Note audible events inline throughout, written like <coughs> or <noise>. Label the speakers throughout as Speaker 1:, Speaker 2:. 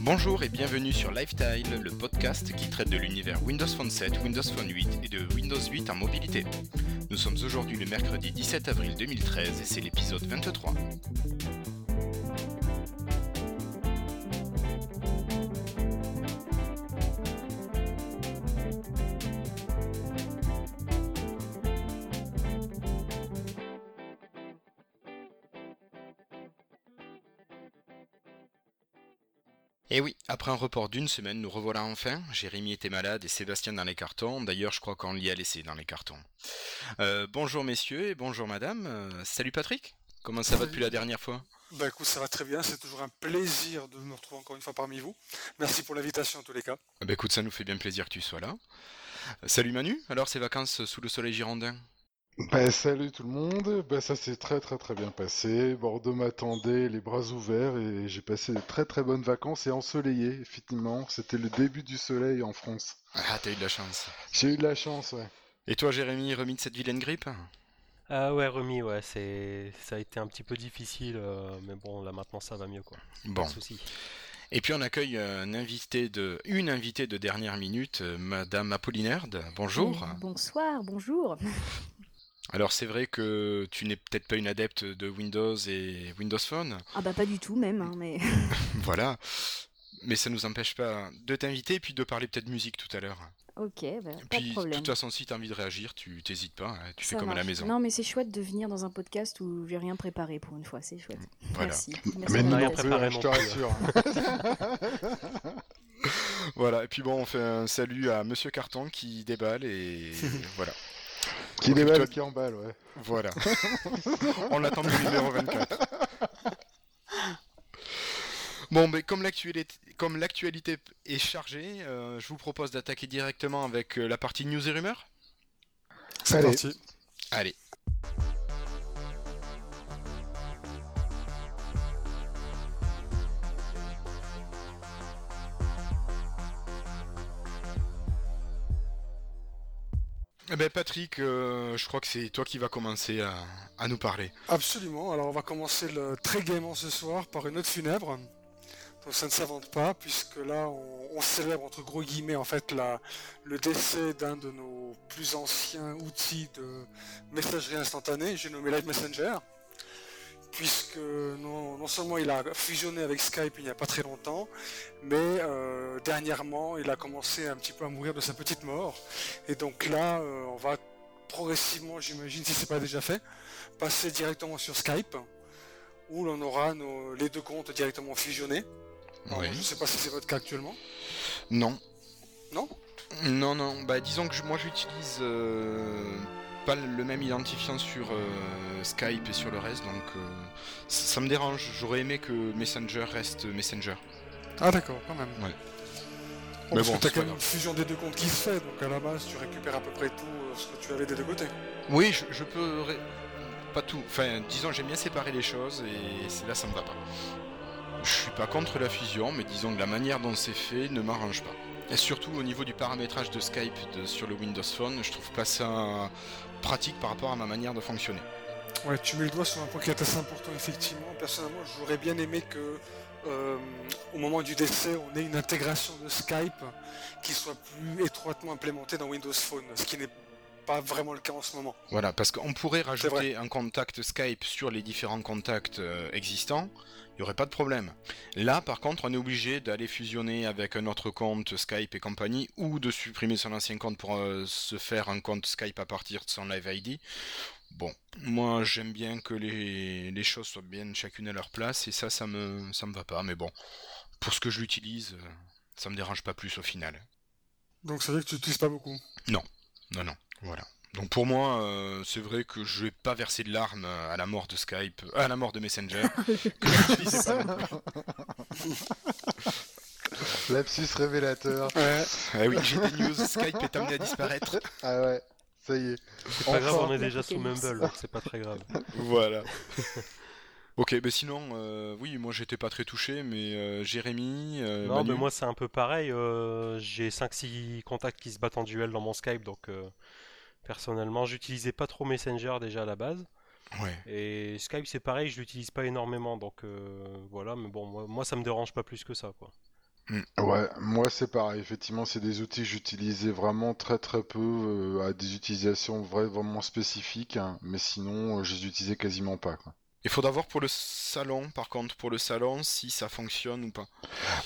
Speaker 1: Bonjour et bienvenue sur Lifetile, le podcast qui traite de l'univers Windows Phone 7, Windows Phone 8 et de Windows 8 en mobilité. Nous sommes aujourd'hui le mercredi 17 avril 2013 et c'est l'épisode 23. Après un report d'une semaine, nous revoilà enfin. Jérémy était malade et Sébastien dans les cartons. D'ailleurs, je crois qu'on l'y a laissé dans les cartons. Euh, bonjour messieurs et bonjour madame. Euh, salut Patrick. Comment ça va depuis la dernière fois?
Speaker 2: Bah écoute, ça va très bien. C'est toujours un plaisir de me retrouver encore une fois parmi vous. Merci pour l'invitation en tous les cas.
Speaker 1: Bah écoute, ça nous fait bien plaisir que tu sois là. Euh, salut Manu. Alors ces vacances sous le soleil girondin?
Speaker 3: Bah, salut tout le monde, bah, ça s'est très très très bien passé. Bordeaux m'attendait les bras ouverts et j'ai passé de très très bonnes vacances et ensoleillé, effectivement. C'était le début du soleil en France.
Speaker 1: Ah, t'as eu de la chance.
Speaker 3: J'ai eu de la chance, ouais.
Speaker 1: Et toi Jérémy, remis de cette vilaine grippe?
Speaker 4: Ah ouais, remis, ouais, c'est ça a été un petit peu difficile, euh, mais bon, là maintenant ça va mieux quoi.
Speaker 1: Bon.
Speaker 4: Pas de souci.
Speaker 1: Et puis on accueille un invité de, une invitée de dernière minute, euh, Madame Apollinaire. Bonjour.
Speaker 5: Bonsoir, bonjour. <laughs>
Speaker 1: Alors c'est vrai que tu n'es peut-être pas une adepte de Windows et Windows Phone.
Speaker 5: Ah bah pas du tout même, hein, mais... <laughs> <laughs>
Speaker 1: voilà. Mais ça nous empêche pas de t'inviter et puis de parler peut-être musique tout à l'heure.
Speaker 5: Ok, bah, pas
Speaker 1: Puis
Speaker 5: de
Speaker 1: de
Speaker 5: problème.
Speaker 1: toute façon si tu as envie de réagir, tu t'hésites pas, hein, tu
Speaker 5: Ça
Speaker 1: fais comme à la maison.
Speaker 5: Non mais c'est chouette de venir dans un podcast où j'ai rien préparé pour une fois, c'est chouette.
Speaker 1: Voilà.
Speaker 5: Merci. Merci
Speaker 3: Mais
Speaker 5: de
Speaker 3: nous
Speaker 4: rien préparé
Speaker 3: je te rassure. <laughs>
Speaker 1: Voilà, et puis bon, on fait un salut à Monsieur Carton qui déballe et voilà.
Speaker 3: Qui déballe qui emballe, ouais.
Speaker 1: Voilà. <laughs> on attend le numéro 24. Bon, mais comme l'actualité, est chargée, euh, je vous propose d'attaquer directement avec euh, la partie news et rumeurs.
Speaker 2: C'est
Speaker 3: Allez.
Speaker 2: parti.
Speaker 1: Allez. Eh ben Patrick, euh, je crois que c'est toi qui vas commencer à, nous parler.
Speaker 2: Absolument. Alors on va commencer très gaiement ce soir par une note funèbre. Donc ça ne s'invente pas puisque là on, on célèbre entre gros guillemets en fait la, le décès d'un de nos plus anciens outils de messagerie instantanée, j'ai nommé Live Messenger. Puisque non, non seulement il a fusionné avec Skype il n'y a pas très longtemps, mais euh, dernièrement il a commencé un petit peu à mourir de sa petite mort. Et donc là euh, on va progressivement, j'imagine, si c'est pas déjà fait, passer directement sur Skype, où l'on aura nos- les deux comptes directement fusionnés. Alors,
Speaker 1: Oui.
Speaker 2: Je sais pas si c'est votre cas actuellement.
Speaker 1: Non.
Speaker 2: Non?
Speaker 1: Non, non. Bah disons que je- moi j'utilise euh, pas le même identifiant sur euh, Skype et sur le reste, donc euh, ça, ça me dérange. J'aurais aimé que Messenger reste Messenger.
Speaker 2: Ah d'accord, quand même.
Speaker 1: Ouais.
Speaker 2: Bon,
Speaker 1: Mais
Speaker 2: parce
Speaker 1: bon,
Speaker 2: que t'as quand même une fusion des deux comptes qui se fait, donc à la base tu récupères à peu près tout euh, ce que tu avais des deux côtés.
Speaker 1: Oui, je, je peux ré- pas tout. Enfin, disons j'aime bien séparer les choses et c'est là ça me va pas. Je suis pas contre la fusion, mais disons que la manière dont c'est fait ne m'arrange pas. Et surtout au niveau du paramétrage de Skype de- sur le Windows Phone, je trouve pas ça pratique par rapport à ma manière de fonctionner.
Speaker 2: Ouais, tu mets le doigt sur un point qui est assez important, effectivement. Personnellement, j'aurais bien aimé que, euh, au moment du décès, on ait une intégration de Skype qui soit plus étroitement implémentée dans Windows Phone, ce qui n'est pas vraiment le cas en ce moment.
Speaker 1: Voilà, parce qu'on pourrait rajouter un contact Skype sur les différents contacts euh, existants, il n'y aurait pas de problème. Là, par contre, on est obligé d'aller fusionner avec un autre compte Skype et compagnie, ou de supprimer son ancien compte pour euh, se faire un compte Skype à partir de son Live ID. Bon, moi j'aime bien que les, les choses soient bien chacune à leur place, et ça, ça me, ça me va pas, mais bon, pour ce que je l'utilise, euh, ça me dérange pas plus au final.
Speaker 2: Donc ça veut dire que tu n'utilises pas beaucoup?
Speaker 1: Non, non, voilà. Donc pour moi, euh, c'est vrai que je vais pas verser de larmes à la mort de Skype, euh, à la mort de Messenger. <laughs> <laughs>
Speaker 3: Lapsus révélateur.
Speaker 2: Ouais.
Speaker 1: Ah oui, j'ai des news, Skype est amené à disparaître.
Speaker 3: Ah ouais, ça y est.
Speaker 4: C'est pas grave, on est déjà sous. Mumble, donc c'est pas très grave.
Speaker 1: Voilà. <laughs> ok, mais sinon, euh, oui, moi j'étais pas très touché, mais euh, Jérémy, euh,
Speaker 4: non,
Speaker 1: Manu,
Speaker 4: mais moi c'est un peu pareil. euh, J'ai 5-6 contacts qui se battent en duel dans mon Skype, donc euh, personnellement, j'utilisais pas trop Messenger déjà à la base.
Speaker 1: Ouais.
Speaker 4: Et Skype, c'est pareil, je l'utilise pas énormément, donc euh, voilà. Mais bon, moi, moi, ça me dérange pas plus que ça, quoi.
Speaker 3: Ouais, moi c'est pareil. Effectivement, c'est des outils que j'utilisais vraiment très très peu euh, à des utilisations vra- vraiment spécifiques, hein, mais sinon, euh, je les utilisais quasiment pas. Quoi.
Speaker 1: Il faudra voir pour le salon, par contre, pour le salon, si ça fonctionne ou pas.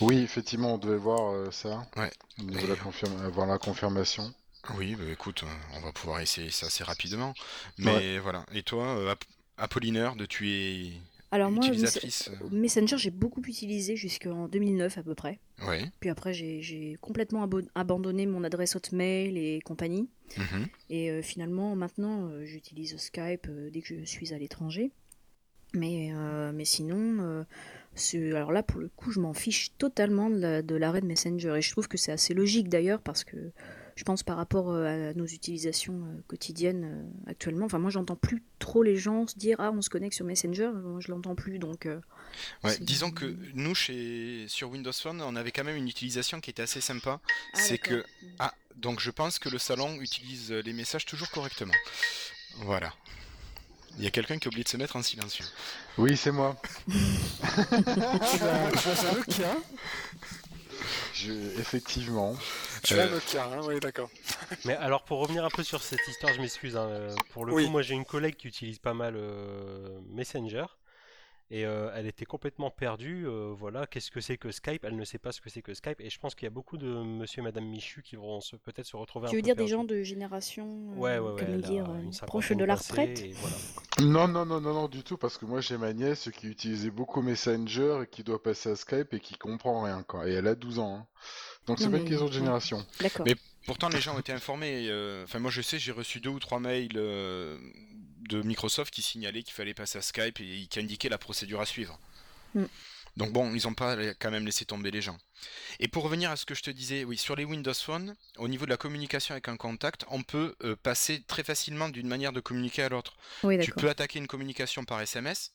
Speaker 3: Oui, effectivement, on devait voir euh, ça.
Speaker 1: Ouais.
Speaker 3: La confirma- avoir la confirmation.
Speaker 1: Oui, bah écoute, euh, on va pouvoir essayer ça assez rapidement. Mais voilà. Et toi, euh, Ap- Apollinaire, de tu es
Speaker 5: Alors moi,
Speaker 1: euh,
Speaker 5: Messenger, j'ai beaucoup utilisé jusqu'en 2009 à peu près.
Speaker 1: Ouais.
Speaker 5: Puis après, j'ai complètement abo- abandonné mon adresse Hotmail et compagnie.
Speaker 1: Mhm.
Speaker 5: Et euh, finalement, maintenant, euh, j'utilise Skype euh, dès que je suis à l'étranger. Mais, mais sinon, alors là, pour le coup, je m'en fiche totalement de la- de l'arrêt de Messenger. Et je trouve que c'est assez logique d'ailleurs, parce que je pense par rapport euh, à nos utilisations euh, quotidiennes euh, actuellement, enfin moi, j'entends plus trop les gens se dire Ah, on se connecte sur Messenger. Moi, je l'entends plus, donc. euh,
Speaker 1: Ouais, disons que nous, chez... sur Windows Phone, on avait quand même une utilisation qui était assez sympa.
Speaker 5: Ah,
Speaker 1: c'est que. Ah, donc je pense que le salon utilise les messages toujours correctement. Voilà. Il y a quelqu'un qui a oublié de se mettre en silencieux.
Speaker 3: Oui, c'est moi.
Speaker 2: Tu as, tu as un Nokia
Speaker 3: Je... Effectivement.
Speaker 2: Tu as un
Speaker 1: Euh,
Speaker 2: Nokia, hein, oui, d'accord. <laughs>
Speaker 4: Mais alors, pour revenir un peu sur cette histoire, je m'excuse. hein, euh, pour le
Speaker 2: Oui.
Speaker 4: coup, moi, j'ai une collègue qui utilise pas mal euh, Messenger. Et euh, elle était complètement perdue. euh, voilà, qu'est-ce que c'est que Skype? Elle ne sait pas ce que c'est que Skype. Et je pense qu'il y a beaucoup de monsieur et madame Michu qui vont se- peut-être se retrouver
Speaker 5: Tu
Speaker 4: un
Speaker 5: veux
Speaker 4: peu
Speaker 5: dire des gens de génération, euh,
Speaker 4: Ouais, ouais,
Speaker 5: dire, euh, proche de la retraite
Speaker 4: voilà.
Speaker 3: Non, non, non, non, non, du tout, parce que moi j'ai ma nièce qui utilisait beaucoup Messenger et qui doit passer à Skype et qui comprend rien, quoi. Et elle a 12 ans. hein. Donc c'est pas une question de génération.
Speaker 5: D'accord.
Speaker 1: Mais pourtant, les gens ont été informés. euh, Enfin, moi, je sais, j'ai reçu deux ou trois mails euh, de Microsoft qui signalaient qu'il fallait passer à Skype et qui indiquaient la procédure à suivre.
Speaker 5: Mm.
Speaker 1: Donc bon, ils n'ont pas quand même laissé tomber les gens. Et pour revenir à ce que je te disais, oui, sur les Windows Phone, au niveau de la communication avec un contact, on peut euh, passer très facilement d'une manière de communiquer à l'autre.
Speaker 5: Oui,
Speaker 1: Tu peux attaquer une communication par SMS,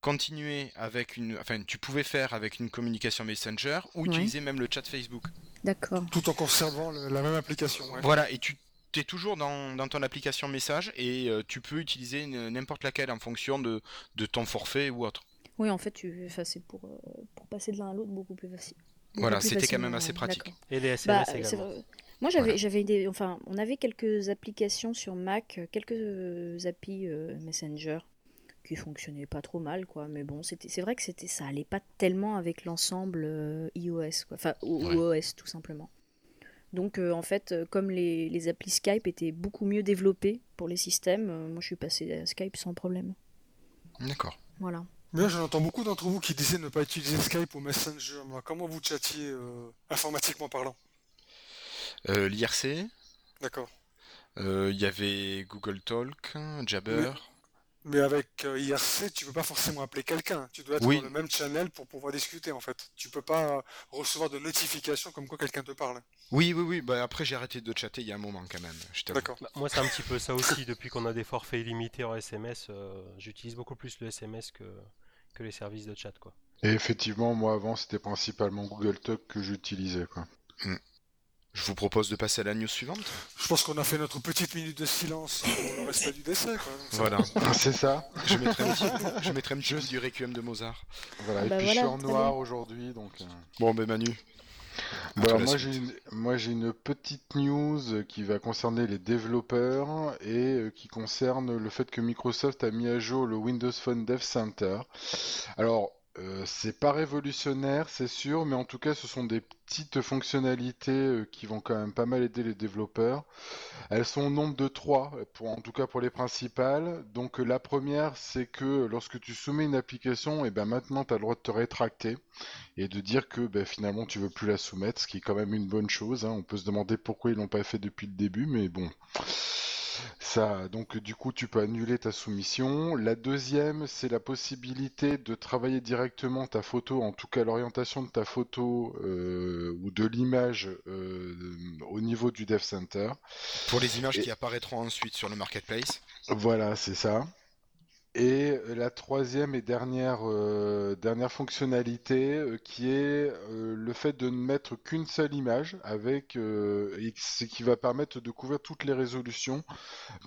Speaker 1: continuer avec une, enfin, tu pouvais faire avec une communication Messenger ou
Speaker 5: Ouais.
Speaker 1: utiliser même le chat Facebook.
Speaker 5: D'accord.
Speaker 2: Tout en conservant le- la même application. ouais.
Speaker 1: Voilà, et tu es toujours dans, dans ton application message et euh, tu peux utiliser n'importe laquelle en fonction de, de ton forfait ou autre.
Speaker 5: Oui, en fait, tu... enfin, c'est pour, euh, pour passer de l'un à l'autre beaucoup plus facile. Beaucoup
Speaker 1: Voilà, c'était quand même assez
Speaker 5: ouais,
Speaker 1: pratique.
Speaker 5: d'accord.
Speaker 4: Et les
Speaker 5: Bah,
Speaker 4: SMS également.
Speaker 5: Moi, j'avais,
Speaker 1: Voilà.
Speaker 5: j'avais des, enfin, on avait quelques applications sur Mac, euh, quelques euh, applis euh, Messenger qui fonctionnaient pas trop mal, quoi. Mais bon, c'était, c'est vrai que c'était, ça allait pas tellement avec l'ensemble euh, iOS, quoi. Enfin, ou, ou
Speaker 1: Ouais.
Speaker 5: OS tout simplement. Donc, euh, en fait, euh, comme les, les applis Skype étaient beaucoup mieux développées pour les systèmes, euh, moi, je suis passé à Skype sans problème.
Speaker 1: D'accord.
Speaker 5: Voilà.
Speaker 2: Mais là, j'en entends beaucoup d'entre vous qui disaient ne pas utiliser Skype ou Messenger. Moi, comment vous chatiez euh, informatiquement parlant?
Speaker 1: Euh, L'IRC,
Speaker 2: D'accord.
Speaker 1: euh, il y avait Google Talk, Jabber.
Speaker 2: Mais avec euh, IRC, tu peux pas forcément appeler quelqu'un. Tu dois être
Speaker 1: Oui.
Speaker 2: dans le même channel pour pouvoir discuter en fait. Tu peux pas recevoir de notifications comme quoi quelqu'un te parle.
Speaker 1: Oui, oui, oui. Bah, après, j'ai arrêté de chatter il y a un moment quand même.
Speaker 2: D'accord.
Speaker 4: Bah, moi, c'est un petit peu ça aussi. <laughs> Depuis qu'on a des forfaits illimités en SMS, euh, j'utilise beaucoup plus le SMS que, que les services de chat, quoi.
Speaker 3: Et effectivement, moi avant c'était principalement Google Talk que j'utilisais, quoi.
Speaker 1: Je vous propose de passer à la news suivante.
Speaker 2: Je pense qu'on a fait notre petite minute de silence pour le respect du décès. Quoi.
Speaker 1: Voilà. <laughs>
Speaker 3: C'est ça.
Speaker 1: je mettrai un petit, je mettrai un petit bout du Requiem de Mozart.
Speaker 3: Voilà. Et
Speaker 5: Bah
Speaker 3: puis
Speaker 5: voilà,
Speaker 3: je suis en noir
Speaker 5: bien.
Speaker 3: aujourd'hui, donc. euh,
Speaker 1: Bon, ben Manu.
Speaker 3: Alors
Speaker 1: la
Speaker 3: moi j'ai une, moi j'ai une petite news qui va concerner les développeurs et euh, qui concerne le fait que Microsoft a mis à jour le Windows Phone Dev Center. Alors euh, c'est pas révolutionnaire, c'est sûr, mais en tout cas ce sont des petites fonctionnalités euh, qui vont quand même pas mal aider les développeurs. Elles sont au nombre de trois, en tout cas pour les principales. Donc la première, c'est que lorsque tu soumets une application, et ben maintenant tu as le droit de te rétracter et de dire que ben, finalement tu veux plus la soumettre, ce qui est quand même une bonne chose. hein. On peut se demander pourquoi ils l'ont pas fait depuis le début, mais bon. Ça, donc du coup, tu peux annuler ta soumission. La deuxième, c'est la possibilité de travailler directement ta photo, en tout cas l'orientation de ta photo euh, ou de l'image euh, au niveau du Dev Center.
Speaker 1: Pour les images
Speaker 3: Et-
Speaker 1: qui apparaîtront ensuite sur le marketplace.
Speaker 3: Voilà, c'est ça. Et la troisième et dernière, euh, fonctionnalité euh, qui est euh, le fait de ne mettre qu'une seule image avec ce qui va permettre de couvrir toutes les résolutions,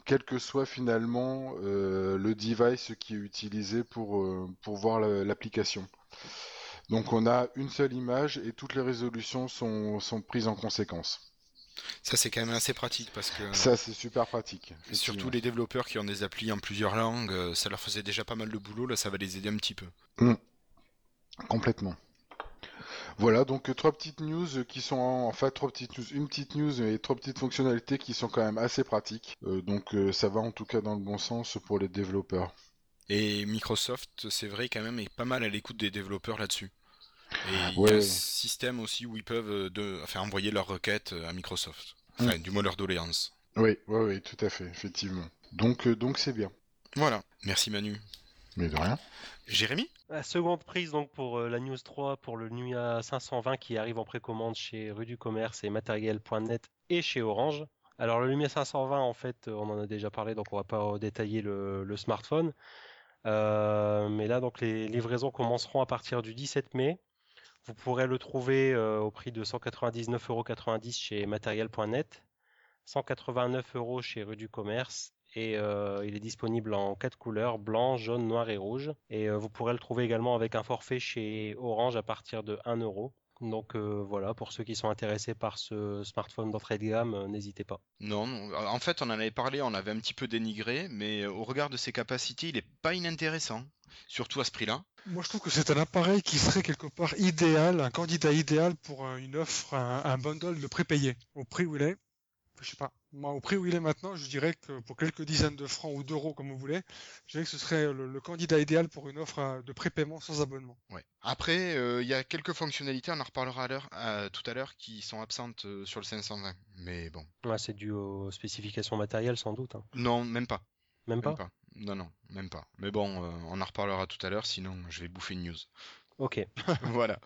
Speaker 3: quel que soit finalement le device qui est utilisé pour, voir l'application. Donc on a une seule image et toutes les résolutions sont prises en conséquence.
Speaker 1: Ça, c'est quand même assez pratique parce que.
Speaker 3: Ça, c'est super pratique.
Speaker 1: Surtout les développeurs qui ont des applis en plusieurs langues, euh, ça leur faisait déjà pas mal de boulot, là, ça va les aider un petit peu.
Speaker 3: Mm. Complètement. Voilà, donc euh, trois petites news qui sont en fait trois petites news, une petite news et trois petites fonctionnalités qui sont quand même assez pratiques. Euh, donc ça va en tout cas dans le bon sens pour les développeurs.
Speaker 1: Et Microsoft, c'est vrai quand même, est pas mal à l'écoute des développeurs là-dessus. Et il y a un système aussi où ils peuvent euh, de, enfin, envoyer leurs requêtes euh, à Microsoft. Enfin, du moins leur doléance.
Speaker 3: Oui, oui, oui, tout à fait, effectivement. Donc, euh, donc c'est bien.
Speaker 1: Voilà. Merci Manu.
Speaker 3: Mais de rien.
Speaker 1: Jérémy?
Speaker 4: La seconde prise donc pour la News 3 pour le Lumia 520 qui arrive en précommande chez Rue du Commerce et Matériel.net et chez Orange. Alors le Lumia 520 en fait on en a déjà parlé donc on va pas détailler le, le smartphone. mais là donc les livraisons commenceront à partir du 17 mai vous pourrez le trouver euh, au prix de 199,90€ chez matériel.net, 189 euros chez Rue du Commerce et euh, il est disponible en quatre couleurs blanc, jaune, noir et rouge. Et euh, vous pourrez le trouver également avec un forfait chez Orange à partir de 1 euro. Donc voilà, pour ceux qui sont intéressés par ce smartphone d'entrée de gamme, n'hésitez pas.
Speaker 1: Non, en fait, on en avait parlé, on avait un petit peu dénigré, mais au regard de ses capacités, il est pas inintéressant, surtout à ce prix-là.
Speaker 2: Moi, je trouve que c'est un appareil qui serait quelque part idéal, un candidat idéal pour une offre, un, bundle de prépayé. Au prix où il est, je sais pas, moi, au prix où il est maintenant, je dirais que pour quelques dizaines de francs ou d'euros, comme vous voulez, je dirais que ce serait le, candidat idéal pour une offre euh, de prépaiement sans abonnement.
Speaker 1: Ouais. Après, euh, il y a quelques fonctionnalités, on en reparlera à l'heure, tout à l'heure, qui sont absentes euh, sur le 520. Mais bon.
Speaker 4: Ouais, c'est dû aux spécifications matérielles, sans doute. Hein.
Speaker 1: Non, même pas?
Speaker 4: Même, pas
Speaker 1: non, non, même pas. Mais bon, euh, on en reparlera tout à l'heure, sinon je vais bouffer une news. <laughs>
Speaker 4: Ok. <laughs>
Speaker 1: voilà.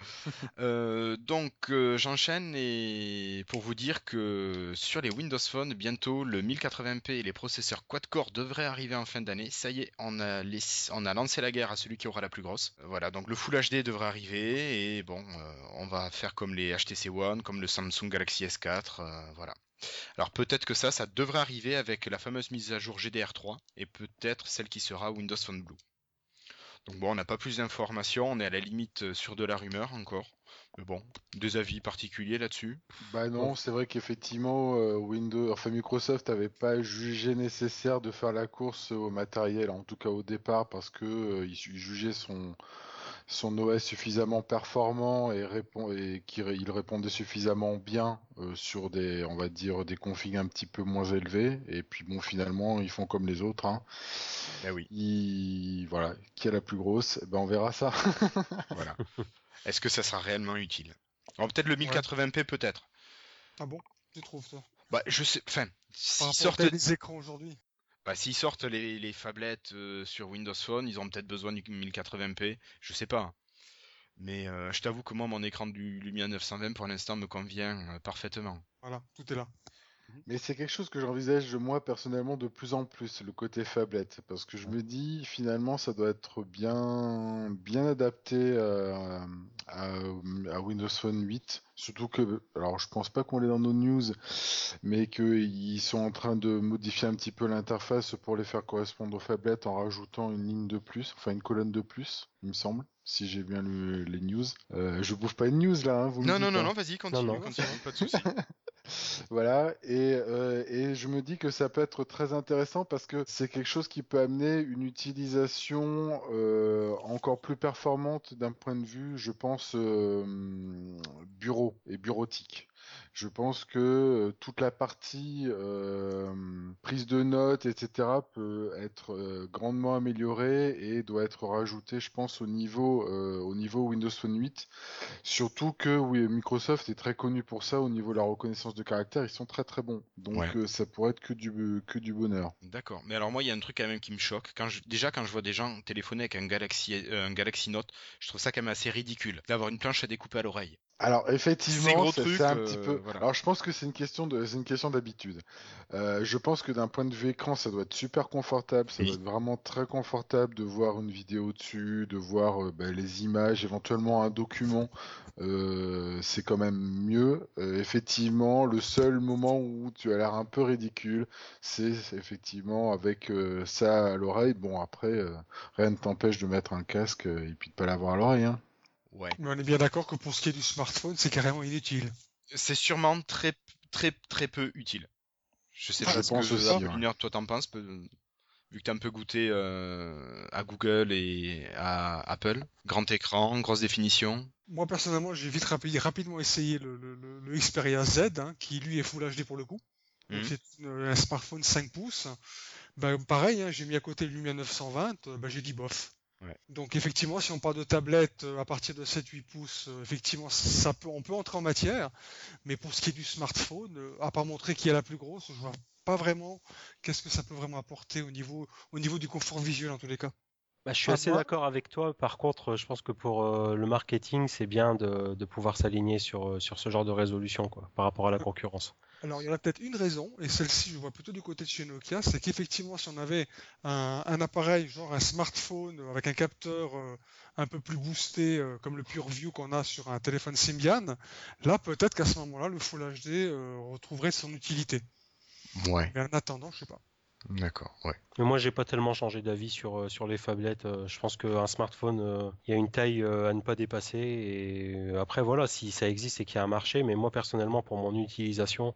Speaker 1: Euh, donc euh, j'enchaîne et pour vous dire que sur les Windows Phone, bientôt le 1080p et les processeurs quad-core devraient arriver en fin d'année. Ça y est, on a, on a lancé la guerre à celui qui aura la plus grosse. Voilà, donc le Full HD devrait arriver et bon, on va faire comme les HTC One, comme le Samsung Galaxy S4, voilà. Alors peut-être que ça, ça devrait arriver avec la fameuse mise à jour GDR3 et peut-être celle qui sera Windows Phone Blue. Donc bon, on n'a pas plus d'informations, on est à la limite euh, sur de la rumeur encore. Mais bon, des avis particuliers là-dessus
Speaker 3: Bah non, c'est vrai qu'effectivement, euh, Windows, enfin Microsoft n'avait pas jugé nécessaire de faire la course au matériel, en tout cas au départ, parce que euh, il jugeait son son OS suffisamment performant et, répond, et qu'il répondait suffisamment bien euh, sur des, on va dire, des configs un petit peu moins élevés. Et puis bon, finalement, ils font comme les autres. Hein.
Speaker 1: Eh oui.
Speaker 3: Ils, voilà, qui est la plus grosse? Eh Ben on verra ça. <laughs>
Speaker 1: voilà. Est-ce que ça sera réellement utile? Peut-être le 1080p, peut-être.
Speaker 2: Ah bon? Tu trouves ça
Speaker 1: Bah, je sais. Enfin,
Speaker 2: s'ils sortent les écrans aujourd'hui?
Speaker 1: Bah, s'ils sortent les, les phablettes euh, sur Windows Phone, ils ont peut-être besoin du 1080p, je sais pas. Mais euh, je t'avoue que moi, mon écran du Lumia 920 pour l'instant me convient euh, parfaitement.
Speaker 2: Voilà, tout est là.
Speaker 3: Mais c'est quelque chose que j'envisage moi personnellement de plus en plus, le côté phablette, parce que je me dis finalement ça doit être bien, bien adapté à, Windows Phone 8. Surtout que, alors je pense pas qu'on l'ait dans nos news, mais qu'ils sont en train de modifier un petit peu l'interface pour les faire correspondre aux phablettes en rajoutant une ligne de plus, enfin une colonne de plus, il me semble si j'ai bien lu les news. Euh, je bouffe pas une news là, hein, vous
Speaker 1: Non, non,
Speaker 3: non,
Speaker 1: non, vas-y, continue, continue, pas de soucis. <laughs>
Speaker 3: voilà, et, euh, et, je me dis que ça peut être très intéressant parce que c'est quelque chose qui peut amener une utilisation euh, encore plus performante d'un point de vue, je pense, euh, bureau et bureautique. Je pense que euh, toute la partie euh, prise de notes, etc., peut être euh, grandement améliorée et doit être rajoutée, je pense, au niveau, au niveau Windows Phone 8. Surtout que oui, Microsoft est très connu pour ça au niveau de la reconnaissance de caractère. Ils sont très très bons. Donc ça pourrait être que du, que du bonheur.
Speaker 1: D'accord. Mais alors moi, il y a un truc quand même qui me choque. Quand je, déjà, quand je vois des gens téléphoner avec un Galaxy, un Galaxy Note, je trouve ça quand même assez ridicule d'avoir une planche à découper à l'oreille.
Speaker 3: Alors effectivement, c'est un petit peu
Speaker 1: voilà.
Speaker 3: Alors je pense que c'est une question de, c'est une question d'habitude. Euh, je pense que d'un point de vue écran, ça doit être super confortable, ça
Speaker 1: Oui.
Speaker 3: doit être vraiment très confortable de voir une vidéo dessus, de voir euh, bah, les images, éventuellement un document. Euh, c'est quand même mieux. Euh, effectivement, le seul moment où tu as l'air un peu ridicule, c'est effectivement avec euh, ça à l'oreille. Bon après, euh, rien ne t'empêche de mettre un casque euh, et puis de pas l'avoir à l'oreille. Hein.
Speaker 1: Ouais.
Speaker 2: Mais on est bien d'accord que pour ce qui est du smartphone, c'est carrément inutile.
Speaker 1: C'est sûrement très très très peu utile. Je sais
Speaker 3: Je
Speaker 1: pas ce
Speaker 3: pense
Speaker 1: que
Speaker 3: aussi,
Speaker 1: Apollinaire, toi t'en penses, vu que t'as un peu goûté euh, à Google et à Apple. Grand écran, grosse définition.
Speaker 2: Moi personnellement, j'ai vite rapi- rapidement essayé le, le- le- le Xperia Z, hein, qui lui est Full HD pour le coup.
Speaker 1: Mhm.
Speaker 2: c'est un smartphone 5 pouces. Bah, pareil, hein, j'ai mis à côté le Lumia 920, euh, bah, j'ai dit bof.
Speaker 1: Ouais.
Speaker 2: Donc effectivement, si on parle de tablette euh, à partir de 7-8 pouces, euh, effectivement, ça peut, on peut entrer en matière. Mais pour ce qui est du smartphone, euh, à part montrer qui est la plus grosse, je vois pas vraiment qu'est-ce que ça peut vraiment apporter au niveau, au niveau du confort visuel en tous les cas.
Speaker 4: Bah, je suis assez d'accord avec toi. Par contre, je pense que pour euh, le marketing, c'est bien de, de pouvoir s'aligner sur, sur ce genre de résolution quoi, par rapport à la concurrence.
Speaker 2: Alors, il y en a peut-être une raison, et celle-ci, je vois plutôt du côté de chez Nokia, c'est qu'effectivement, si on avait un, un appareil, genre un smartphone euh, avec un capteur euh, un peu plus boosté, euh, comme le PureView qu'on a sur un téléphone Symbian, là, peut-être qu'à ce moment-là, le Full HD euh, retrouverait son utilité.
Speaker 1: Ouais,
Speaker 2: Mais en attendant, je sais pas.
Speaker 1: D'accord, ouais.
Speaker 4: Mais moi, j'ai pas tellement changé d'avis sur, euh, sur les phablettes. Euh, Je pense qu'un smartphone, euh, il y a une taille à ne pas dépasser. Et après, voilà, si ça existe, c'est qu'il y a un marché. Mais moi, personnellement, pour mon utilisation,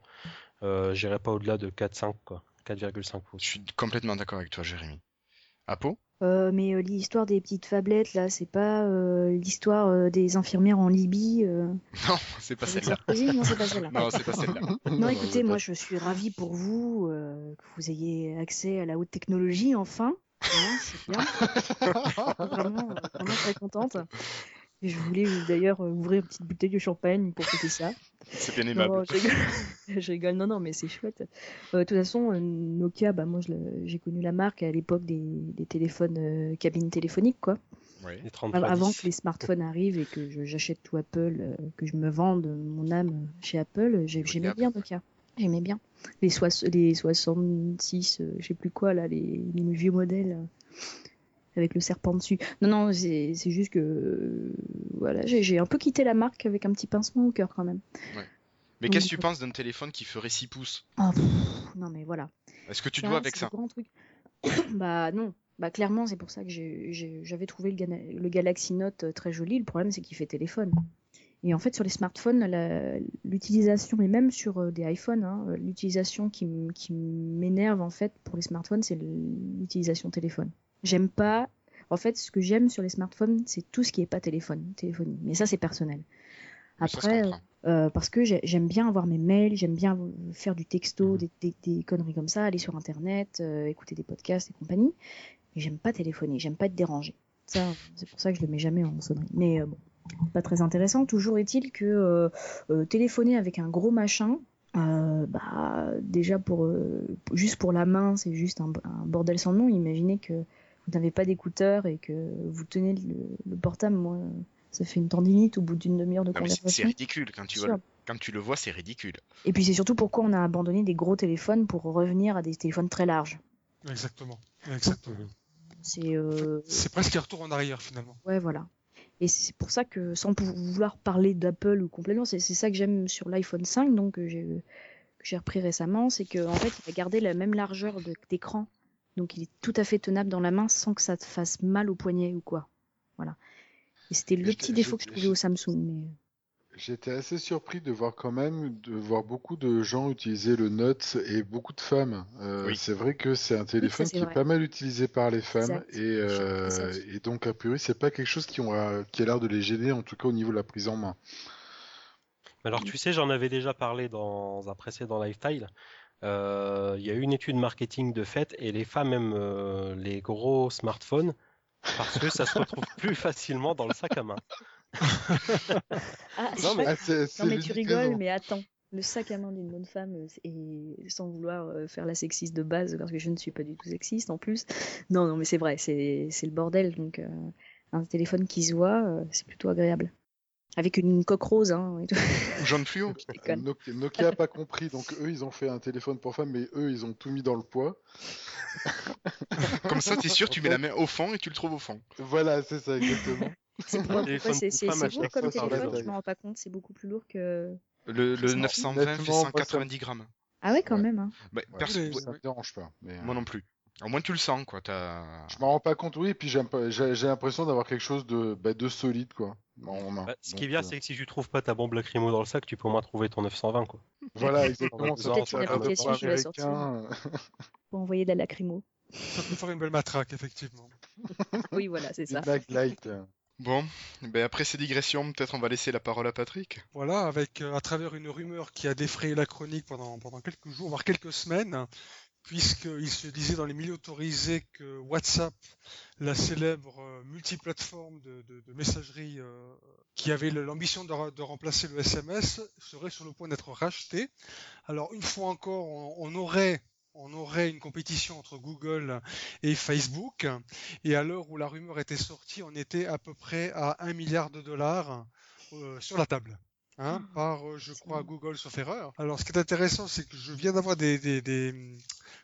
Speaker 4: euh, j'irai pas au-delà de 4,5 quoi. 4,5 pouces.
Speaker 1: Je suis complètement d'accord avec toi, Jérémy. Apo?
Speaker 5: Euh, mais euh, l'histoire des petites phablettes, là, c'est pas euh, l'histoire euh, des infirmières en Libye. euh, <laughs>
Speaker 1: Non, c'est pas celle-là.
Speaker 5: Non, c'est pas celle-là. <laughs>
Speaker 1: Non, c'est pas celle-là.
Speaker 5: Non, écoutez, moi je suis ravie pour vous euh, que vous ayez accès à la haute technologie enfin. Hein, c'est bien. <laughs> vraiment, vraiment très contente. Et je voulais d'ailleurs euh, ouvrir une petite bouteille de champagne pour fêter ça.
Speaker 1: C'est bien aimable.
Speaker 5: non, je rigole. <laughs> je rigole. Non, non, mais c'est chouette. Euh, de toute façon, euh, Nokia, bah, moi j'ai connu la marque à l'époque des, des téléphones euh, cabines téléphoniques, quoi.
Speaker 1: Ouais.
Speaker 4: Les 3310.
Speaker 5: Avant que les smartphones arrivent et que j'achète tout Apple, euh, que je me vende mon âme chez Apple, j'aimais bien Nokia. J'aimais bien. Les, soix- les 66, euh, je sais plus quoi, là, les, les vieux modèles euh, avec le serpent dessus. Non, non, c'est juste que. euh, voilà, j'ai un peu quitté la marque avec un petit pincement au cœur quand même.
Speaker 1: Mais qu'est-ce que tu penses d'un téléphone qui ferait 6 pouces?
Speaker 5: Oh, pff, non, mais voilà.
Speaker 1: Est-ce que tu te vois avec ça?
Speaker 5: le grand truc. <coughs> bah non. Bah clairement, c'est pour ça que j'avais trouvé le, Gana- le Galaxy Note euh, très joli. Le problème, c'est qu'il fait téléphone. Et en fait, sur les smartphones, l'utilisation, et même sur euh, des iPhones, hein, euh, l'utilisation qui m'énerve en fait pour les smartphones, c'est l'utilisation téléphone. J'aime pas. En fait, ce que j'aime sur les smartphones, c'est tout ce qui est pas téléphone, téléphonie. Mais ça, c'est personnel. Après, euh, parce que j'ai- j'aime bien avoir mes mails, j'aime bien faire du texto,
Speaker 4: Mhm.
Speaker 5: des, des- des conneries comme ça, aller sur internet, euh, écouter des podcasts et compagnie. Mais j'aime pas téléphoner, j'aime pas être dérangé. Ça, c'est pour ça que je le mets jamais en sonnerie. Mais euh, bon, pas très intéressant. Toujours est-il que téléphoner avec un gros machin, euh, bah déjà pour euh, juste pour la main, c'est juste un, un bordel sans nom. Imaginez que vous n'avez pas d'écouteurs et que vous tenez le, le portable, moi, ça fait une tendinite au bout d'une demi-heure de
Speaker 1: Non, mais c'est- c'est
Speaker 5: conversation.
Speaker 1: ridicule quand tu, vois, quand tu le vois, c'est ridicule.
Speaker 5: Et puis c'est surtout pourquoi on a abandonné des gros téléphones pour revenir à des téléphones très larges.
Speaker 2: Exactement. Exactement.
Speaker 5: C'est euh,
Speaker 2: C'est presque un retour en arrière finalement.
Speaker 5: ouais voilà. Et c'est pour ça que sans vouloir parler d'Apple ou complètement, c'est c'est ça que j'aime sur l'iPhone 5 donc que j'ai que j'ai repris récemment, c'est que en fait il a gardé la même largeur de- d'écran, donc il est tout à fait tenable dans la main sans que ça te fasse mal au poignet ou quoi. Voilà. Et c'était le petit défaut que je trouvais au Samsung. Mais...
Speaker 3: J'étais assez surpris de voir quand même, de voir beaucoup de gens utiliser le Note et beaucoup de femmes. Euh,
Speaker 1: Oui.
Speaker 3: C'est vrai que c'est un téléphone qui
Speaker 5: vrai.
Speaker 3: est pas mal utilisé par les femmes
Speaker 5: Exact.
Speaker 3: et, euh,
Speaker 5: Exact.
Speaker 3: et donc a priori c'est pas quelque chose qui, ont, euh, qui a l'air de les gêner en tout cas au niveau de la prise en main.
Speaker 4: Alors tu sais, j'en avais déjà parlé dans un précédent lifestyle. Euh, Il y a eu une étude marketing de fait et les femmes aiment euh, les gros smartphones parce que ça se retrouve <laughs> plus facilement dans le sac à main.
Speaker 5: Ah,
Speaker 4: Non, mais-
Speaker 3: Ah,
Speaker 5: Non mais tu rigoles, mais attends. Le sac à main d'une bonne femme, euh, et sans vouloir faire la sexiste de base, parce que je ne suis pas du tout sexiste en plus. Non, non, mais c'est vrai, c'est c'est le bordel. Donc, euh, un téléphone qui se voit, c'est plutôt agréable. Avec une coque rose. Hein, et tout.
Speaker 1: Jaune <laughs> fluo.
Speaker 5: Déconne.
Speaker 3: Nokia, Nokia a pas compris, donc eux ils ont fait un téléphone pour femmes, mais eux ils ont tout mis dans le poids. <laughs>
Speaker 1: Comme ça, t'es sûr, tu mets la main au fond et tu le trouves au fond.
Speaker 3: Voilà, c'est ça exactement.
Speaker 5: C'est lourd comme téléphone, je m'en rends pas compte, c'est beaucoup plus lourd que.
Speaker 1: Le, le
Speaker 5: C'est
Speaker 1: 920 fait
Speaker 3: honnêtement, moi, ça-
Speaker 1: 190 grammes.
Speaker 5: Ah ouais, quand
Speaker 3: Ouais.
Speaker 5: même. hein.
Speaker 1: Bah,
Speaker 3: Ouais,
Speaker 1: perso-
Speaker 2: les-
Speaker 1: ouais,
Speaker 3: ça me dérange pas. Mais, euh,
Speaker 1: Moi non plus. Au moins tu le sens, quoi. T'as...
Speaker 3: Je m'en rends pas compte, oui, et puis j'ai l'impression d'avoir quelque chose de, bah, de solide, quoi.
Speaker 4: Bah, ce qui est bien,
Speaker 3: euh,
Speaker 4: c'est que si tu trouves pas ta bombe lacrymo dans le sac, tu peux au moins trouver ton 920 quoi.
Speaker 3: Voilà, <laughs> exactement.
Speaker 4: Peut-être
Speaker 3: ça,
Speaker 5: une
Speaker 3: ça,
Speaker 5: application
Speaker 3: ça,
Speaker 5: qui va sortir.
Speaker 3: américain, <laughs>
Speaker 5: Pour envoyer de la lacrymo.
Speaker 2: Ça peut faire une belle matraque, effectivement. <laughs>
Speaker 5: Oui, voilà, c'est ça.
Speaker 3: une Mag Light. euh.
Speaker 1: Bon, ben après ces digressions, peut-être on va laisser la parole à Patrick.
Speaker 2: Voilà, avec euh, à travers une rumeur qui a défrayé la chronique pendant, pendant quelques jours, voire quelques semaines, puisqu'il se disait dans les milieux autorisés que WhatsApp, la célèbre euh, multiplateforme de, messagerie euh, qui avait l'ambition de, remplacer le SMS, serait sur le point d'être racheté. Alors une fois encore, on, on aurait on aurait une compétition entre Google et Facebook. Et à l'heure où la rumeur était sortie, on était à peu près à 1 milliard de dollars euh, sur la table. Hein,
Speaker 5: Ah,
Speaker 2: par, euh, je crois. Google, sauf erreur. Alors, ce qui est intéressant, c'est que je viens d'avoir des, des, des-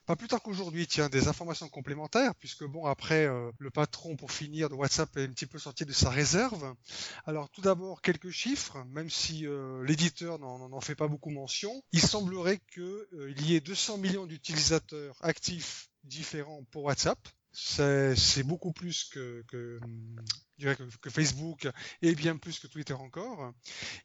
Speaker 2: pas plus tard qu'aujourd'hui, tiens, des informations complémentaires, puisque bon, après, euh, le patron, pour finir, de WhatsApp est un petit peu sorti de sa réserve. Alors, tout d'abord, quelques chiffres, même si euh, l'éditeur n'en fait pas beaucoup mention. Il semblerait que euh, il y ait 200 millions d'utilisateurs actifs différents pour WhatsApp. C'est beaucoup plus que, que, que Facebook et bien plus que Twitter encore.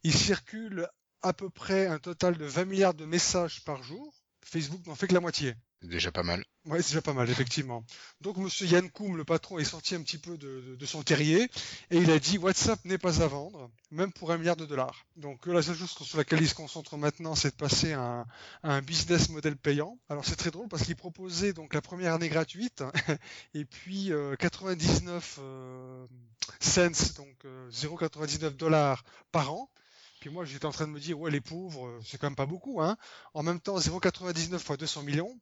Speaker 2: Il circule à peu près un total de 20 milliards de messages par jour. Facebook n'en fait que la moitié.
Speaker 1: C'est déjà pas mal.
Speaker 2: Ouais, c'est déjà pas mal, effectivement. Donc, monsieur Yann Koum, le patron, est sorti un petit peu de, son terrier et il a dit WhatsApp n'est pas à vendre, même pour un milliard de dollars. Donc, euh, la seule chose sur laquelle il se concentre maintenant, c'est de passer à un, business model payant. Alors, c'est très drôle parce qu'il proposait donc la première année gratuite <laughs> et puis euh, 99 euh, cents, donc euh, 0,99 dollars par an. Puis moi, j'étais en train de me dire, ouais, les pauvres, euh, c'est quand même pas beaucoup, hein. En même temps, 0,99 fois 200 millions,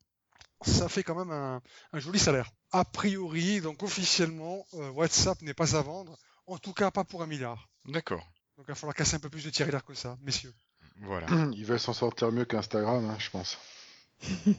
Speaker 2: ça fait quand même un, un joli salaire. A priori, donc officiellement, euh, WhatsApp n'est pas à vendre, en tout cas pas pour un milliard.
Speaker 1: D'accord.
Speaker 2: Donc il va falloir casser un peu plus de tirelire que ça, messieurs.
Speaker 1: Voilà. <clears throat>
Speaker 3: Il va s'en sortir mieux qu'Instagram, hein, je pense. <laughs>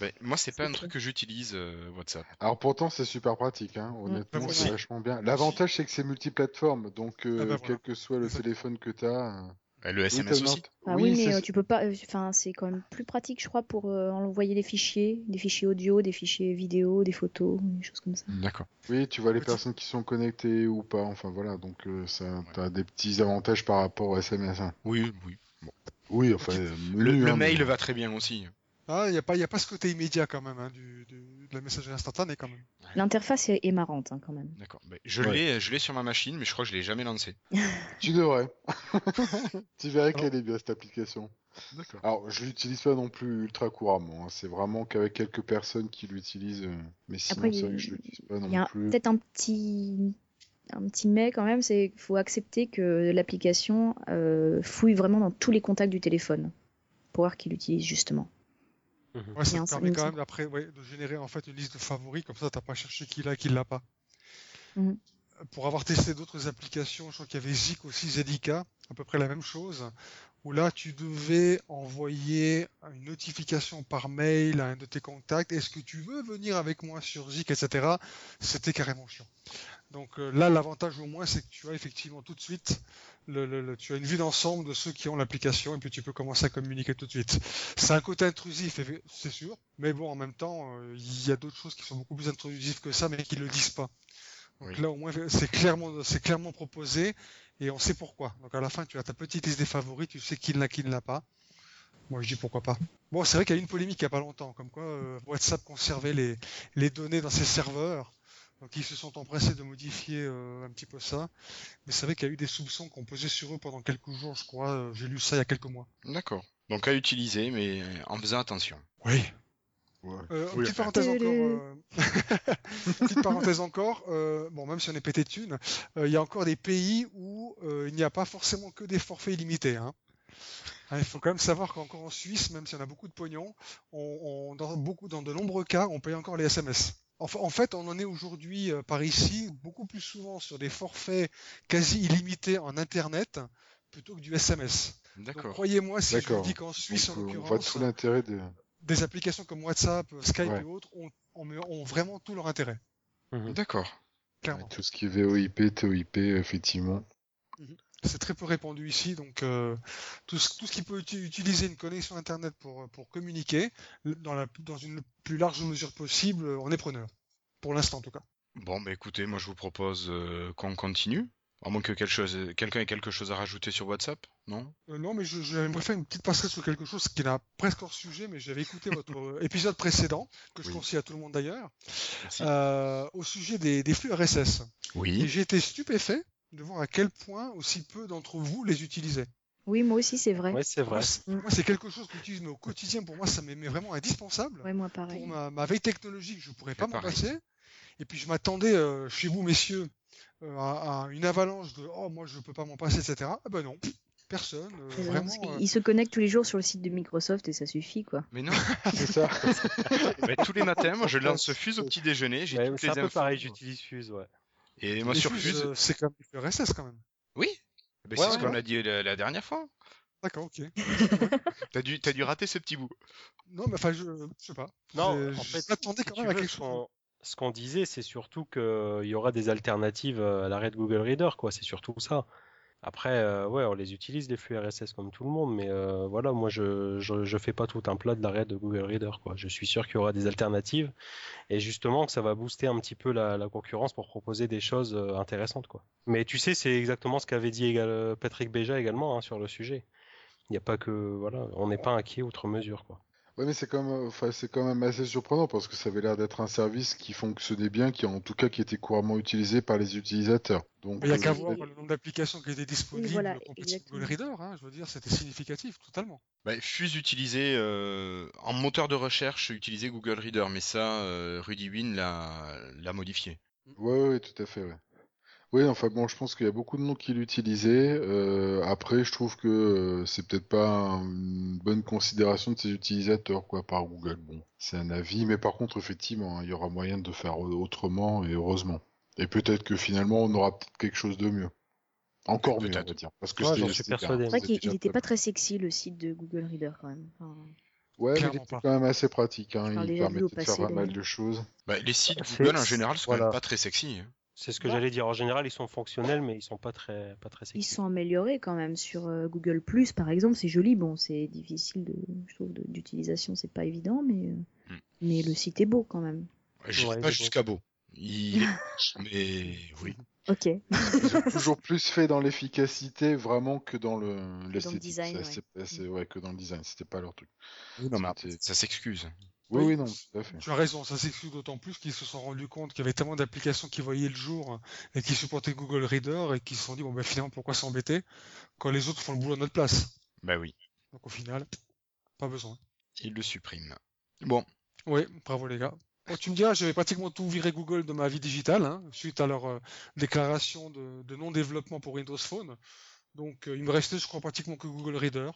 Speaker 1: Ben, moi, c'est pas un truc que j'utilise, euh, WhatsApp.
Speaker 3: Alors pourtant c'est super pratique, hein. honnêtement
Speaker 2: moi
Speaker 3: c'est vachement bien. L'avantage c'est que c'est multiplateforme, donc euh,
Speaker 2: Ah bah voilà.
Speaker 3: quel que soit le téléphone que tu as...
Speaker 1: Le SMS aussi.
Speaker 5: Ah oui, mais euh, tu peux pas. euh, Enfin, c'est quand même plus pratique, je crois, pour euh, envoyer des fichiers, des fichiers audio, des fichiers vidéo, des photos, des choses comme ça.
Speaker 1: D'accord.
Speaker 3: Oui, tu vois les personnes qui sont connectées ou pas, enfin voilà, donc euh, ça, t'as des petits avantages par rapport au SMS. hein.
Speaker 1: Oui, oui.
Speaker 3: Oui, enfin,
Speaker 1: Le,
Speaker 3: hein,
Speaker 1: mail
Speaker 3: mais-
Speaker 1: va très bien aussi.
Speaker 2: Ah, il n'y a, pas- y a pas ce côté immédiat quand même, hein, du, du- de la messagerie instantanée quand même.
Speaker 5: L'interface est, est marrante hein, quand même.
Speaker 1: D'accord. Ben, je
Speaker 3: Ouais.
Speaker 1: l'ai, je l'ai sur ma machine, mais je crois que je l'ai jamais lancé. <laughs>
Speaker 3: Tu devrais. <laughs> tu verrais qu'elle est bien cette application.
Speaker 1: D'accord.
Speaker 3: Alors, je l'utilise pas non plus ultra couramment. hein. C'est vraiment qu'avec quelques personnes qui l'utilisent. euh, Mais sinon,
Speaker 5: Après,
Speaker 3: c'est
Speaker 5: il-
Speaker 3: vrai que je l'utilise pas non
Speaker 5: Il y a
Speaker 3: plus.
Speaker 5: peut-être un petit un petit mais quand même, c'est qu'il faut accepter que l'application euh, fouille vraiment dans tous les contacts du téléphone pour voir qui l'utilise justement.
Speaker 2: Ouais,
Speaker 5: Il y
Speaker 2: ça te permet quand même après ouais, de générer en fait une liste de favoris, comme ça t'as pas cherché qui l'a, qui l'a pas.
Speaker 5: Mhm.
Speaker 2: Pour avoir testé d'autres applications, je crois qu'il y avait Zik aussi, Zedica, à peu près la même chose, où là tu devais envoyer une notification par mail à un de tes contacts, est-ce que tu veux venir avec moi sur Zik, etc. C'était carrément chiant. Donc euh, là l'avantage au moins c'est que tu as effectivement tout de suite le, le- le- tu as une vue d'ensemble de ceux qui ont l'application et puis tu peux commencer à communiquer tout de suite. C'est un côté intrusif, c'est sûr, mais bon, en même temps, euh, il y a d'autres choses qui sont beaucoup plus intrusives que ça, mais qui le disent pas. Donc
Speaker 1: Oui.
Speaker 2: là, au moins, c'est clairement, c'est clairement proposé et on sait pourquoi. Donc à la fin, tu as ta petite liste des favoris, tu sais qui l'a, qui ne l'a pas. Moi, je dis pourquoi pas. Bon, c'est vrai qu'il y a eu une polémique il y a pas longtemps, comme quoi euh, WhatsApp conservait les, les données dans ses serveurs. Donc ils se sont empressés de modifier euh, un petit peu ça. Mais c'est vrai qu'il y a eu des soupçons qu'on posait sur eux pendant quelques jours, je crois. Euh, J'ai lu ça il y a quelques mois.
Speaker 1: D'accord. Donc à utiliser, mais en faisant attention.
Speaker 2: Oui.
Speaker 3: Ouais.
Speaker 2: Euh,
Speaker 1: Oui,
Speaker 2: petite parenthèse encore. Euh, <laughs> petite parenthèse encore. euh, bon, même si on est pété de thunes, euh, il y a encore des pays où euh, il n'y a pas forcément que des forfaits illimités. Hein. Hein, il faut quand même savoir qu'encore en Suisse, même si on a beaucoup de pognon, on, on- dans beaucoup, dans de nombreux cas, on paye encore les SMS. En fait, on en est aujourd'hui euh, par ici beaucoup plus souvent sur des forfaits quasi illimités en Internet plutôt que du SMS.
Speaker 1: D'accord.
Speaker 2: croyez-moi si je vous
Speaker 3: D'accord.
Speaker 2: dis qu'en Suisse, en
Speaker 3: Donc, euh, on voit
Speaker 2: l'occurrence,
Speaker 3: tout l'intérêt de.
Speaker 2: des applications comme WhatsApp, Skype
Speaker 3: Ouais.
Speaker 2: et autres ont, ont- ont vraiment tout leur intérêt,
Speaker 1: D'accord.
Speaker 2: clairement.
Speaker 3: Ouais, tout ce qui est VoIP, TOIP, effectivement.
Speaker 2: C'est très peu répandu ici, donc euh, tout, ce, tout ce qui peut uti- utiliser une connexion Internet pour, pour communiquer, dans, la, dans une plus large mesure possible, on est preneur. Pour l'instant, en tout cas.
Speaker 1: Bon, bah écoutez, moi je vous propose euh, qu'on continue. À moins que quelqu'un ait quelque chose à rajouter sur WhatsApp, non?
Speaker 2: Euh, non, mais j'aimerais faire une petite passerelle sur quelque chose qui n'a presque hors sujet, mais j'avais écouté votre euh, épisode précédent, que je
Speaker 1: Oui.
Speaker 2: conseille à tout le monde d'ailleurs, euh, au sujet des, des flux RSS. Et
Speaker 1: Oui.
Speaker 2: j'ai été stupéfait de voir à quel point aussi peu d'entre vous les utilisaient.
Speaker 5: Oui, moi aussi, c'est vrai.
Speaker 4: Ouais, c'est vrai.
Speaker 2: Moi, c'est- c'est quelque chose que j'utilise au quotidien. Pour moi, ça m'est vraiment indispensable.
Speaker 5: Ouais, moi pareil.
Speaker 2: Pour ma, ma veille technologique, je pourrais pas m'en passer. Et puis je m'attendais euh, chez vous, messieurs, euh, à, à une avalanche de oh moi je peux pas m'en passer, etc. Ah ben non, personne. euh,
Speaker 5: C'est vrai,
Speaker 2: vraiment.
Speaker 5: parce qu'il-
Speaker 2: euh,
Speaker 5: Il se connecte tous les jours sur le site de Microsoft et ça suffit, quoi.
Speaker 1: Mais non, <laughs>
Speaker 3: C'est ça.
Speaker 1: mais <laughs> tous les matins, moi je lance Fuse au petit déjeuner, j'ai
Speaker 4: Ouais,
Speaker 1: toutes
Speaker 4: c'est
Speaker 1: les
Speaker 4: un peu
Speaker 1: infos.
Speaker 4: pareil, j'utilise Fuse, ouais.
Speaker 1: Et moi sur
Speaker 2: Fuse,
Speaker 1: Fuse,
Speaker 2: euh, c'est quand même du RSS quand même.
Speaker 1: oui. Ben,
Speaker 4: Ouais,
Speaker 1: c'est ce qu'on
Speaker 4: ouais.
Speaker 1: a dit la, la dernière fois.
Speaker 2: D'accord, ok. <laughs>
Speaker 1: T'as dû, t'as dû rater ce petit bout.
Speaker 2: Non, mais enfin, je, je sais pas.
Speaker 4: Non,
Speaker 2: Je-
Speaker 4: en fait,
Speaker 2: m'attendais quand même à quelque chose.
Speaker 4: Ce qu'on disait, c'est surtout qu'il y aura des alternatives euh, à l'arrêt de Google Reader, quoi. C'est surtout ça. Après, euh, ouais, on les utilise les flux RSS comme tout le monde, mais euh, voilà, moi je, je fais pas tout un plat de l'arrêt de Google Reader, quoi. Je suis sûr qu'il y aura des alternatives et justement que ça va booster un petit peu la, concurrence pour proposer des choses euh, intéressantes, quoi. Mais tu sais, c'est exactement ce qu'avait dit Patrick Béja également hein, sur le sujet. Il n'y a pas que voilà, on n'est pas inquiet outre mesure, quoi.
Speaker 3: Ouais, mais c'est quand même, enfin, c'est quand même assez surprenant parce que ça avait l'air d'être un service qui fonctionnait bien, qui en tout cas qui était couramment utilisé par les utilisateurs. Donc,
Speaker 2: Il n'y a
Speaker 3: euh,
Speaker 2: qu'à voir le nombre d'applications qui étaient disponibles
Speaker 5: voilà,
Speaker 2: pour petit. Google Reader. Hein, je veux dire, c'était significatif, totalement.
Speaker 1: Ben, Fuse utilisé euh, en moteur de recherche, utilisait Google Reader, mais ça, euh, Rudy Win l'a l'a modifié.
Speaker 3: Ouais, ouais, tout à fait, ouais. Oui, enfin bon, je pense qu'il y a beaucoup de noms qui l'utilisaient. Euh, après, je trouve que euh, c'est peut-être pas un- une bonne considération de ses utilisateurs, quoi, par Google. Bon, c'est un avis, mais par contre, effectivement, hein, il y aura moyen de faire au- autrement, et heureusement. Et peut-être que finalement, on aura peut-être quelque chose de mieux. Encore mieux, on va dire. Parce que
Speaker 4: Ouais,
Speaker 3: c'était-
Speaker 4: j'en suis
Speaker 3: c'était bien,
Speaker 4: persuadé.
Speaker 5: C'est vrai qu'il n'était pas très sexy le site de Google Reader quand même. Enfin,
Speaker 3: Ouais, mais il était
Speaker 2: pas.
Speaker 3: quand même assez pratique, hein. Il permettait de faire pas mal de choses.
Speaker 1: Ben, les sites Google en général sont quand
Speaker 4: voilà.
Speaker 1: même pas très sexy. hein.
Speaker 4: C'est ce que j'allais dire. En général, ils sont fonctionnels, mais ils sont pas très, pas très
Speaker 5: ils sont améliorés quand même sur euh, Google Plus par exemple. C'est joli, bon, c'est difficile de, je trouve, d'utilisation, c'est pas évident, mais euh,
Speaker 1: Hmm.
Speaker 5: mais le site est beau quand même.
Speaker 1: J'irai
Speaker 4: Ouais,
Speaker 1: pas jusqu'à beau. Il est <laughs> moche, mais oui.
Speaker 5: Ok.
Speaker 3: Ils ont toujours plus fait dans l'efficacité vraiment que dans le l'esthétique.
Speaker 5: design,
Speaker 3: Ça,
Speaker 5: ouais.
Speaker 3: c'est pas- c'est- ouais, que dans le design, c'était pas leur truc.
Speaker 1: Non, mais ça s'excuse.
Speaker 3: Oui,
Speaker 2: Oui.
Speaker 3: non, tout à fait.
Speaker 2: Tu as raison, ça s'excuse d'autant plus qu'ils se sont rendus compte qu'il y avait tellement d'applications qui voyaient le jour et qui supportaient Google Reader et qui se sont dit, bon ben finalement, pourquoi s'embêter quand les autres font le boulot à notre place?
Speaker 1: Bah oui,
Speaker 2: Donc au final, pas besoin.
Speaker 1: il le supprime. Bon,
Speaker 2: Oui, bravo les gars. Bon, tu me diras, j'avais pratiquement tout viré Google de ma vie digitale, hein, suite à leur euh, déclaration de, de non-développement pour Windows Phone. Donc euh, il me restait, je crois, pratiquement que Google Reader.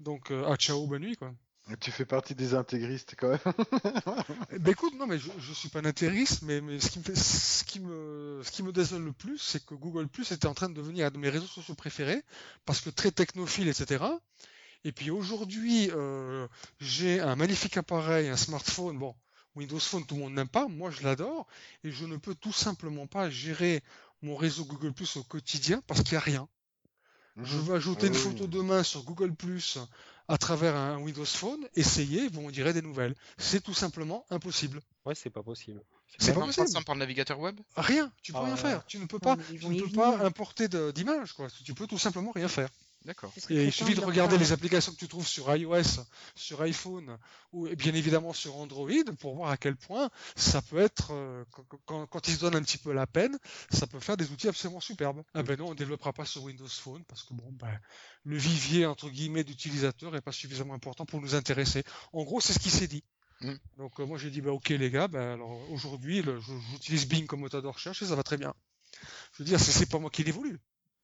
Speaker 2: Donc, euh, ah ciao, bonne nuit, quoi.
Speaker 3: Tu fais partie des intégristes quand même. <laughs>
Speaker 2: Ben écoute, non, mais je, je suis pas un intégriste, mais, mais ce qui me fait, ce qui me, ce qui me désole le plus, c'est que Google Plus était en train de devenir un de mes réseaux sociaux préférés, parce que très technophile, etc. Et puis aujourd'hui, euh, j'ai un magnifique appareil, un smartphone, bon, Windows Phone, tout le monde n'aime pas, moi je l'adore, et je ne peux tout simplement pas gérer mon réseau Google Plus au quotidien parce qu'il n'y a rien. Je veux ajouter une photo de main sur Google Plus à travers un Windows Phone, essayer, vous me direz des nouvelles. C'est tout simplement impossible.
Speaker 4: Ouais, c'est pas possible.
Speaker 2: C'est pas possible.
Speaker 1: passant par le navigateur web?
Speaker 2: Rien, tu peux
Speaker 4: Ah
Speaker 2: rien
Speaker 4: ouais.
Speaker 2: faire. Tu ne peux pas, tu ne peux pas importer d'images, quoi. Tu peux tout simplement rien faire.
Speaker 1: D'accord.
Speaker 2: Et il suffit de regarder les applications que tu trouves sur iOS, sur iPhone ou et bien évidemment sur Android pour voir à quel point ça peut être, euh, quand, quand- ils se donnent un petit peu la peine, ça peut faire des outils absolument superbes. Ah ben non, on ne développera pas sur Windows Phone parce que bon, ben, le vivier entre guillemets d'utilisateurs est pas suffisamment important pour nous intéresser. En gros, c'est ce qui s'est dit.
Speaker 1: Mm.
Speaker 2: Donc euh, moi j'ai dit bah ok les gars, ben alors aujourd'hui j'utilise Bing comme moteur de recherche et ça va très bien. Je veux dire, c'est c'est pas moi qui l'ai voulu.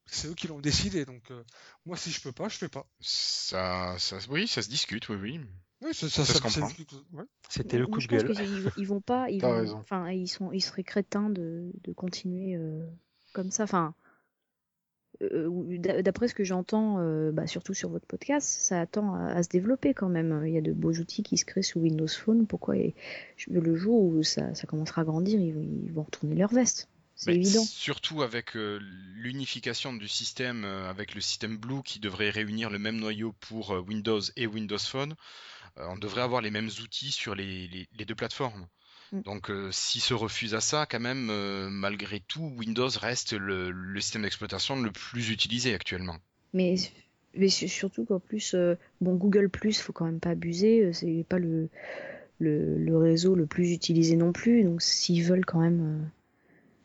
Speaker 2: C'est eux qui l'ont décidé, donc euh, moi si je peux pas, je fais pas.
Speaker 1: Ça, ça, oui, ça se discute, oui, oui.
Speaker 2: Oui, ça, ça,
Speaker 1: Ça se comprend.
Speaker 2: ouais.
Speaker 4: C'était le coup de gueule.
Speaker 5: vont- ils vont pas, ils vont- enfin, ils sont, ils seraient crétins de, de continuer euh, comme ça. Enfin, euh, d'après ce que j'entends, euh, bah, surtout sur votre podcast, ça attend à, à se développer quand même. Il y a de beaux outils qui se créent sous Windows Phone. Pourquoi et le jour où ça, ça commencera à grandir, ils, vont- ils vont retourner leur veste. C'est évident.
Speaker 1: Surtout avec euh, l'unification du système, euh, avec le système Blue qui devrait réunir le même noyau pour euh, Windows et Windows Phone, on devrait avoir les mêmes outils sur les, les- les deux plateformes.
Speaker 5: Mm.
Speaker 1: Donc s'ils se refusent à ça, quand même, malgré tout, Windows reste le, le système d'exploitation le plus utilisé actuellement.
Speaker 5: Mais, mais su- surtout qu'en plus, bon, Google Plus, faut quand même pas abuser. C'est pas le, le, le réseau le plus utilisé non plus. Donc, s'ils veulent quand même.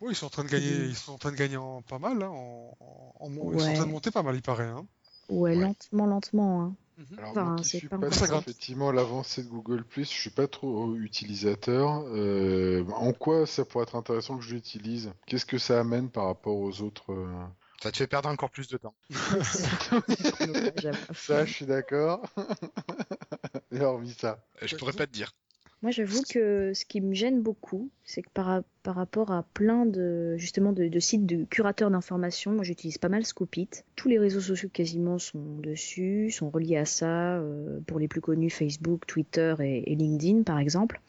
Speaker 2: Oui, ils sont en train de gagner,
Speaker 5: Mhm.
Speaker 2: ils sont en train de gagner en, pas mal, hein, en, en- en- ils sont en train de monter pas mal, il paraît. Hein.
Speaker 5: ouais,
Speaker 1: Ouais.
Speaker 5: lentement, lentement. Hein.
Speaker 3: Alors
Speaker 5: Enfin,
Speaker 3: moi qui suis
Speaker 5: pas
Speaker 3: pas effectivement l'avancée de Google+, je suis pas trop utilisateur. Euh, en quoi ça pourrait être intéressant que je l'utilise? Qu'est-ce que ça amène par rapport aux autres euh,
Speaker 1: Ça te fait perdre encore plus de temps. <laughs>
Speaker 3: Ça, je suis d'accord. <laughs> Et hormis ça.
Speaker 1: Euh, Je pourrais pas te dire.
Speaker 5: Moi, j'avoue que ce qui me gêne beaucoup, c'est que par, ra- par rapport à plein de justement de, de sites de curateurs d'informations, moi j'utilise pas mal Scoopit. Tous les réseaux sociaux quasiment sont dessus, sont reliés à ça. euh, pour les plus connus, Facebook, Twitter et, et LinkedIn par exemple,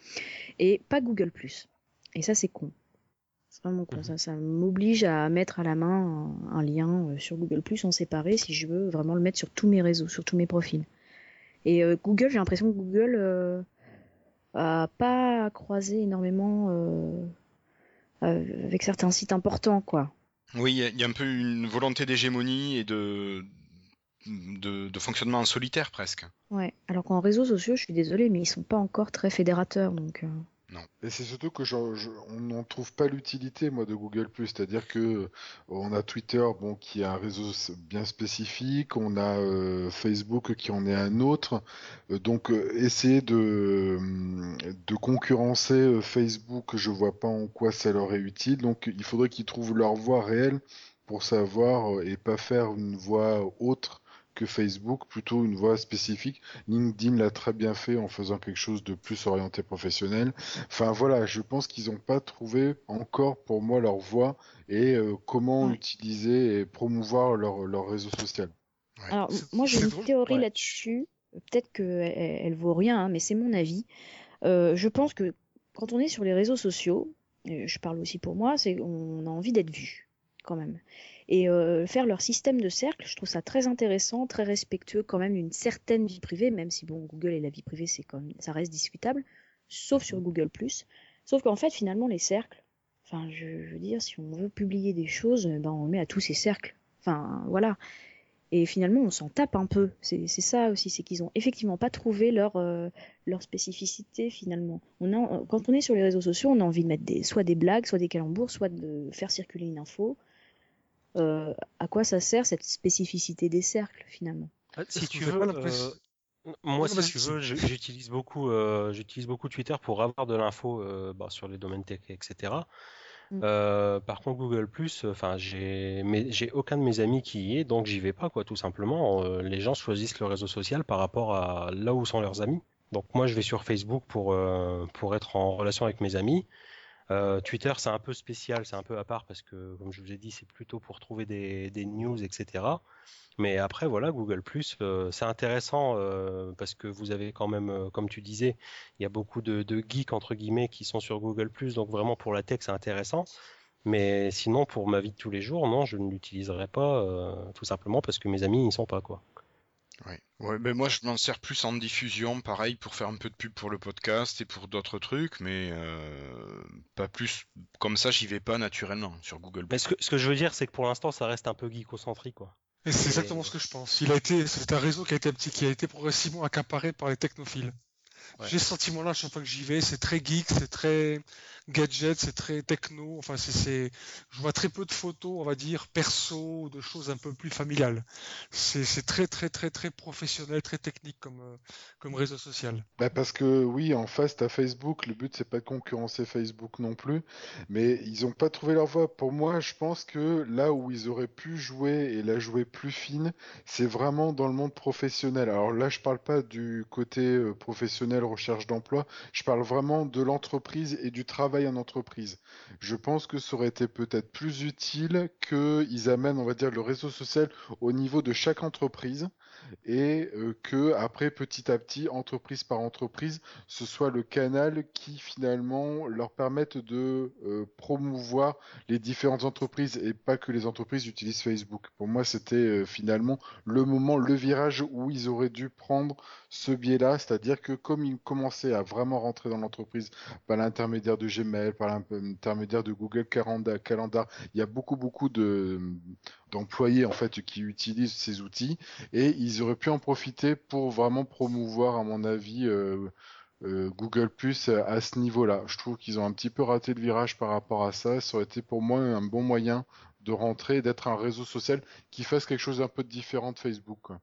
Speaker 5: et pas Google Et ça, c'est con. C'est vraiment con.
Speaker 4: Mhm.
Speaker 5: Ça, ça m'oblige à mettre à la main un, un lien euh, sur Google en séparé si je veux vraiment le mettre sur tous mes réseaux, sur tous mes profils. Et euh, Google, j'ai l'impression que Google euh, a pas croisé énormément euh, euh, avec certains sites importants, quoi.
Speaker 1: Oui, il y a- il y, a un peu une volonté d'hégémonie et de, de, de fonctionnement en solitaire presque.
Speaker 5: Ouais. Alors qu'en réseaux sociaux, je suis désolée, mais ils sont pas encore très fédérateurs, donc.
Speaker 3: Et c'est surtout que je- je- on n'en trouve pas l'utilité, moi, de Google+. C'est-à-dire que on a Twitter, bon, qui est un réseau bien spécifique, on a euh, Facebook qui en est un autre. Euh, donc, euh, essayer de, concurrencer Facebook, je vois pas en quoi ça leur est utile. Donc, il faudrait qu'ils trouvent leur voie réelle pour savoir et pas faire une voie autre que Facebook, plutôt une voie spécifique. LinkedIn l'a très bien fait en faisant quelque chose de plus orienté professionnel. Enfin voilà, je pense qu'ils n'ont pas trouvé encore pour moi leur voie et euh, comment utiliser et promouvoir leur, leur réseau social.
Speaker 1: Ouais.
Speaker 5: Alors, moi, j'ai une
Speaker 2: drôle.
Speaker 5: théorie
Speaker 4: Ouais.
Speaker 5: là-dessus. Peut-être qu'elle elle, elle vaut rien, hein, mais c'est mon avis. Euh, je pense que quand on est sur les réseaux sociaux, je parle aussi pour moi, c'est on a envie d'être vu, quand même. Et euh, faire leur système de cercle, je trouve ça très intéressant, très respectueux quand même d'une certaine vie privée, même si bon, Google et la vie privée, c'est quand même, ça reste discutable, sauf sur Google+. Sauf qu'en fait, finalement, les cercles, enfin, je, veux dire, si on veut publier des choses, ben, on met à tous ces cercles. Enfin, voilà. Et finalement, on s'en tape un peu. C'est ça aussi, c'est qu'ils ont effectivement pas trouvé leur, euh, spécificité finalement. Quand on est sur les réseaux sociaux, on a envie de mettre soit des blagues, soit des calembours, soit de faire circuler une info. Euh, à quoi ça sert cette spécificité des cercles finalement?
Speaker 4: Si tu veux, euh, moi, si tu veux, j'utilise beaucoup, euh, j'utilise beaucoup Twitter pour avoir de l'info euh, bah, sur les domaines tech, etc.
Speaker 5: Mm.
Speaker 4: Euh, par contre, Google enfin, j'ai, mais j'ai aucun de mes amis qui y est, donc j'y vais pas, quoi, tout simplement. Euh, les gens choisissent le réseau social par rapport à là où sont leurs amis. Donc moi, je vais sur Facebook pour euh, pour être en relation avec mes amis. Euh, Twitter, c'est un peu spécial, c'est un peu à part parce que, comme je vous ai dit, c'est plutôt pour trouver des, news, etc. Mais après, voilà, Google euh, c'est intéressant euh, parce que vous avez quand même, comme tu disais, il y a beaucoup de, de geeks entre guillemets qui sont sur Google donc vraiment pour la tech, c'est intéressant. Mais sinon, pour ma vie de tous les jours, non, je ne l'utiliserai pas, tout simplement parce que mes amis n'y sont pas, quoi.
Speaker 1: Ouais. Ouais, mais moi je m'en sers plus en diffusion, pareil, pour faire un peu de pub pour le podcast et pour d'autres trucs, mais euh, pas plus. Comme ça, j'y vais pas naturellement sur Google.
Speaker 4: Mais ce que, ce que je veux dire, c'est que pour l'instant, ça reste un peu geekocentrique, quoi.
Speaker 2: Et c'est
Speaker 4: Et-
Speaker 2: exactement ce que je pense. Il a été, c'est un réseau qui a été, un petit- qui a été progressivement accaparé par les technophiles.
Speaker 1: Ouais.
Speaker 2: J'ai ce sentiment-là à chaque fois que j'y vais. C'est très geek, c'est très gadget, c'est très techno. Enfin, c'est, je vois très peu de photos, on va dire, perso, de choses un peu plus familiales. C'est, c'est très, très, très, très professionnel, très technique comme, euh, comme réseau social.
Speaker 3: Bah parce que oui, en face, t'as Facebook. Le but, c'est pas de concurrencer Facebook non plus. Mais ils ont pas trouvé leur voie. Pour moi, je pense que là où ils auraient pu jouer et la jouer plus fine, c'est vraiment dans le monde professionnel. Alors là, je parle pas du côté euh, recherche d'emploi. Je parle vraiment de l'entreprise et du travail en entreprise. Je pense que ça aurait été peut-être plus utile qu'ils amènent, on va dire, le réseau social au niveau de chaque entreprise et euh, que après petit à petit entreprise par entreprise ce soit le canal qui finalement leur permette de euh, promouvoir les différentes entreprises et pas que les entreprises utilisent Facebook. Pour moi c'était euh, finalement le moment, le virage où ils auraient dû prendre ce biais-là, c'est-à-dire que comme ils commençaient à vraiment rentrer dans l'entreprise par l'intermédiaire de Gmail, par l'intermédiaire de Google Calendar, il y a beaucoup beaucoup de d'employés en fait qui utilisent ces outils et ils auraient pu en profiter pour vraiment promouvoir à mon avis euh, euh, Google Plus à ce niveau-là. Je trouve qu'ils ont un petit peu raté le virage par rapport à ça. Ça aurait été pour moi un bon moyen de rentrer, d'être un réseau social qui fasse quelque chose d'un peu différent de Facebook. Quoi.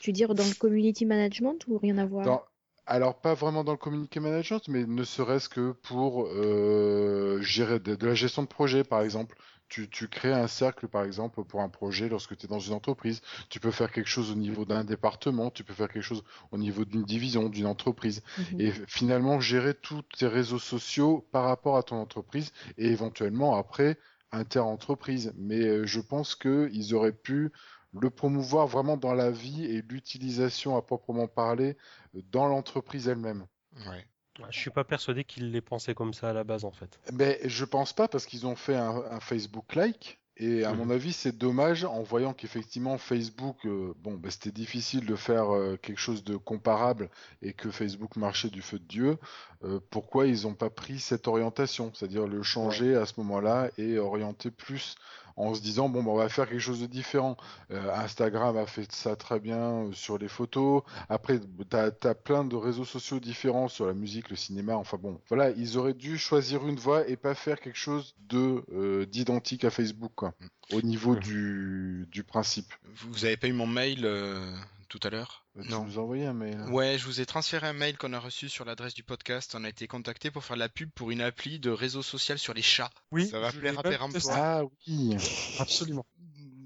Speaker 5: Tu veux dire dans le community management ou rien à voir?
Speaker 3: Dans- Alors pas vraiment dans le community management, mais ne serait-ce que pour euh, gérer de, de la gestion de projet, par exemple. Tu, tu crées un cercle, par exemple, pour un projet lorsque tu es dans une entreprise. Tu peux faire quelque chose au niveau d'un département, tu peux faire quelque chose au niveau d'une division, d'une entreprise.
Speaker 5: Mhm.
Speaker 3: Et finalement, gérer tous tes réseaux sociaux par rapport à ton entreprise et éventuellement après inter-entreprise. Mais euh, je pense qu'ils auraient pu le promouvoir vraiment dans la vie et l'utilisation à proprement parler euh, dans l'entreprise elle-même.
Speaker 1: Ouais.
Speaker 4: Je suis pas persuadé qu'ils l'aient pensé comme ça à la base en fait.
Speaker 3: Mais je pense pas parce qu'ils ont fait un, un Facebook like. Et à
Speaker 4: Mhm.
Speaker 3: mon avis, c'est dommage en voyant qu'effectivement Facebook, euh, bon, bah, c'était difficile de faire euh, quelque chose de comparable et que Facebook marchait du feu de Dieu. euh, pourquoi ils n'ont pas pris cette orientation, c'est-à-dire le changer à ce moment-là et orienter plus en se disant bon, bah, on va faire quelque chose de différent. Euh, Instagram a fait ça très bien euh, sur les photos. Après, tu as, plein de réseaux sociaux différents sur la musique, le cinéma. Enfin bon, voilà, ils auraient dû choisir une voie et pas faire quelque chose de euh, d'identique à Facebook, quoi, au niveau du, du principe.
Speaker 1: Vous vous avez pas eu mon mail euh, tout à l'heure
Speaker 3: Tu
Speaker 1: Non.
Speaker 3: nous as envoyé un mail.
Speaker 1: Ouais, je vous ai transféré un mail qu'on a reçu sur l'adresse du podcast. On a été contacté pour faire la pub pour une appli de réseau social sur les chats.
Speaker 2: Oui,
Speaker 1: Ça va
Speaker 2: je
Speaker 1: plaire
Speaker 2: l'ai
Speaker 1: à Péremptoire.
Speaker 3: Ah oui,
Speaker 2: Absolument.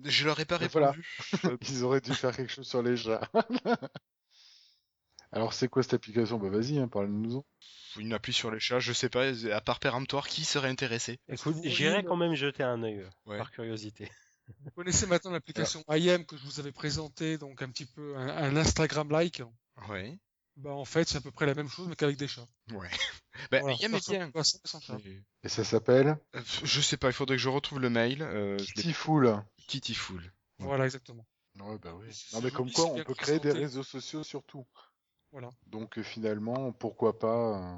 Speaker 1: Je leur ai pas
Speaker 3: Et voilà.
Speaker 1: répondu. <laughs>
Speaker 3: ils auraient dû faire quelque chose sur les chats. <laughs> Alors c'est quoi cette application? Bah vas-y, hein, parle-nous-en.
Speaker 1: Une appli sur les chats, je sais pas, à part péremptoire, qui serait intéressé?
Speaker 4: Écoute, j'irai quand même jeter un œil euh,
Speaker 1: Ouais.
Speaker 4: par curiosité.
Speaker 2: Vous connaissez maintenant l'application IM que je vous avais présenté, donc un petit peu un, un Instagram-like.
Speaker 1: Ouais.
Speaker 2: Bah en fait, c'est à peu près la même chose, mais qu'avec des chats.
Speaker 1: Ouais. <laughs> Bah,
Speaker 2: Voilà,
Speaker 1: il y a mais
Speaker 2: ça ressemble
Speaker 1: bien.
Speaker 3: Et ça s'appelle
Speaker 1: Euh, Je sais pas, il faudrait que je retrouve le mail. Euh, je l'ai-
Speaker 3: Kitty Fool.
Speaker 1: Kitty Fool.
Speaker 2: Voilà, exactement.
Speaker 3: Ouais, bah oui. Non mais comme quoi, on peut créer des réseaux sociaux sur tout.
Speaker 2: Voilà.
Speaker 3: Donc euh, finalement, pourquoi pas euh,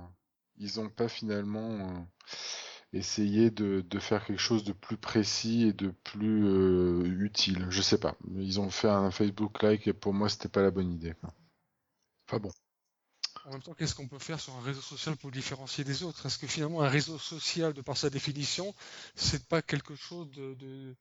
Speaker 3: Ils ont pas finalement euh, essayé de, de faire quelque chose de plus précis et de plus euh, utile. Je sais pas. Ils ont fait un Facebook like et pour moi, c'était pas la bonne idée. Enfin bon.
Speaker 2: En même temps, qu'est-ce qu'on peut faire sur un réseau social pour le différencier des autres? Est-ce que finalement, un réseau social, de par sa définition, c'est pas quelque chose de, de,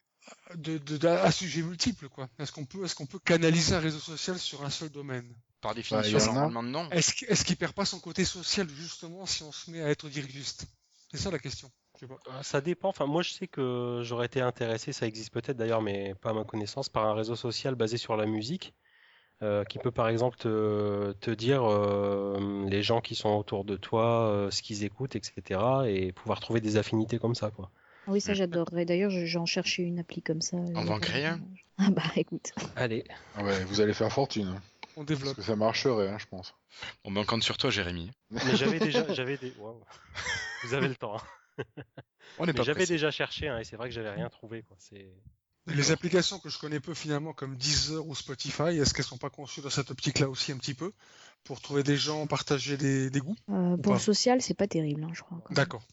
Speaker 2: de, de- de- à sujet multiple, quoi? Est-ce qu'on peut, est-ce qu'on peut canaliser un réseau social sur un seul domaine?
Speaker 1: Par
Speaker 3: Bah,
Speaker 1: définition, normalement, non.
Speaker 2: Est-ce est-ce qu'il perd pas son côté social justement si on se met à être dirigiste? C'est ça la question. Je sais pas.
Speaker 4: Euh, Ça dépend. Enfin, moi, je sais que j'aurais été intéressé, ça existe peut-être d'ailleurs, mais pas à ma connaissance, par un réseau social basé sur la musique, euh, qui peut par exemple te, te dire euh, les gens qui sont autour de toi, euh, ce qu'ils écoutent, etc., et pouvoir trouver des affinités comme ça, quoi.
Speaker 5: Oui, ça j'adorerais. D'ailleurs, je- j'en cherchais une appli comme ça.
Speaker 1: On va en créer un <laughs>
Speaker 5: Ah bah écoute.
Speaker 4: Allez,
Speaker 3: Ah ouais, vous allez faire fortune.
Speaker 2: On
Speaker 3: Parce
Speaker 2: développe.
Speaker 3: que ça marcherait, hein, je pense.
Speaker 1: On ben, on compte sur toi, Jérémy.
Speaker 4: mais j'avais déjà, j'avais des. Vous avez le temps. hein.
Speaker 1: On n'est pas
Speaker 4: j'avais déjà cherché, hein, et c'est vrai que j'avais rien trouvé, quoi. C'est
Speaker 2: Les applications que je connais peu finalement, comme Deezer ou Spotify, est-ce qu'elles sont pas conçues dans cette optique-là aussi un petit peu pour trouver des gens, partager des, des goûts
Speaker 5: Euh,
Speaker 2: Ou
Speaker 5: pour le social, c'est pas terrible, hein, je crois.
Speaker 2: D'accord.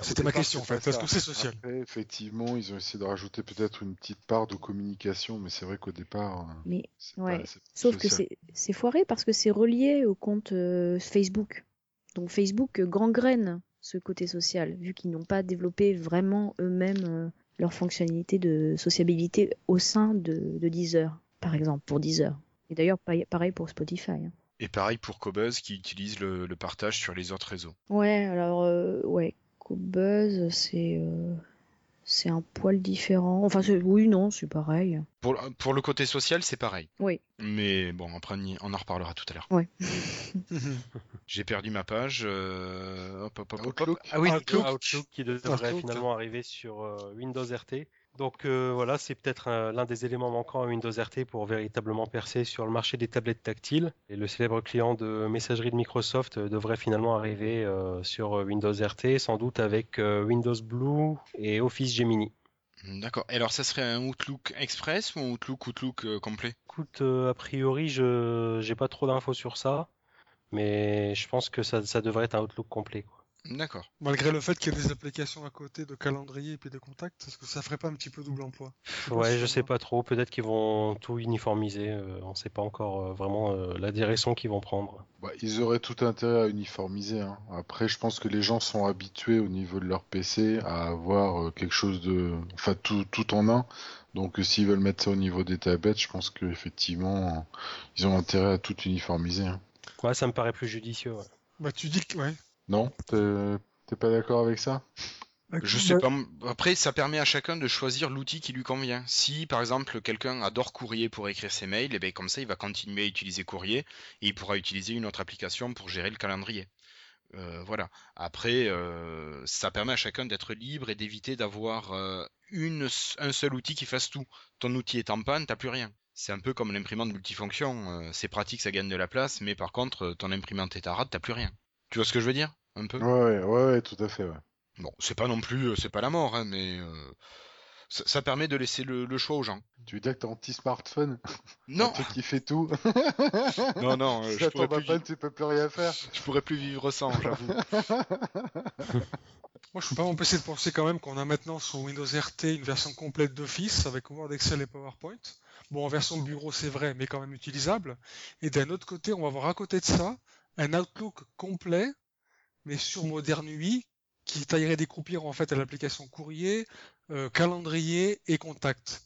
Speaker 2: C'était ma question en fait. Est-ce que c'est social
Speaker 3: Après, effectivement, ils ont essayé de rajouter peut-être une petite part de communication, mais c'est vrai qu'au départ, euh,
Speaker 5: Mais
Speaker 3: c'est
Speaker 5: Ouais.
Speaker 3: pas,
Speaker 5: Sauf que
Speaker 3: social.
Speaker 5: c'est c'est foiré parce que c'est relié au compte euh, Facebook. Donc Facebook euh, gangrène ce côté social, vu qu'ils n'ont pas développé vraiment eux-mêmes euh, leur fonctionnalité de sociabilité au sein de, de Deezer, par exemple, pour Deezer. Et d'ailleurs, pa- pareil pour Spotify. hein.
Speaker 1: Et pareil pour Cobuzz qui utilise le, le partage sur les autres réseaux.
Speaker 5: Ouais, alors, euh, ouais, C'est euh, c'est un poil différent. Enfin, oui, non, c'est pareil.
Speaker 1: Pour, pour le côté social, c'est pareil.
Speaker 5: Oui.
Speaker 1: Mais bon, après, on y- on en reparlera tout à l'heure.
Speaker 5: Ouais. <laughs>
Speaker 1: J'ai perdu ma page. euh, hop, hop, hop, hop, hop.
Speaker 3: Outlook.
Speaker 1: Ah oui,
Speaker 2: Outlook.
Speaker 4: Outlook qui devrait
Speaker 2: Outlook.
Speaker 4: finalement arriver sur euh, Windows RT. Donc euh, voilà, c'est peut-être euh, l'un des éléments manquants à Windows RT pour véritablement percer sur le marché des tablettes tactiles. Et le célèbre client de messagerie de Microsoft euh, devrait finalement arriver euh, sur Windows RT, sans doute avec euh, Windows Blue et Office Gemini.
Speaker 1: D'accord. Et alors, ça serait un Outlook Express ou un Outlook Outlook complet?
Speaker 4: Écoute, a priori, je j'ai pas trop d'infos sur ça, mais je pense que ça, ça devrait être un Outlook complet. quoi.
Speaker 1: D'accord.
Speaker 2: Malgré le fait qu'il y ait des applications à côté de calendrier et puis de contact, est-ce que ça ferait pas un petit peu double emploi?
Speaker 4: Ouais, je sais pas trop. Peut-être qu'ils vont tout uniformiser. euh, on sait pas encore euh, vraiment euh, la direction qu'ils vont prendre.
Speaker 3: Bah, ils auraient tout intérêt à uniformiser. hein. Après, je pense que les gens sont habitués au niveau de leur PC à avoir euh, quelque chose de, enfin tout, tout en un. Donc, s'ils veulent mettre ça au niveau des tablettes, je pense qu'effectivement, ils ont intérêt à tout uniformiser. hein.
Speaker 4: Ouais, ça me paraît plus judicieux. ouais.
Speaker 2: Bah tu dis que ouais.
Speaker 3: Non T'es pas d'accord avec ça?
Speaker 1: Je sais pas. Après, ça permet à chacun de choisir l'outil qui lui convient. Si, par exemple, quelqu'un adore Courrier pour écrire ses mails, et ben comme ça, il va continuer à utiliser Courrier et il pourra utiliser une autre application pour gérer le calendrier. Euh, voilà. Après, euh, ça permet à chacun d'être libre et d'éviter d'avoir euh, une, un seul outil qui fasse tout. Ton outil est en panne, t'as plus rien. C'est un peu comme l'imprimante multifonction. euh, c'est pratique, ça gagne de la place, mais par contre, ton imprimante est à rate, t'as plus rien. Tu vois ce que je veux dire Un peu?
Speaker 3: Ouais, ouais, ouais, ouais, tout à fait. Ouais.
Speaker 1: Bon, c'est pas non plus, euh, c'est pas la mort, hein, mais euh, ça, ça permet de laisser le, le choix aux gens.
Speaker 3: Tu veux dire que t'es anti-smartphone? <laughs>
Speaker 1: Non,
Speaker 3: Un truc qui fait tout <laughs>
Speaker 1: non, non, <laughs> euh,
Speaker 3: Si
Speaker 1: je, pourrais plus,
Speaker 3: tu peux plus rien faire.
Speaker 1: je pourrais plus vivre sans, j'avoue.
Speaker 2: Moi je peux pas m'empêcher de penser quand même qu'on a maintenant sur Windows RT une version complète d'Office avec Word, Excel et PowerPoint. Bon en version de bureau c'est vrai, mais quand même utilisable. Et d'un autre côté, on va avoir à côté de ça un Outlook complet, mais sur Modern UI, qui taillerait décroupir en fait à l'application courrier, euh, calendrier et contact.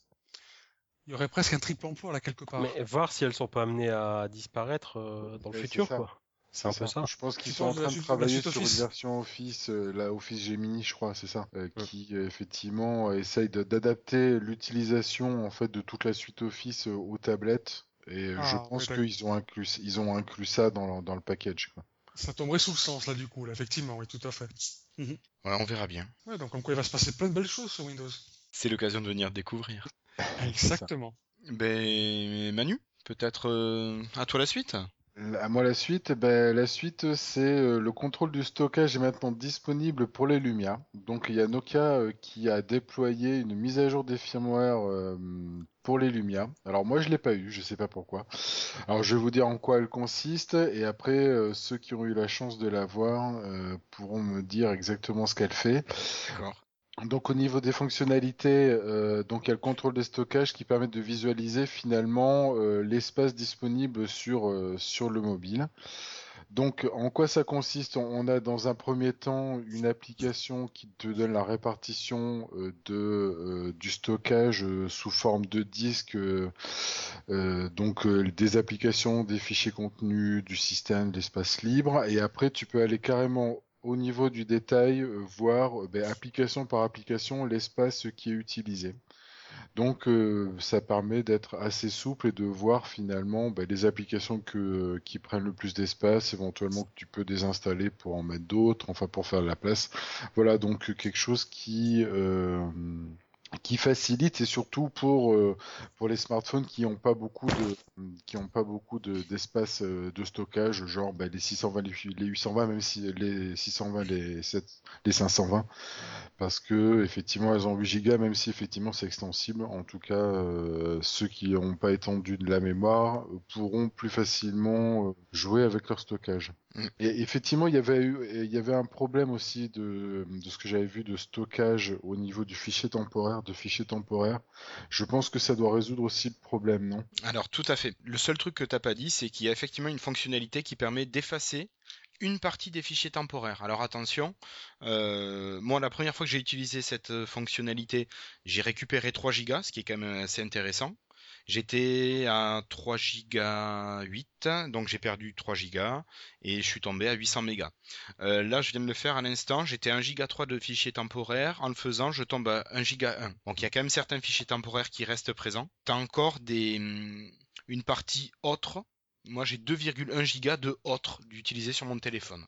Speaker 2: Il y aurait presque un triple emploi là quelque part.
Speaker 4: Mais voir si elles sont pas amenées à disparaître euh, dans le
Speaker 3: Ouais,
Speaker 4: futur,
Speaker 3: ça.
Speaker 4: quoi. C'est un peu ça.
Speaker 3: Je pense qu'ils sont en train de travailler sur une version Office, euh, la Office Gemini, je crois, c'est ça, euh, qui effectivement essaye d'adapter l'utilisation en fait de toute la suite Office euh, aux tablettes. Et je
Speaker 2: Ah,
Speaker 3: pense
Speaker 2: ouais,
Speaker 3: qu'ils ont inclus, ils ont inclus ça dans, le- dans le package. Quoi.
Speaker 2: Ça tomberait sous le sens là du coup, là, effectivement, oui tout à fait.
Speaker 1: Ouais, on verra bien.
Speaker 2: Ouais, donc comme quoi il va se passer plein de belles choses sur Windows.
Speaker 1: C'est l'occasion de venir découvrir.
Speaker 2: Exactement.
Speaker 1: Ben, Manu, peut-être euh, à toi la suite
Speaker 3: À moi la suite, ben, la suite c'est euh, le contrôle du stockage est maintenant disponible pour les Lumia. Donc il y a Nokia euh, qui a déployé une mise à jour des firmware euh, pour les Lumia. Alors moi je l'ai pas eu, je sais pas pourquoi. Alors je vais vous dire en quoi elle consiste et après euh, ceux qui ont eu la chance de la voir euh, pourront me dire exactement ce qu'elle fait.
Speaker 1: D'accord.
Speaker 3: Donc au niveau des fonctionnalités, euh, donc il y a le contrôle des stockages qui permet de visualiser finalement euh, l'espace disponible sur, euh, sur le mobile. Donc en quoi ça consiste? On a dans un premier temps une application qui te donne la répartition de, du stockage sous forme de disque, donc des applications, des fichiers contenus, du système, de l'espace libre. Et après tu peux aller carrément au niveau du détail, euh, voir euh, ben, application par application l'espace qui est utilisé. Donc euh, ça permet d'être assez souple et de voir finalement ben, les applications qui prennent le plus d'espace, éventuellement que tu peux désinstaller pour en mettre d'autres, enfin pour faire de la place. Voilà donc quelque chose qui qui facilite et surtout pour euh, pour les smartphones qui n'ont pas beaucoup de qui ont pas beaucoup de d'espace euh, de stockage genre ben, les 620 les 820 même si les 620 les 7 les 520 parce que effectivement elles ont 8 Go, même si effectivement c'est extensible. En tout cas, euh, ceux qui n'ont pas étendu de la mémoire pourront plus facilement jouer avec leur stockage.
Speaker 1: Mm.
Speaker 3: Et effectivement, il y avait un problème aussi de, ce que j'avais vu de stockage au niveau du fichier temporaire, de fichier temporaire. Je pense que ça doit résoudre aussi le problème, non?
Speaker 1: Alors tout à fait. Le seul truc que t'as pas dit, c'est qu'il y a effectivement une fonctionnalité qui permet d'effacer une partie des fichiers temporaires. Alors attention, euh, moi la première fois que j'ai utilisé cette euh, fonctionnalité, j'ai récupéré 3 Go, ce qui est quand même assez intéressant. J'étais à 3 Go 8, donc j'ai perdu 3 Go et je suis tombé à 800 mégas. Euh, là, je viens de le faire à l'instant, j'étais à 1 Go 3 de fichiers temporaires. En le faisant, je tombe à 1 Go 1. Donc il y a quand même certains fichiers temporaires qui restent présents. T'as encore des, hum, une partie autre moi j'ai 2,1 gigas de autres d'utiliser sur mon téléphone.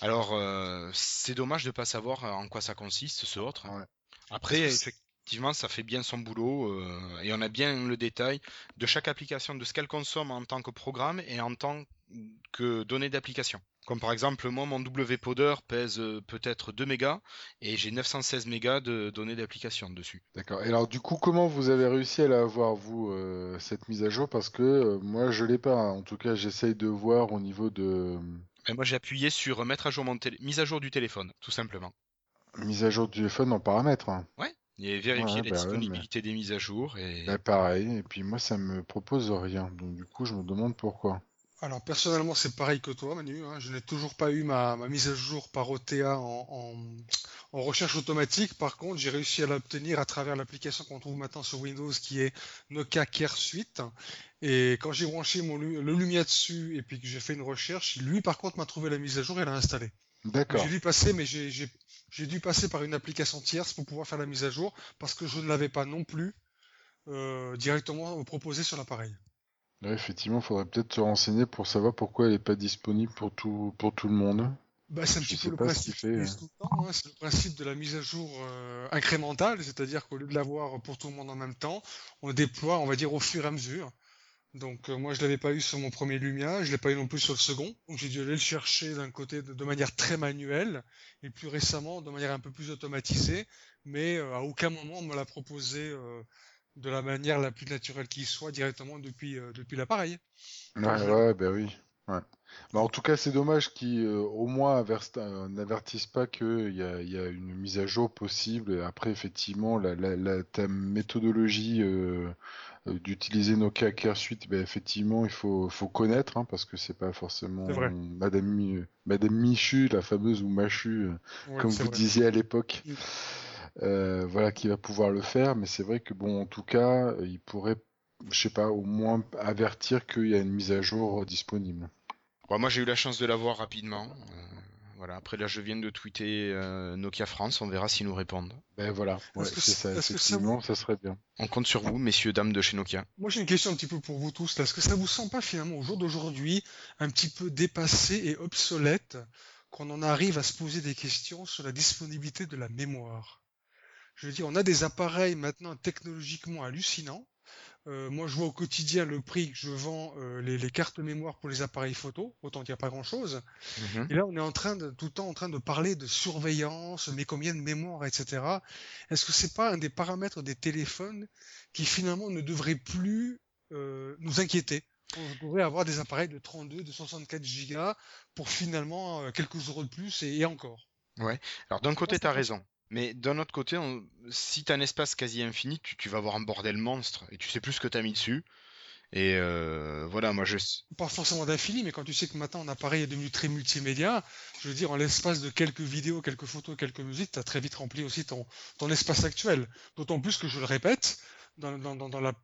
Speaker 1: Alors euh, c'est dommage de ne pas savoir en quoi ça consiste ce autre.
Speaker 3: Ouais.
Speaker 1: Après effectivement ça fait bien son boulot euh, et on a bien le détail de chaque application, de ce qu'elle consomme en tant que programme et en tant que données d'application. Comme par exemple, moi, mon WPoder pèse euh, peut-être 2 mégas et j'ai 916 mégas de données d'application dessus.
Speaker 3: D'accord. Et alors, du coup, comment vous avez réussi à l'avoir, vous, euh, cette mise à jour? Parce que euh, moi, je l'ai pas. hein. En tout cas, j'essaye de voir au niveau de
Speaker 1: Et moi j'ai appuyé sur mettre à jour mon télé... mise à jour du téléphone, tout simplement.
Speaker 3: mise à jour du téléphone en paramètres. hein.
Speaker 1: Et vérifier
Speaker 3: Ouais,
Speaker 1: la
Speaker 3: bah ouais,
Speaker 1: disponibilité des mises à jour et
Speaker 3: Bah, pareil. Et puis moi, ça me propose rien. Donc, du coup, je me demande pourquoi.
Speaker 2: Alors personnellement c'est pareil que toi Manu, hein. je n'ai toujours pas eu ma, ma mise à jour par OTA en, en- en recherche automatique, par contre j'ai réussi à l'obtenir à travers l'application qu'on trouve maintenant sur Windows qui est Nokia Care Suite, et quand j'ai branché mon, le Lumia dessus et puis que j'ai fait une recherche, lui par contre m'a trouvé la mise à jour et l'a installée.
Speaker 3: D'accord.
Speaker 2: J'ai dû passer, mais j'ai j'ai- dû passer par une application tierce pour pouvoir faire la mise à jour parce que je ne l'avais pas non plus euh, directement proposé sur l'appareil.
Speaker 3: Effectivement, il faudrait peut-être se renseigner pour savoir pourquoi elle n'est pas disponible pour tout, pour tout le monde.
Speaker 2: Bah, c'est un
Speaker 3: Je
Speaker 2: petit peu le
Speaker 3: ce fait,
Speaker 2: hein, c'est le principe de la mise à jour euh, incrémentale, c'est-à-dire qu'au lieu de l'avoir pour tout le monde en même temps, on le déploie, on va dire, au fur et à mesure. Donc euh, moi je l'avais pas eu sur mon premier Lumia, je l'ai pas eu non plus sur le second, donc j'ai dû aller le chercher d'un côté de, de manière très manuelle, et plus récemment de manière un peu plus automatisée, mais euh, à aucun moment on me l'a proposé euh, de la manière la plus naturelle qui soit directement depuis, euh, depuis l'appareil.
Speaker 3: Ouais, bah oui. Ouais. Bah, en tout cas, c'est dommage qu'ils euh, au moins euh, n'avertissent pas qu'il y a, il y a une mise à jour possible. Et Après, effectivement, la, la, la- ta méthodologie d'utiliser Nokia Care Suite, bah, effectivement, il faut, faut connaître, hein, parce que c'est pas forcément. Madame, Madame Michu, la fameuse, ou Machu, euh,
Speaker 2: Ouais,
Speaker 3: comme vous
Speaker 2: vrai.
Speaker 3: disiez à l'époque,
Speaker 2: Mm.
Speaker 3: euh, voilà, qui va pouvoir le faire. Mais c'est vrai que, bon, en tout cas, euh, il pourrait, je sais pas, au moins avertir qu'il y a une mise à jour disponible.
Speaker 1: Bon, moi j'ai eu la chance de l'avoir rapidement. Euh, voilà. Après là je viens de tweeter euh, Nokia France, on verra s'ils nous répondent.
Speaker 3: Ben voilà, ouais, c'est ça,
Speaker 2: ça
Speaker 3: ça serait bien.
Speaker 1: On compte sur vous, messieurs, dames de chez Nokia.
Speaker 2: Moi j'ai une question un petit peu pour vous tous. Est-ce que ça vous semble pas finalement au jour d'aujourd'hui un petit peu dépassé et obsolète qu'on en arrive à se poser des questions sur la disponibilité de la mémoire? Je veux dire, on a des appareils maintenant technologiquement hallucinants. Euh, moi je vois au quotidien le prix que je vends euh, les, les cartes mémoire pour les appareils photo, autant qu'il n'y a pas grand-chose.
Speaker 1: Mhm.
Speaker 2: Et là, on est en train de, tout le temps en train de parler de surveillance, mais combien de mémoire, etc. Est-ce que c'est pas un des paramètres des téléphones qui finalement ne devrait plus euh, nous inquiéter? On devrait avoir des appareils de 32, de 64 gigas pour finalement quelques euros de plus et, et encore.
Speaker 1: Alors d'un côté t'as
Speaker 2: pas-
Speaker 1: raison. Mais d'un autre côté, on- si t'as un espace quasi infini, tu, tu vas avoir un bordel monstre et tu sais plus ce que t'as mis dessus. Et euh, voilà, moi je.
Speaker 2: Pas forcément d'infini, mais quand tu sais que maintenant un appareil est devenu très multimédia, je veux dire, en l'espace de quelques vidéos, quelques photos, quelques musiques, tu as très vite rempli aussi ton, ton espace actuel. D'autant plus que je le répète, dans, dans, dans, dans la,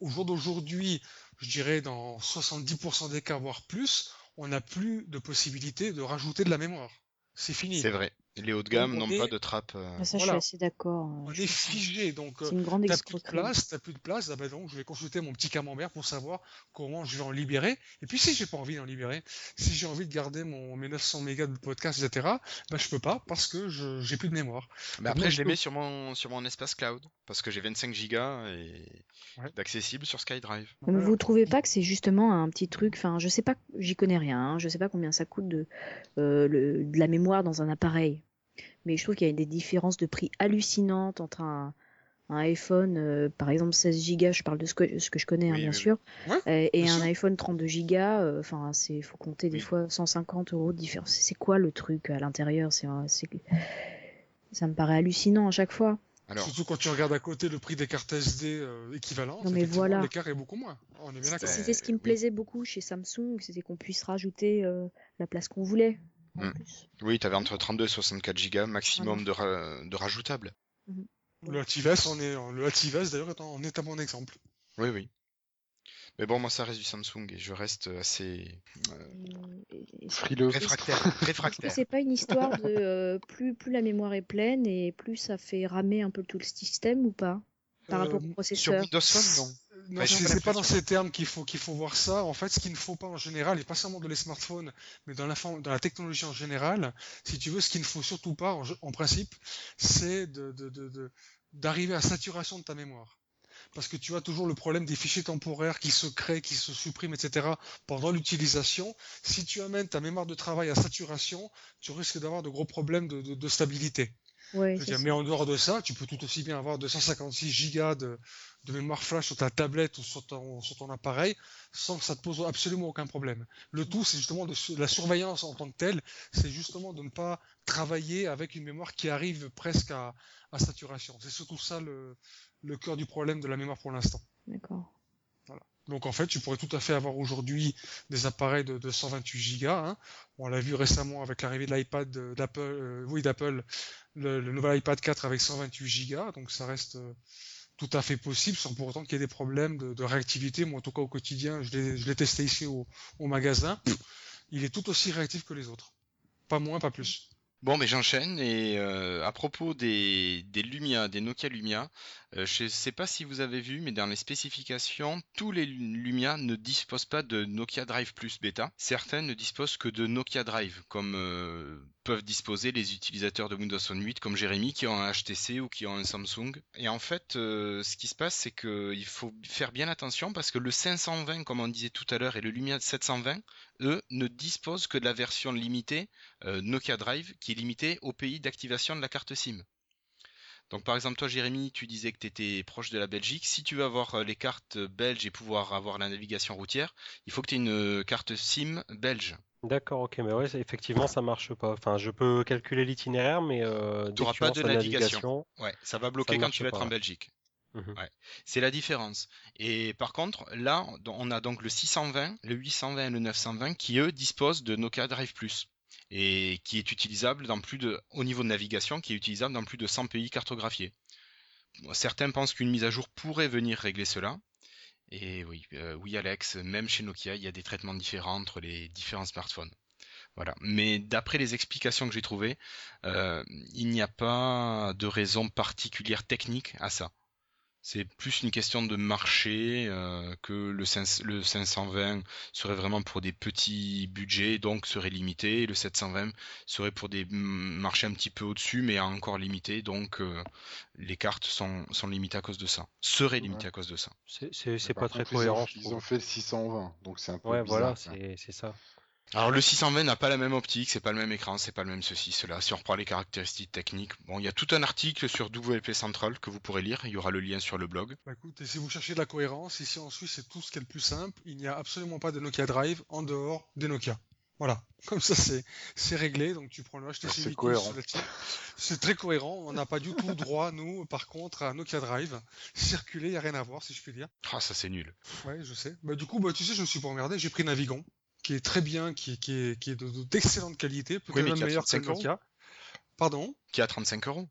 Speaker 2: au jour d'aujourd'hui, je dirais dans 70% des cas, voire plus, on n'a plus de possibilité de rajouter de la mémoire. C'est fini.
Speaker 1: C'est vrai. Les hauts de gamme
Speaker 2: on
Speaker 1: n'ont pas de trappe. euh,
Speaker 5: ça, je
Speaker 2: Voilà.
Speaker 5: suis assez d'accord. euh,
Speaker 2: On
Speaker 5: je
Speaker 2: est figé, donc euh,
Speaker 5: C'est une grande
Speaker 2: T'as plus de place, t'as plus de place, ah ben donc je vais consulter mon petit camembert pour savoir comment je vais en libérer. Et puis si j'ai pas envie d'en libérer, si j'ai envie de garder mon mes 900 mégas de podcast, etc., ben je peux pas parce que je j'ai plus de mémoire.
Speaker 1: Mais
Speaker 2: Donc,
Speaker 1: après, je les mets sur mon, sur mon espace cloud parce que j'ai 25 gigas et
Speaker 2: Ouais.
Speaker 1: d'accessible sur SkyDrive.
Speaker 5: Mais vous trouvez pas que c'est justement un petit truc, enfin je sais pas, j'y connais rien, hein, je sais pas combien ça coûte de, euh, le- de la mémoire dans un appareil. Mais je trouve qu'il y a des différences de prix hallucinantes entre un, un iPhone, euh, par exemple 16 Go, je parle de ce que, ce que je connais, hein, bien
Speaker 1: oui,
Speaker 5: sûr, euh, et
Speaker 2: bien
Speaker 5: un
Speaker 2: sûr.
Speaker 5: iPhone 32 Go, euh, enfin, c'est, faut compter des
Speaker 1: Oui.
Speaker 5: fois 150 euros de différence. C'est quoi le truc à l'intérieur? C'est, ça me paraît hallucinant à chaque fois.
Speaker 1: Alors,
Speaker 2: Surtout quand tu regardes à côté le prix des cartes SD euh, équivalentes,
Speaker 5: Non, mais voilà.
Speaker 2: l'écart est beaucoup moins. On est bien d'accord.
Speaker 5: C'était ce qui me
Speaker 1: oui.
Speaker 5: plaisait beaucoup chez Samsung, c'était qu'on puisse rajouter euh, la place qu'on voulait. En plus.
Speaker 1: oui, tu avais entre 32 et 64 Go maximum de, ra- de rajoutables.
Speaker 2: Le on est, le Actives d'ailleurs en est un bon exemple.
Speaker 1: Oui, oui. Mais bon, moi, ça reste du Samsung et je reste assez euh,
Speaker 3: Frileux.
Speaker 1: réfractaire.
Speaker 5: Est-ce que <laughs>
Speaker 1: réfractaire.
Speaker 5: c'est pas une histoire de euh, plus, plus la mémoire est pleine et plus ça fait ramer un peu tout le système ou pas par
Speaker 2: Euh,
Speaker 5: rapport au
Speaker 1: Sur
Speaker 5: processeur?
Speaker 1: Windows Phone, non.
Speaker 2: Non, c'est
Speaker 1: pas
Speaker 2: c'est pas dans ces termes qu'il faut, qu'il faut voir ça. En fait, ce qu'il ne faut pas en général, et pas seulement dans les smartphones, mais dans la, forme- dans la technologie en général, si tu veux, ce qu'il ne faut surtout pas, en, en principe, c'est de, de- de- de- d'arriver à saturation de ta mémoire. Parce que tu as toujours le problème des fichiers temporaires qui se créent, qui se suppriment, etc. pendant l'utilisation. Si tu amènes ta mémoire de travail à saturation, tu risques d'avoir de gros problèmes de, de- de stabilité.
Speaker 5: Ouais,
Speaker 2: dire, mais en dehors de ça, tu peux tout aussi bien avoir 256 gigas de, de mémoire flash sur ta tablette ou sur ton, sur ton appareil sans que ça te pose absolument aucun problème. Le tout, c'est justement de, la surveillance en tant que telle, c'est justement de ne pas travailler avec une mémoire qui arrive presque à, à saturation. C'est surtout ça le, le cœur du problème de la mémoire pour l'instant.
Speaker 5: D'accord.
Speaker 2: Donc en fait, tu pourrais tout à fait avoir aujourd'hui des appareils de, de 128 Go. Hein. On l'a vu récemment avec l'arrivée de l'iPad de- d'Apple, euh, oui d'Apple, le, nouvel iPad 4 avec 128 Go. Donc ça reste euh, tout à fait possible, sans pour autant qu'il y ait des problèmes de, réactivité. Moi, en tout cas au quotidien, je l'ai testé ici au, magasin. Il est tout aussi réactif que les autres. Pas moins, pas plus.
Speaker 1: Bon, mais j'enchaîne et euh, à propos des, des Lumia, des Nokia Lumia, euh, je ne sais pas si vous avez vu, mais dans les spécifications, tous les Lumia ne disposent pas de Nokia Drive Plus bêta. Certains ne disposent que de Nokia Drive, comme euh, peuvent disposer les utilisateurs de Windows Phone 8, comme Jérémy, qui ont un HTC ou qui ont un Samsung. Et en fait, euh, ce qui se passe, c'est qu'il faut faire bien attention parce que le 520, comme on disait tout à l'heure, et le Lumia 720, eux, ne disposent que de la version limitée Nokia Drive qui est limité au pays d'activation de la carte SIM. Donc par exemple toi Jérémy, tu disais que tu étais proche de la Belgique. Si tu veux avoir euh, les cartes belges et pouvoir avoir la navigation routière, il faut que tu aies une euh, carte SIM belge.
Speaker 4: D'accord, ok, mais ouais, effectivement, ça marche pas. Enfin, je peux calculer l'itinéraire, mais euh, dès
Speaker 1: T'auras
Speaker 4: que tu
Speaker 1: pas
Speaker 4: lances
Speaker 1: de navigation. Ouais, ça va bloquer quand tu vas
Speaker 4: pas,
Speaker 1: être en. Belgique.
Speaker 4: Mhm.
Speaker 1: Ouais. C'est la différence. Et par contre, là, on a donc le 620, le 820 et le 920 qui eux disposent de Nokia Drive Plus et qui est utilisable dans plus de, au niveau de navigation, qui est utilisable dans plus de 100 pays cartographiés. Certains pensent qu'une mise à jour pourrait venir régler cela. Et oui, euh, oui Alex, même chez Nokia, il y a des traitements différents entre les différents smartphones. Voilà. Mais d'après les explications que j'ai trouvées, euh, il n'y a pas de raison particulière technique à ça. C'est plus une question de marché euh, que le, 5 le 520 serait vraiment pour des petits budgets, donc serait limité. Et le 720 serait pour des marchés un petit peu au-dessus, mais encore limité. Donc euh, les cartes sont, sont limitées à cause de ça. Seraient limitées
Speaker 3: Ouais.
Speaker 1: à cause de ça.
Speaker 4: C'est pas très
Speaker 3: contre, ils ont-
Speaker 4: cohérent,
Speaker 3: Ils ont fait le 620, donc c'est un peu
Speaker 4: Ouais,
Speaker 3: bizarre.
Speaker 4: voilà, c'est ça.
Speaker 1: Alors le 620 n'a pas la même optique, c'est pas le même écran, c'est pas le même ceci, cela. Si on reprend les caractéristiques techniques, bon, il y a tout un article sur WP Central que vous pourrez lire. Il y aura le lien sur le blog.
Speaker 2: Bah écoute, et si vous cherchez de la cohérence, ici en Suisse, c'est tout ce qui est le plus simple. Il n'y a absolument pas de Nokia Drive en dehors des Nokia. Voilà. <laughs> Comme ça, c'est c'est réglé. Donc tu prends le HTC
Speaker 3: C'est
Speaker 2: Vicus très cohérent. On n'a pas du tout droit, <laughs> nous, par contre, à Nokia Drive. Circuler, il n'y a rien à voir, si je puis dire.
Speaker 1: Ah, ça c'est nul.
Speaker 2: Ouais, je sais. Bah, du coup, bah, tu sais, je me suis pas emmerdé. J'ai pris Navigon, qui est très bien, qui, est- qui est, qui est de- de- d'excellente qualité, peut-être meilleur que le
Speaker 1: 35 euros.
Speaker 2: Nokia. Pardon?
Speaker 1: Qui a 35 euros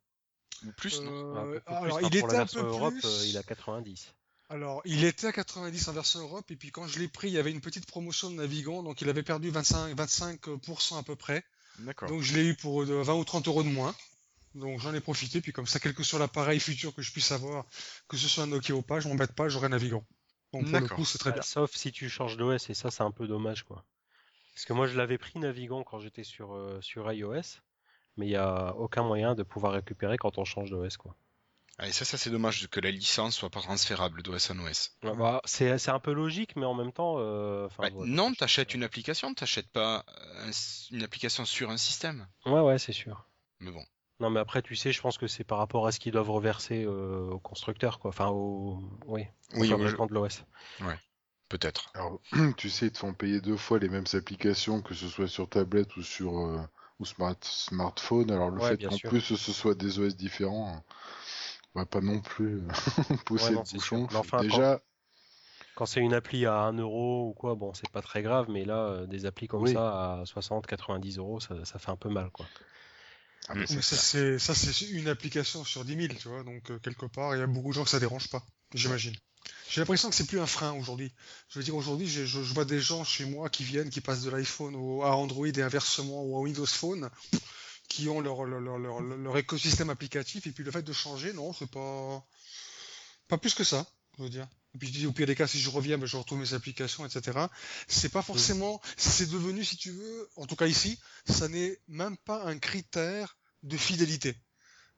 Speaker 1: ou plus, non
Speaker 2: Euh,
Speaker 4: Un peu plus,
Speaker 2: alors,
Speaker 4: enfin,
Speaker 2: il
Speaker 4: pour
Speaker 2: était
Speaker 4: la
Speaker 2: un peu
Speaker 4: version Europe,
Speaker 2: plus.
Speaker 4: euh, il a 90.
Speaker 2: Alors, il était à 90 en version Europe, et puis quand je l'ai pris, il y avait une petite promotion de Navigon, donc il avait perdu 25, 25% à peu près.
Speaker 1: D'accord.
Speaker 2: Donc je l'ai eu pour euh, 20 ou 30 euros de moins. Donc j'en ai profité, puis comme ça, quel que soit l'appareil futur que je puisse avoir, que ce soit un Nokia ou pas, je m'embête pas, j'aurai Navigon. Donc pour le
Speaker 1: D'accord.
Speaker 2: coup, c'est très
Speaker 4: Bah,
Speaker 2: bien.
Speaker 4: Sauf si tu changes d'OS, et ça, c'est un peu dommage, quoi. Parce que moi, je l'avais pris Navigon quand j'étais sur, euh, sur iOS, mais il n'y a aucun moyen de pouvoir récupérer quand on change d'OS, quoi.
Speaker 1: Ah, et ça, ça c'est dommage que la licence soit pas transférable d'OS en OS.
Speaker 4: Ah bah, c'est c'est un peu logique, mais en même temps. euh,
Speaker 1: Bah,
Speaker 4: voilà,
Speaker 1: non, t'achètes une application, t'achètes pas un une application sur un système.
Speaker 4: Ouais, ouais, c'est sûr.
Speaker 1: Mais bon.
Speaker 4: Non, mais après, tu sais, je pense que c'est par rapport à ce qu'ils doivent reverser euh, au constructeur, quoi. Enfin, au. Oui, au
Speaker 1: Oui, ouais,
Speaker 4: fabricant de l'OS.
Speaker 1: peut-être.
Speaker 3: Alors, <clears throat> tu sais, ils te font payer deux fois les mêmes applications, que ce soit sur tablette ou sur euh, ou smart, smartphone. Alors, le
Speaker 4: Ouais,
Speaker 3: fait qu'en
Speaker 4: sûr.
Speaker 3: plus ce soit des OS différents, on va pas non plus <laughs> pousser
Speaker 4: non,
Speaker 3: le bouchon.
Speaker 4: enfin,
Speaker 3: Déjà,
Speaker 4: Quand c'est une appli à 1 euro ou quoi, bon, c'est pas très grave, mais là, euh, des applis comme
Speaker 3: Oui.
Speaker 4: ça à 60, 90 euros, ça, ça fait un peu mal, quoi.
Speaker 3: Ah, mais c'est
Speaker 2: Mais ça, c'est ça, c'est une application sur 10 000, tu vois. Donc, euh, quelque part, il y a beaucoup de gens que ça dérange pas, j'imagine. J'ai l'impression que c'est plus un frein aujourd'hui. Je veux dire, aujourd'hui, je, je vois des gens chez moi qui viennent, qui passent de l'iPhone au- à Android et inversement ou à Windows Phone, qui ont leur, leur, leur, leur- leur écosystème applicatif. Et puis, le fait de changer, non, c'est pas, pas plus que ça, je veux dire. Et puis, je dis, au pire des cas, si je reviens, ben, je retrouve mes applications, etc. C'est pas forcément, c'est devenu, si tu veux, en tout cas ici, ça n'est même pas un critère de fidélité.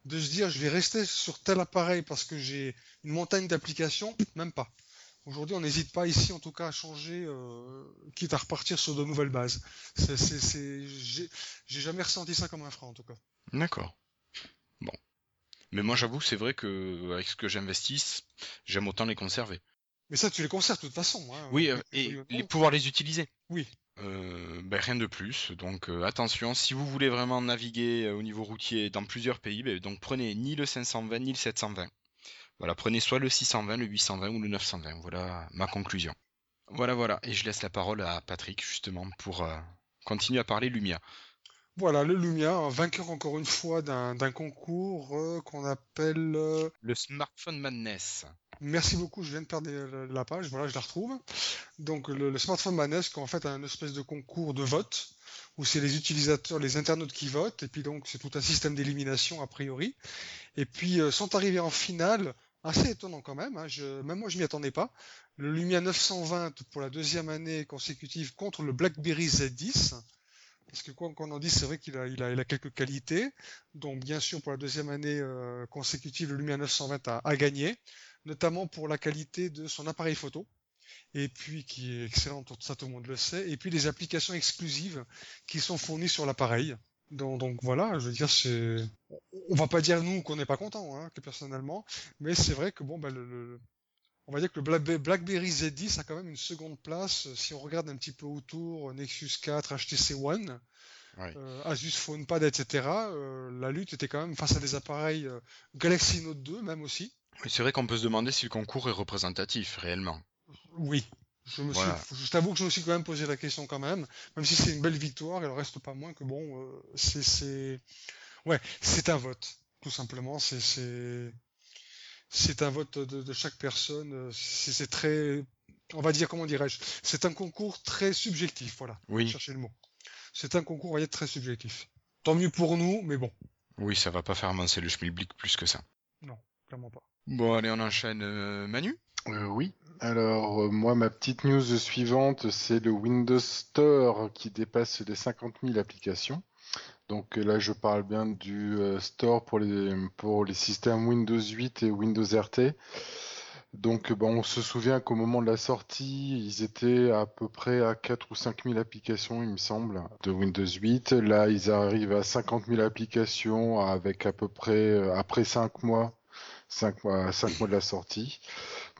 Speaker 2: De se dire, je vais rester sur tel appareil parce que j'ai une montagne d'applications, même pas. Aujourd'hui, on n'hésite pas ici, en tout cas, à changer, euh, quitte à repartir sur de nouvelles bases. C'est, c'est, c'est, j'ai, j'ai jamais ressenti ça comme un frein, en tout cas.
Speaker 1: D'accord. Mais moi, j'avoue, c'est vrai que avec ce que j'investisse, j'aime autant les conserver.
Speaker 2: Mais ça, tu les conserves de toute façon. Hein,
Speaker 1: Oui, euh, et les, pouvoir les utiliser.
Speaker 2: Oui.
Speaker 1: Euh, ben, rien de plus. Donc euh, attention, si vous voulez vraiment naviguer euh, au niveau routier dans plusieurs pays, ben, donc prenez ni le 520 ni le 720. Voilà, prenez soit le 620, le 820 ou le 920. Voilà ma conclusion. Voilà, voilà. Et je laisse la parole à Patrick justement pour continuer à parler Lumia.
Speaker 2: Voilà, le Lumia, vainqueur encore une fois d'un, concours euh, qu'on appelle euh,
Speaker 1: Le Smartphone Madness.
Speaker 2: Merci beaucoup, je viens de perdre la- la page, voilà, je la retrouve. Donc le, le Smartphone Madness, qui est en fait un espèce de concours de vote, où c'est les utilisateurs, les internautes qui votent, et puis donc c'est tout un système d'élimination a priori. Et puis euh, sont arrivés en finale, assez étonnant quand même, hein, je, même moi je m'y attendais pas, le Lumia 920 pour la deuxième année consécutive contre le BlackBerry Z10. Parce que quoi qu'on en dise, c'est vrai qu'il a, quelques qualités. Donc bien sûr pour la deuxième année euh, consécutive, le Lumia 920 a, gagné notamment pour la qualité de son appareil photo, et puis qui est excellente, ça tout le monde le sait, et puis les applications exclusives qui sont fournies sur l'appareil. Donc, voilà, je veux dire, c'est, on va pas dire nous qu'on n'est pas content, hein, que personnellement, mais c'est vrai que bon, bah, le- on va dire que le Blackbe- BlackBerry Z10 a quand même une seconde place euh, si on regarde un petit peu autour, Nexus 4, HTC One,
Speaker 1: Ouais.
Speaker 2: euh, Asus PhonePad, etc. euh, la lutte était quand même face à des appareils euh, Galaxy Note 2 même aussi.
Speaker 1: C'est vrai qu'on peut se demander si le concours est représentatif réellement.
Speaker 2: Oui. Je me
Speaker 1: Voilà.
Speaker 2: suis, je t'avoue que je me suis quand même posé la question quand même, même si c'est une belle victoire, elle reste pas moins que bon, euh, c'est, c'est, ouais, c'est un vote, tout simplement, c'est, c'est, un vote de, de chaque personne, euh, c'est, très, on va dire, comment dirais-je, c'est un concours très subjectif, voilà,
Speaker 1: Oui,
Speaker 2: chercher le mot. C'est un concours, on va dire, très subjectif. Tant mieux pour nous, mais bon,
Speaker 1: oui, ça va pas faire avancer le schmilblick plus que ça.
Speaker 2: clairement pas.
Speaker 1: Bon, allez, on enchaîne. euh, Manu?
Speaker 3: Euh, oui. Alors, euh, moi, ma petite news suivante, c'est le Windows Store qui dépasse les 50 000 applications. Donc euh, là, je parle bien du euh, Store pour les, pour les systèmes Windows 8 et Windows RT. Donc, bah, on se souvient qu'au moment de la sortie, ils étaient à peu près à 4 ou 5 000 applications, il me semble, de Windows 8. Là, ils arrivent à 50 000 applications avec à peu près, après 5 mois, 5 mois, 5 mois de la sortie.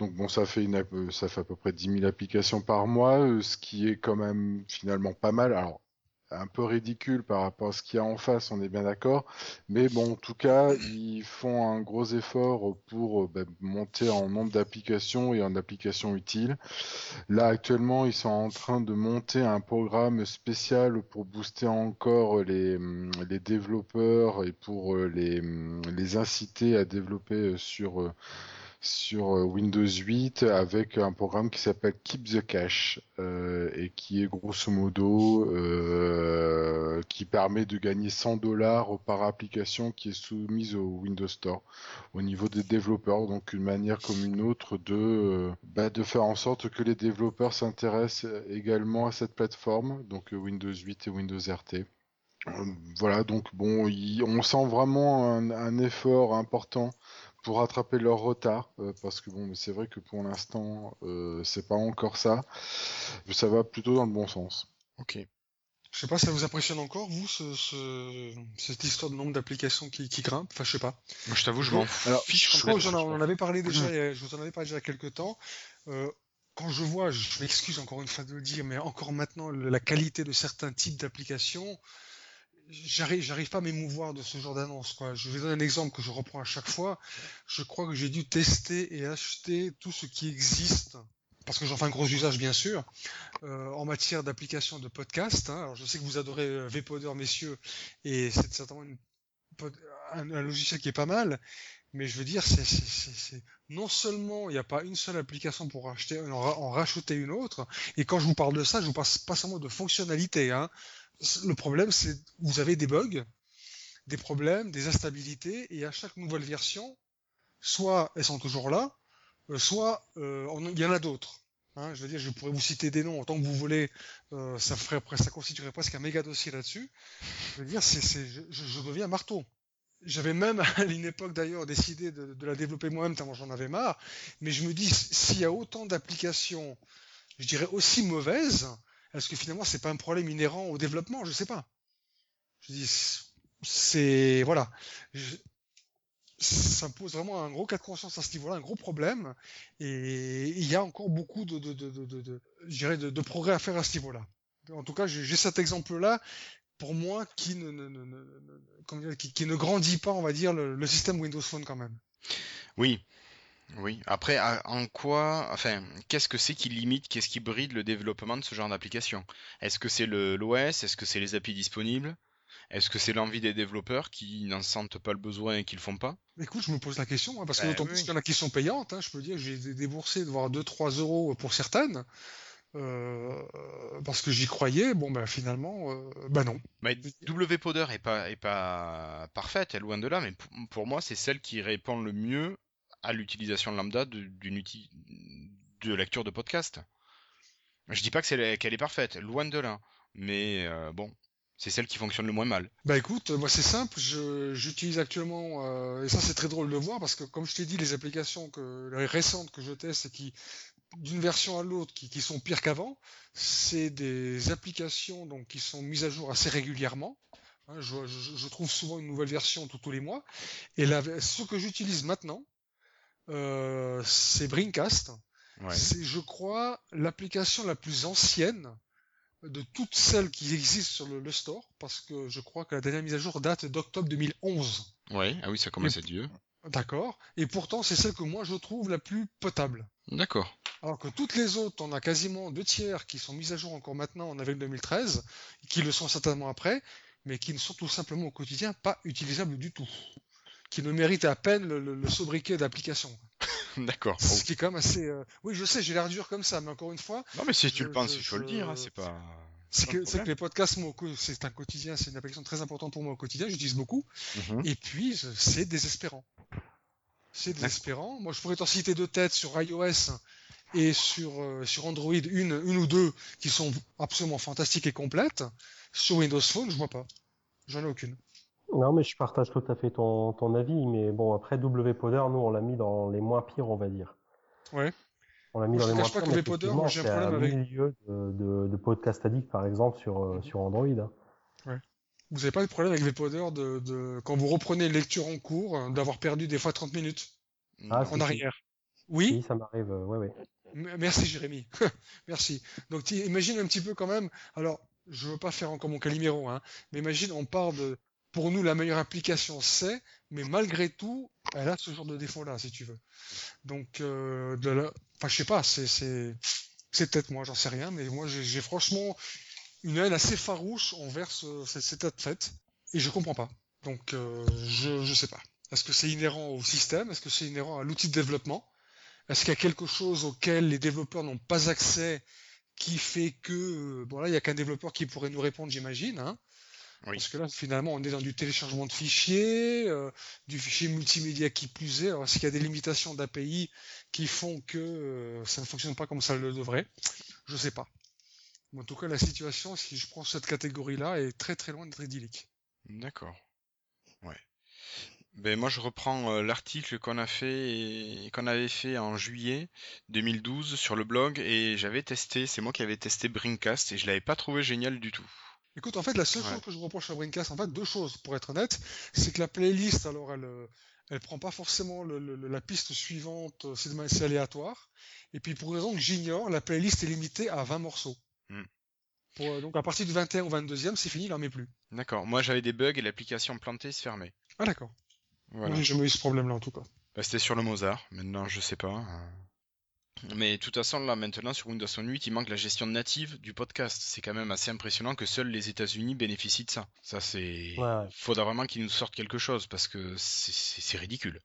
Speaker 3: Donc bon, ça fait une, ça fait à peu près 10 000 applications par mois, ce qui est quand même finalement pas mal. Alors, un peu ridicule par rapport à ce qu'il y a en face, on est bien d'accord. Mais bon, en tout cas, ils font un gros effort pour euh, bah, monter en nombre d'applications et en applications utiles. Là, actuellement, ils sont en train de monter un programme spécial pour booster encore les, hum, les développeurs et pour euh, les, hum, les inciter à développer euh, sur, sur euh, Windows 8 avec un programme qui s'appelle Keep the Cache euh, et qui est grosso modo euh, qui permet de gagner 100 dollars par application qui est soumise au Windows Store au niveau des développeurs. Donc une manière comme une autre de, bah, de faire en sorte que les développeurs s'intéressent également à cette plateforme, donc Windows 8 et Windows RT. Voilà, donc bon, on sent vraiment un effort important pour rattraper leur retard, euh, parce que bon, c'est vrai que pour l'instant, euh, c'est pas encore ça. Ça va plutôt dans le bon sens.
Speaker 1: Ok.
Speaker 2: Je sais pas, ça vous impressionne encore, vous, ce, ce- cette histoire de nombre d'applications qui, qui grimpe Enfin, je sais pas.
Speaker 1: Moi, je t'avoue, je m'en
Speaker 3: alors,
Speaker 1: fiche
Speaker 2: Je crois que
Speaker 1: complètement.
Speaker 2: j'en ai- on en avait parlé déjà, je vous en avais parlé déjà il y a quelques temps. Euh, quand je vois, je m'excuse encore une fois de le dire, mais encore maintenant, le- la qualité de certains types d'applications, j'arrive, j'arrive pas à m'émouvoir de ce genre d'annonce, quoi. Je vais donner un exemple que je reprends à chaque fois. Je crois que j'ai dû tester et acheter tout ce qui existe, parce que j'en fais un gros usage, bien sûr, euh, en matière d'application de podcast. hein. Alors, je sais que vous adorez euh, Vpodder, messieurs, et c'est certainement un, logiciel qui est pas mal, mais je veux dire, c'est, non seulement il n'y a pas une seule application pour acheter, en, en racheter une autre, et quand je vous parle de ça, je vous parle pas seulement de fonctionnalité. Hein. Le problème, c'est vous avez des bugs, des problèmes, des instabilités, et à chaque nouvelle version, soit elles sont toujours là, euh, soit euh, il y en a d'autres. Hein, je veux dire, je pourrais vous citer des noms autant que vous voulez, euh, ça ferait, ça constituerait presque un méga dossier là-dessus. Je veux dire, je je deviens marteau. J'avais même <laughs> à une époque d'ailleurs décidé de, de la développer moi-même tellement j'en avais marre. Mais je me dis, s'il y a autant d'applications, je dirais aussi mauvaises, est-ce que finalement c'est pas un problème inhérent au développement Je sais pas. Je dis, c'est voilà. Ça pose vraiment un gros cas de conscience à ce niveau-là, un gros problème. Et il y a encore beaucoup de, de, de, progrès à faire à ce niveau-là. En tout cas, j'ai cet exemple-là pour moi qui ne, qui ne grandit pas, on va dire, le, le système Windows Phone quand même.
Speaker 1: Oui. Oui. Après, à- en quoi, enfin, qu'est-ce que c'est qui limite, qu'est-ce qui bride le développement de ce genre d'application? Est-ce que c'est le l'OS? Est-ce que c'est les API disponibles? Est-ce que c'est l'envie des développeurs qui n'en sentent pas le besoin et qui le font pas?
Speaker 2: Écoute, je me pose la question, hein, parce que
Speaker 1: Bah,
Speaker 2: d'autant
Speaker 1: oui,
Speaker 2: plus qu'il y en a qui sont payantes, hein, je peux dire j'ai dé- déboursé de voir 2-3 euros pour certaines, euh, parce que j'y croyais, bon ben finalement, euh, bah non.
Speaker 1: Mais WPoder est pas, est pas parfaite, elle est loin de là, mais pour, pour moi, c'est celle qui répond le mieux à l'utilisation lambda d'une de lecture de podcast. Je dis pas que c'est qu'elle est parfaite, loin de là, mais euh, bon, c'est celle qui fonctionne le moins mal.
Speaker 2: Bah écoute, moi c'est simple, j'utilise actuellement, euh, et ça c'est très drôle de voir, parce que comme je t'ai dit, les applications que, les récentes que je teste et qui, d'une version à l'autre, qui, qui sont pires qu'avant, c'est des applications donc, qui sont mises à jour assez régulièrement. Hein, je, trouve souvent une nouvelle version tous tous les mois. Et la, ce que j'utilise maintenant, euh, c'est Brincast.
Speaker 1: Ouais.
Speaker 2: C'est, je crois, l'application la plus ancienne de toutes celles qui existent sur le, le store, parce que je crois que la dernière mise à jour date d'octobre 2011.
Speaker 1: Ouais, ah oui, ça commence à être vieux.
Speaker 2: D'accord Et pourtant, c'est celle que moi je trouve la plus potable.
Speaker 1: D'accord.
Speaker 2: Alors que toutes les autres, on a quasiment deux tiers qui sont mises à jour encore maintenant en avril 2013, qui le sont certainement après, mais qui ne sont tout simplement au quotidien pas utilisables du tout. Qui ne méritent à peine le, le- le sobriquet d'application. <laughs>
Speaker 1: D'accord.
Speaker 2: Ce qui est quand même assez. euh, Oui, je sais, j'ai l'air dur comme ça, mais encore une fois,
Speaker 1: Non, mais si tu le penses,
Speaker 2: je-
Speaker 1: il faut le dire, hein, c'est pas.
Speaker 2: c'est que, que les podcasts, c'est un quotidien, c'est une application très importante pour moi au quotidien, j'utilise beaucoup.
Speaker 1: Mhm.
Speaker 2: Et puis, c'est désespérant. C'est désespérant. Moi, je pourrais t'en citer deux têtes sur iOS et sur, euh, sur Android, une, une ou deux qui sont absolument fantastiques et complètes. Sur Windows Phone, je vois pas. J'en ai aucune.
Speaker 4: Non, mais je partage tout à fait ton, ton avis. Mais bon, après, WPoder, nous, on l'a mis dans les moins pires, on va dire.
Speaker 2: Ouais.
Speaker 4: On l'a mis dans
Speaker 2: je
Speaker 4: les moins
Speaker 2: pas
Speaker 4: pires.
Speaker 2: que
Speaker 4: mais
Speaker 2: Vpodder,
Speaker 4: effectivement,
Speaker 2: moi, j'ai un problème avec-
Speaker 4: milieu de, de, de Podcast Addict, par exemple, sur, euh, sur Android. hein.
Speaker 2: Vous n'avez pas de problème avec Vpodder de, de, quand vous reprenez une lecture en cours, euh, d'avoir perdu des fois 30 minutes
Speaker 4: Ah,
Speaker 2: en
Speaker 4: si, si.
Speaker 2: arrière. Oui,
Speaker 4: Si, ça m'arrive, euh, ouais, ouais.
Speaker 2: Merci Jérémy. <laughs> Merci. Donc tu imagines un petit peu quand même. Alors, je veux pas faire encore mon Calimero, hein, mais imagine, on part de. Pour nous, la meilleure application c'est, mais malgré tout, elle a ce genre de défaut-là, si tu veux. Donc, euh, de la... enfin, je sais pas, c'est c'est c'est peut-être moi, j'en sais rien, mais moi j'ai franchement une haine assez farouche envers ce, cet fait, et je comprends pas. Donc, euh, je je sais pas. Est-ce que c'est inhérent au système? Est-ce que c'est inhérent à l'outil de développement? Est-ce qu'il y a quelque chose auquel les développeurs n'ont pas accès qui fait que, euh, bon là, il n'y a qu'un développeur qui pourrait nous répondre, j'imagine, hein
Speaker 1: Oui.
Speaker 2: Parce que là, finalement, on est dans du téléchargement de fichiers, euh, du fichier multimédia qui plus est. Alors, est-ce qu'il y a des limitations d'API qui font que euh, ça ne fonctionne pas comme ça le devrait? Je sais pas. Mais en tout cas, la situation, si je prends cette catégorie-là, est très très loin d'être idyllique.
Speaker 1: D'accord. Ouais. Ben moi je reprends euh, l'article qu'on a fait qu'on avait fait en juillet 2012 sur le blog et j'avais testé, c'est moi qui avais testé Brincast et je l'avais pas trouvé génial du tout.
Speaker 2: Écoute, en fait, la seule
Speaker 1: Ouais.
Speaker 2: chose que je reproche à Brincast, en fait, deux choses, pour être honnête, c'est que la playlist, alors, elle, euh, elle prend pas forcément le- le- la piste suivante, euh, c'est aléatoire. Et puis, pour raison que j'ignore, la playlist est limitée à 20 morceaux.
Speaker 1: Hmm.
Speaker 2: Pour, euh, donc, à partir du 21 au 22e, c'est fini, il en met plus.
Speaker 1: D'accord. Moi, j'avais des bugs et l'application plantée se fermait.
Speaker 2: Ah, d'accord.
Speaker 1: Voilà.
Speaker 2: J'ai jamais eu ce problème-là, en tout cas.
Speaker 1: Bah, c'était sur le Mozart. Maintenant, je sais pas. Mais de toute façon, là, maintenant, sur Windows Phone 8, il manque la gestion native du podcast. C'est quand même assez impressionnant que seuls les États-Unis bénéficient de ça. Ça, c'est.
Speaker 4: Ouais.
Speaker 1: Faudra vraiment qu'ils nous sortent quelque chose parce que c'est- ridicule.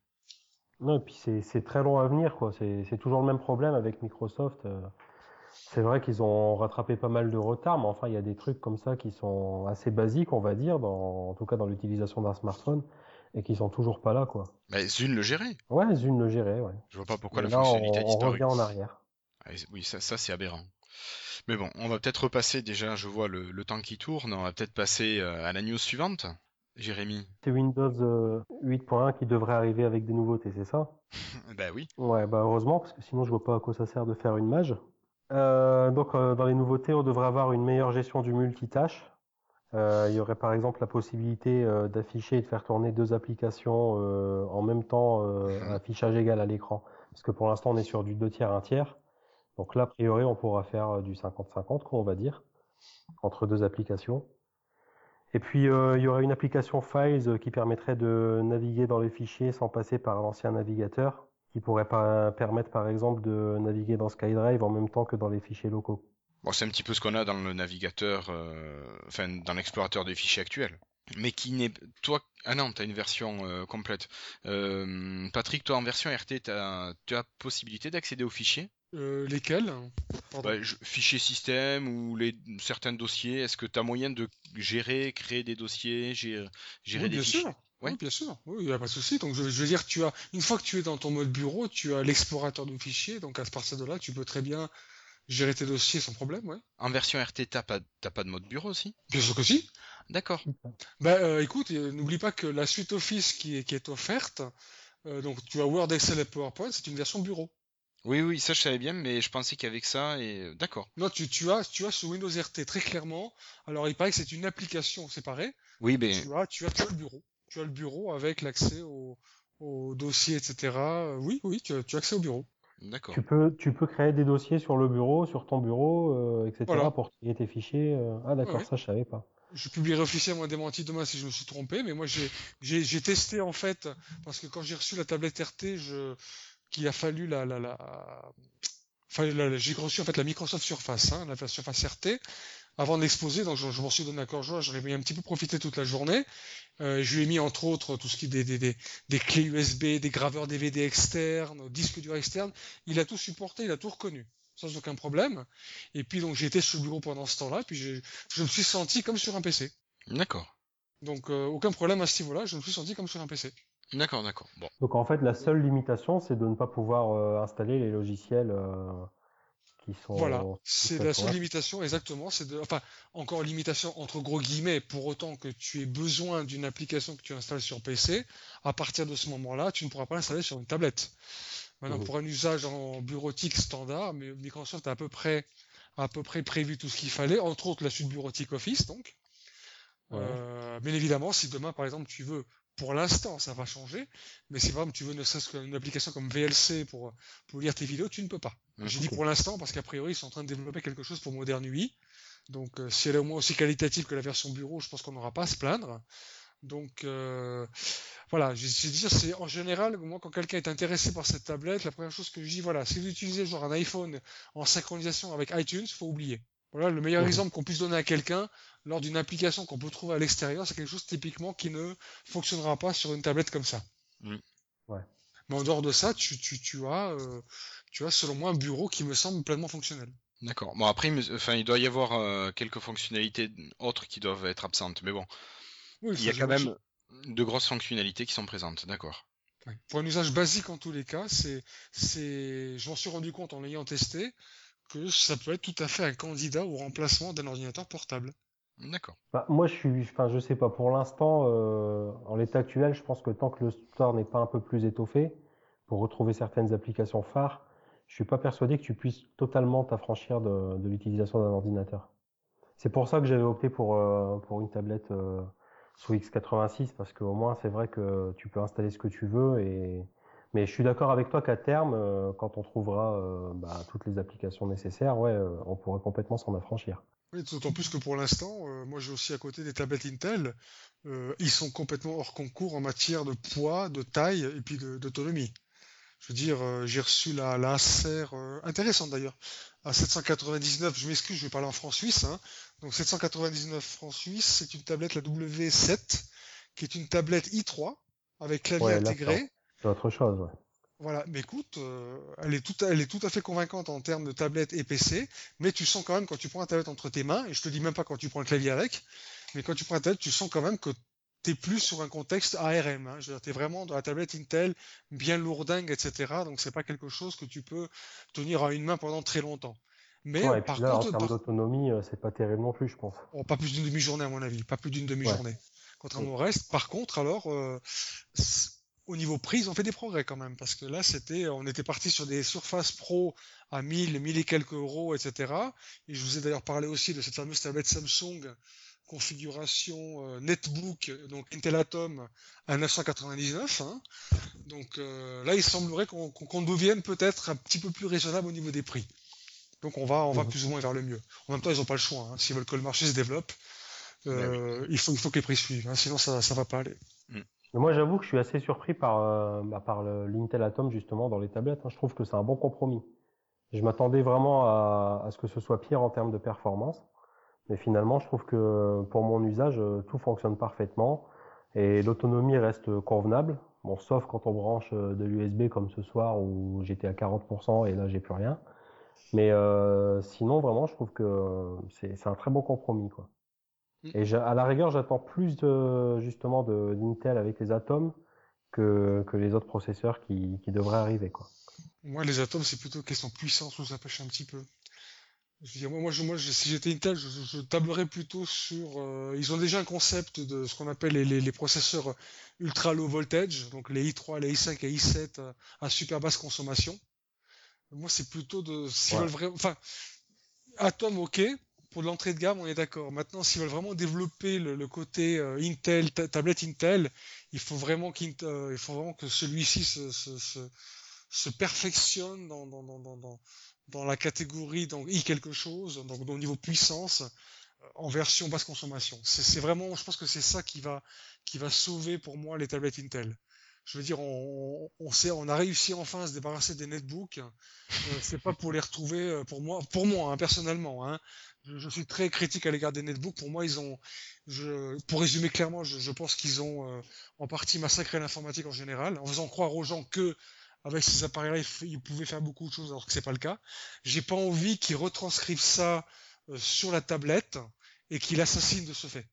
Speaker 4: Non, et puis c'est très long à venir, quoi. C'est toujours le même problème avec Microsoft. euh. C'est vrai qu'ils ont rattrapé pas mal de retard, mais enfin, il y a des trucs comme ça qui sont assez basiques, on va dire, dans, en tout cas dans l'utilisation d'un smartphone, et qui sont toujours pas là, quoi.
Speaker 1: Bah, Zune le gérait.
Speaker 4: Ouais, Zune le gérait, ouais.
Speaker 1: Je vois pas pourquoi
Speaker 4: Mais
Speaker 1: la
Speaker 4: là,
Speaker 1: fonctionnalité a
Speaker 4: on, on
Speaker 1: disparu.
Speaker 4: revient en arrière.
Speaker 1: Ah, Oui, ça, ça c'est aberrant. Mais bon, on va peut-être repasser déjà, je vois le, le temps qui tourne, on va peut-être passer euh, à la news suivante. Jérémy
Speaker 4: C'est Windows euh, 8.1 qui devrait arriver avec des nouveautés, c'est ça? <laughs>
Speaker 1: Bah oui.
Speaker 4: Ouais, bah heureusement, parce que sinon je vois pas à quoi ça sert de faire une mage. Euh, donc euh, dans les nouveautés, on devrait avoir une meilleure gestion du multitâche. Euh, il y aurait par exemple la possibilité euh, d'afficher et de faire tourner deux applications euh, en même temps euh, à affichage égal à l'écran. Parce que pour l'instant on est sur du 2 tiers, 1 tiers. Donc là, a priori, on pourra faire du 50-50, quoi, on va dire, entre deux applications. Et puis, euh, il y aurait une application Files qui permettrait de naviguer dans les fichiers sans passer par l'ancien navigateur, qui pourrait pas permettre, par exemple, de naviguer dans SkyDrive en même temps que dans les fichiers locaux.
Speaker 1: Bon, c'est un petit peu ce qu'on a dans le navigateur, euh, enfin dans l'explorateur des fichiers actuels. Mais qui n'est. Toi. Ah non, t'as une version euh, complète. Euh, Patrick, toi en version RT, tu as possibilité d'accéder aux fichiers?
Speaker 2: Euh, lesquels?
Speaker 1: Bah, je- Fichiers système ou les, certains dossiers. Est-ce que tu as moyen de gérer, créer des dossiers, gérer, gérer
Speaker 2: Oui,
Speaker 1: des
Speaker 2: bien
Speaker 1: fichiers?
Speaker 2: sûr.
Speaker 1: Ouais.
Speaker 2: Oui, bien sûr. Oui, il n'y a pas de souci. Donc, je, je veux dire, tu as, une fois que tu es dans ton mode bureau, tu as l'explorateur de fichiers. Donc, à partir de là, tu peux très bien gérer tes dossiers sans problème, ouais.
Speaker 1: En version RT, t'as pas, t'as pas de mode bureau aussi
Speaker 2: Bien sûr que si.
Speaker 1: D'accord.
Speaker 2: Bah, euh, écoute, euh, n'oublie pas que la suite Office qui est, qui est offerte, euh, donc tu as Word, Excel et PowerPoint, c'est une version bureau.
Speaker 1: Oui, oui, ça je savais bien, mais je pensais qu'avec ça, et d'accord.
Speaker 2: Non, tu, tu as, tu as sur Windows RT très clairement. Alors, il paraît que c'est une application séparée.
Speaker 1: Oui, ben,
Speaker 2: Tu as, tu as, tu as le bureau. Tu as le bureau avec l'accès au, au dossier, etc. Oui, oui, tu as, tu as accès au bureau.
Speaker 1: D'accord.
Speaker 4: Tu peux, tu peux créer des dossiers sur le bureau, sur ton bureau, euh, etc.
Speaker 2: Voilà.
Speaker 4: pour trier tes fichiers. euh. Ah d'accord,
Speaker 2: Ouais,
Speaker 4: ça je savais pas.
Speaker 2: Je publierai officiellement un démenti demain si je me suis trompé, mais moi j'ai j'ai j'ai testé en fait parce que quand j'ai reçu la tablette RT, je qu'il a fallu la la enfin, j'ai reçu en fait la Microsoft Surface, hein, la Surface RT avant de l'exposer, donc je, je m'en suis donné à cœur joie, j'en ai un petit peu profité toute la journée. Euh, je lui ai mis entre autres tout ce qui est des, des, des, des clés USB, des graveurs DVD externes, disques durs externes. Il a tout supporté, il a tout reconnu, sans aucun problème. Et puis donc j'ai été sur le bureau pendant ce temps-là, puis je me suis senti comme sur un PC.
Speaker 1: D'accord.
Speaker 2: Donc euh, aucun problème à ce niveau-là, je me suis senti comme sur un PC.
Speaker 1: D'accord, d'accord. Bon.
Speaker 4: Donc en fait, la seule limitation, c'est de ne pas pouvoir euh, installer les logiciels euh, qui sont.
Speaker 2: Voilà, c'est la seule limitation, exactement. C'est de, enfin, encore limitation entre gros guillemets, pour autant que tu aies besoin d'une application que tu installes sur PC, à partir de ce moment-là, tu ne pourras pas l'installer sur une tablette. Maintenant,
Speaker 4: Mhm.
Speaker 2: pour un usage en bureautique standard, mais Microsoft a à peu près, à peu près prévu tout ce qu'il fallait, entre autres la suite bureautique Office, donc.
Speaker 4: Ouais.
Speaker 2: Euh, bien évidemment, si demain, par exemple, tu veux, pour l'instant, ça va changer, mais si par exemple tu veux ne serait-ce qu'une application comme VLC pour, pour lire tes vidéos, tu ne peux pas.
Speaker 1: Mhm.
Speaker 2: J'ai dit pour l'instant parce qu'a priori, ils sont en train de développer quelque chose pour Modern UI. Donc, euh, si elle est au moins aussi qualitative que la version bureau, je pense qu'on n'aura pas à se plaindre. Donc, euh, voilà, je je veux dire, c'est en général, moi, quand quelqu'un est intéressé par cette tablette, la première chose que je dis, voilà, si vous utilisez genre un iPhone en synchronisation avec iTunes, faut oublier. Voilà, le meilleur
Speaker 4: Mhm.
Speaker 2: exemple qu'on puisse donner à quelqu'un lors d'une application qu'on peut trouver à l'extérieur, c'est quelque chose typiquement qui ne fonctionnera pas sur une tablette comme ça.
Speaker 1: Mhm.
Speaker 4: Ouais.
Speaker 2: Mais en dehors de ça, tu, tu, tu as, euh, tu as selon moi un bureau qui me semble pleinement fonctionnel.
Speaker 1: D'accord. Bon, après, il enfin, il doit y avoir euh, quelques fonctionnalités autres qui doivent être absentes, mais bon,
Speaker 2: Oui,
Speaker 1: il y a quand même de grosses fonctionnalités qui sont présentes, d'accord.
Speaker 2: Ouais. Pour un usage basique en tous les cas, c'est, c'est, je m'en suis rendu compte en l'ayant testé que ça peut être tout à fait un candidat au remplacement d'un ordinateur portable.
Speaker 1: D'accord.
Speaker 4: Bah, moi, je suis, enfin, je sais pas. Pour l'instant, euh, en l'état actuel, je pense que tant que le store n'est pas un peu plus étoffé, pour retrouver certaines applications phares, je suis pas persuadé que tu puisses totalement t'affranchir de, de l'utilisation d'un ordinateur. C'est pour ça que j'avais opté pour, pour une tablette sous x86 parce qu'au moins c'est vrai que tu peux installer ce que tu veux et mais je suis d'accord avec toi qu'à terme, euh, quand on trouvera euh, bah, toutes les applications nécessaires, ouais, euh, on pourrait complètement s'en affranchir.
Speaker 2: Oui, d'autant plus que pour l'instant, moi j'ai aussi à côté des tablettes Intel, ils sont complètement hors concours en matière de poids, de taille et puis d'autonomie. Je veux dire, j'ai reçu la, la Acer, intéressante d'ailleurs, à 799, je m'excuse, je vais parler en francs suisse, hein. donc 799 francs suisse, c'est une tablette, la W7, qui est une tablette i3, avec clavier intégré,
Speaker 4: c'est autre chose, ouais.
Speaker 2: Voilà, mais écoute, euh, elle, est tout, elle est tout à fait convaincante en termes de tablette et PC, mais tu sens quand même quand tu prends la tablette entre tes mains, et je te dis même pas quand tu prends le clavier avec, mais quand tu prends la tablette, tu sens quand même que tu es plus sur un contexte ARM. Hein. Je veux dire, tu es vraiment dans la tablette Intel, bien lourdingue, etc. Donc c'est pas quelque chose que tu peux tenir à une main pendant très longtemps.
Speaker 4: Mais par contre, en termes d'autonomie, euh, c'est pas terrible non plus, je pense.
Speaker 2: Oh, pas plus d'une demi-journée à mon avis, pas plus d'une demi-journée. Contrairement au reste. Par contre, alors, euh, au niveau prix, ils ont fait des progrès quand même, parce que là, c'était, on était parti sur des surfaces pro à 1000, 1000 et quelques euros, etc. Et je vous ai d'ailleurs parlé aussi de cette fameuse tablette Samsung configuration euh, netbook, donc Intel Atom à 999. Hein. Donc euh, là, il semblerait qu'on devienne peut-être un petit peu plus raisonnable au niveau des prix. Donc on va, on va mhm. plus ou moins vers le mieux. En même temps, ils n'ont pas le choix. Hein. S'ils veulent que le marché se développe, euh, il, faut, il faut que les prix suivent. Hein. Sinon, ça ne va pas aller.
Speaker 4: Moi, j'avoue que je suis assez surpris par, euh, bah, par l'Intel Atom justement dans les tablettes. Hein. Je trouve que c'est un bon compromis. Je m'attendais vraiment à, à, ce que ce soit pire en termes de performance, mais finalement, je trouve que pour mon usage, euh, tout fonctionne parfaitement et l'autonomie reste convenable. Bon, sauf quand on branche euh, de l'USB comme ce soir où j'étais à 40% et là j'ai plus rien. Mais euh, sinon, vraiment, je trouve que c'est un très bon compromis, quoi. Mm. Et à la rigueur, j'attends plus de, justement de d'Intel avec les atomes que, que les autres processeurs qui, qui devraient arriver. Quoi.
Speaker 2: Moi, les atomes, c'est plutôt question puissance où ça pêche un petit peu. Je veux dire, moi, moi, si j'étais Intel, je, je, tablerais plutôt sur. Euh, ils ont déjà un concept de ce qu'on appelle les, les, les, processeurs ultra low voltage, donc les i3, les i5 et i7 euh, à super basse consommation. Moi, c'est plutôt de. Vraiment. Enfin, Atom, ok, pour l'entrée de gamme, on est d'accord. Maintenant, s'ils veulent vraiment développer le, côté euh, Intel, tablette Intel, il faut vraiment, euh, il faut vraiment que celui-ci se, perfectionne dans, dans, dans, dans, dans la catégorie donc, i quelque chose, donc au niveau puissance, euh, en version basse consommation. C'est vraiment, je pense que c'est ça qui va, qui va sauver pour moi les tablettes Intel je veux dire, on, on, sait, on a réussi enfin à se débarrasser des netbooks. Euh, <laughs> c'est pas pour les retrouver, pour moi, pour moi hein, personnellement. Hein, je, suis très critique à l'égard des netbooks. Pour moi, ils ont, je, pour résumer clairement, je, je pense qu'ils ont euh, en partie massacré l'informatique en général, en faisant croire aux gens que avec ces appareils-là, ils, pouvaient faire beaucoup de choses alors que c'est pas le cas. J'ai pas envie qu'ils retranscrivent ça euh, sur la tablette et qu'ils l'assassinent de ce fait.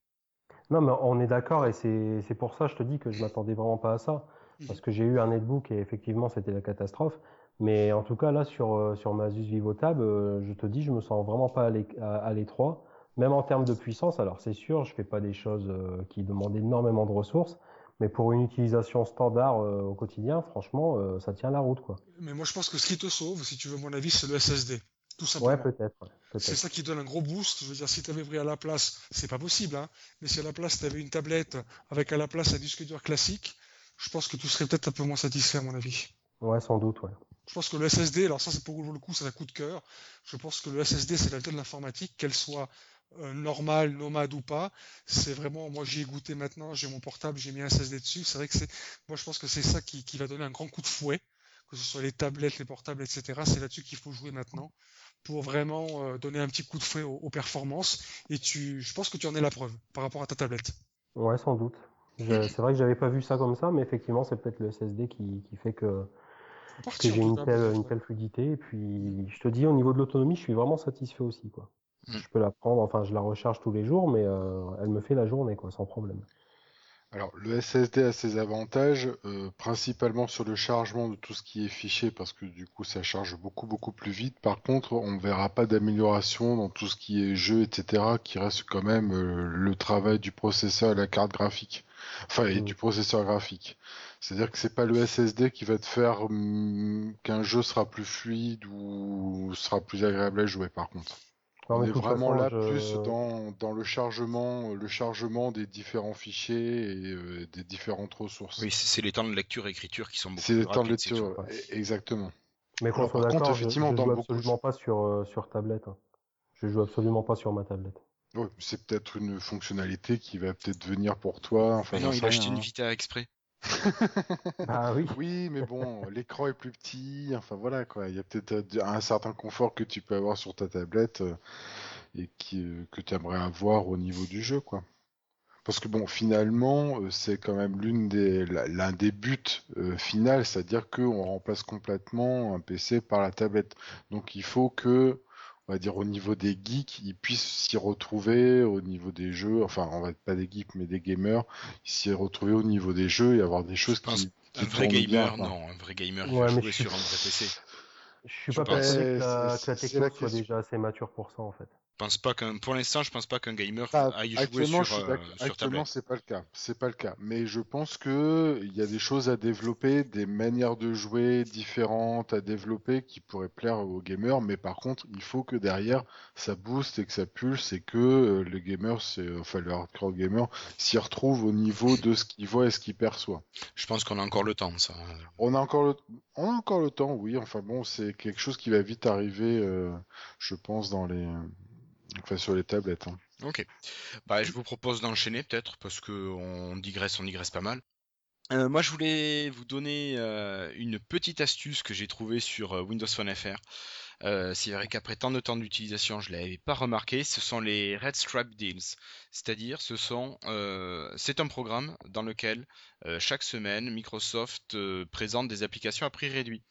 Speaker 4: Non, mais on est d'accord et c'est pour ça je te dis que je m'attendais vraiment pas à ça. Parce que j'ai eu un netbook et effectivement c'était la catastrophe. Mais en tout cas, là, sur, euh, sur ma Asus VivoTab, euh, je te dis, je me sens vraiment pas à l'étroit. Même en termes de puissance, alors c'est sûr, je fais pas des choses euh, qui demandent énormément de ressources, mais pour une utilisation standard au quotidien, franchement, ça tient la route, quoi.
Speaker 2: Mais moi, je pense que ce qui te sauve, si tu veux mon avis, c'est le SSD. Tout simplement.
Speaker 4: Ouais, peut-être.
Speaker 2: c'est ça qui donne un gros boost. Je veux dire, si tu avais pris à la place, c'est pas possible, hein, mais si à la place tu avais une tablette avec à la place un disque dur classique, je pense que tu serais peut-être un peu moins satisfait, à mon avis.
Speaker 4: Ouais, sans doute, ouais.
Speaker 2: Je pense que le SSD, alors ça c'est pour le coup, c'est un coup de cœur. Je pense que le SSD c'est la de l'informatique, qu'elle soit euh, normale, nomade ou pas. C'est vraiment, moi j'y ai goûté maintenant, j'ai mon portable, j'ai mis un SSD dessus. C'est vrai que c'est, moi je pense que c'est ça qui, qui, va donner un grand coup de fouet, que ce soit les tablettes, les portables, etc. C'est là-dessus qu'il faut jouer maintenant pour vraiment euh, donner un petit coup de fouet aux, performances. Et tu, je pense que tu en es la preuve par rapport à ta tablette.
Speaker 4: Ouais, sans doute. C'est vrai que j'avais pas vu ça comme ça, mais effectivement c'est peut-être le SSD qui, qui fait que que j'ai une telle, une telle fluidité. Et puis, je te dis, au niveau de l'autonomie, je suis vraiment satisfait aussi. Quoi. Mm. Je peux la prendre, enfin, je la recharge tous les jours, mais euh, elle me fait la journée, quoi, sans problème.
Speaker 3: Alors, le SSD a ses avantages, euh, principalement sur le chargement de tout ce qui est fichier, parce que du coup, ça charge beaucoup, beaucoup plus vite. Par contre, on ne verra pas d'amélioration dans tout ce qui est jeu, etc., qui reste quand même euh, le travail du processeur et la carte graphique. Enfin, et mm. du processeur graphique. C'est-à-dire que c'est pas le SSD qui va te faire hum, qu'un jeu sera plus fluide ou sera plus agréable à jouer par contre. on est vraiment là plus dans, dans, le chargement, le chargement des différents fichiers et euh, des différentes ressources.
Speaker 1: Oui, c'est les temps de lecture-écriture qui sont beaucoup
Speaker 3: plus
Speaker 1: C'est les temps de
Speaker 3: lecture, exactement.
Speaker 4: Mais quand on d'accord, effectivement, je, je joue absolument pas sur, euh, sur tablette. Hein. Je joue absolument pas sur ma tablette.
Speaker 3: C'est peut-être une fonctionnalité qui va peut-être venir pour toi. Enfin,
Speaker 1: non, il a acheté une Vita exprès. <laughs> <laughs>
Speaker 4: ah oui.
Speaker 3: Oui, mais bon, l'écran est plus petit. Enfin voilà quoi. Il y a peut-être euh, un certain confort que tu peux avoir sur ta tablette euh, et qui, euh, que tu aimerais avoir au niveau du jeu quoi. Parce que bon, finalement, c'est quand même l'une des l'un des buts euh, final, c'est-à-dire qu'on remplace complètement un PC par la tablette. Donc il faut que on va dire au niveau des geeks, ils puissent s'y retrouver au niveau des jeux, enfin on va pas des geeks mais des gamers, s'y retrouver au niveau des jeux et avoir des choses qui,
Speaker 1: un vrai gamer, non, un vrai gamer qui va jouer sur un vrai PC.
Speaker 4: Je suis pas persuadé que la, que la techno soit déjà assez mature pour ça en fait
Speaker 1: pense pas qu'un, pour l'instant, je pense pas qu'un gamer aille jouer sur, euh,
Speaker 3: Actuellement, c'est pas le cas. C'est pas le cas. Mais je pense que il y a des choses à développer, des manières de jouer différentes à développer qui pourraient plaire aux gamers. Mais par contre, il faut que derrière ça booste et que ça pulse et que euh, les gamers, enfin le hardcore gamer, s'y retrouve au niveau de ce qu'il voit et ce qu'il perçoit.
Speaker 1: Je pense qu'on a encore le temps, ça.
Speaker 3: On a encore le, on a encore le temps, oui. Enfin bon, c'est quelque chose qui va vite arriver, euh, je pense, dans les Enfin, sur les tablettes. Hein.
Speaker 1: Ok. Bah, je vous propose d'enchaîner peut-être, parce qu'on digresse, on digresse pas mal. Euh, moi, je voulais vous donner euh, une petite astuce que j'ai trouvée sur euh, Windows Phone FR. c'est vrai qu'après tant de temps d'utilisation, je l'avais pas remarqué. Ce sont les Red Stripe Deals, c'est-à-dire, ce sont, c'est un programme dans lequel chaque semaine Microsoft présente des applications à prix réduit.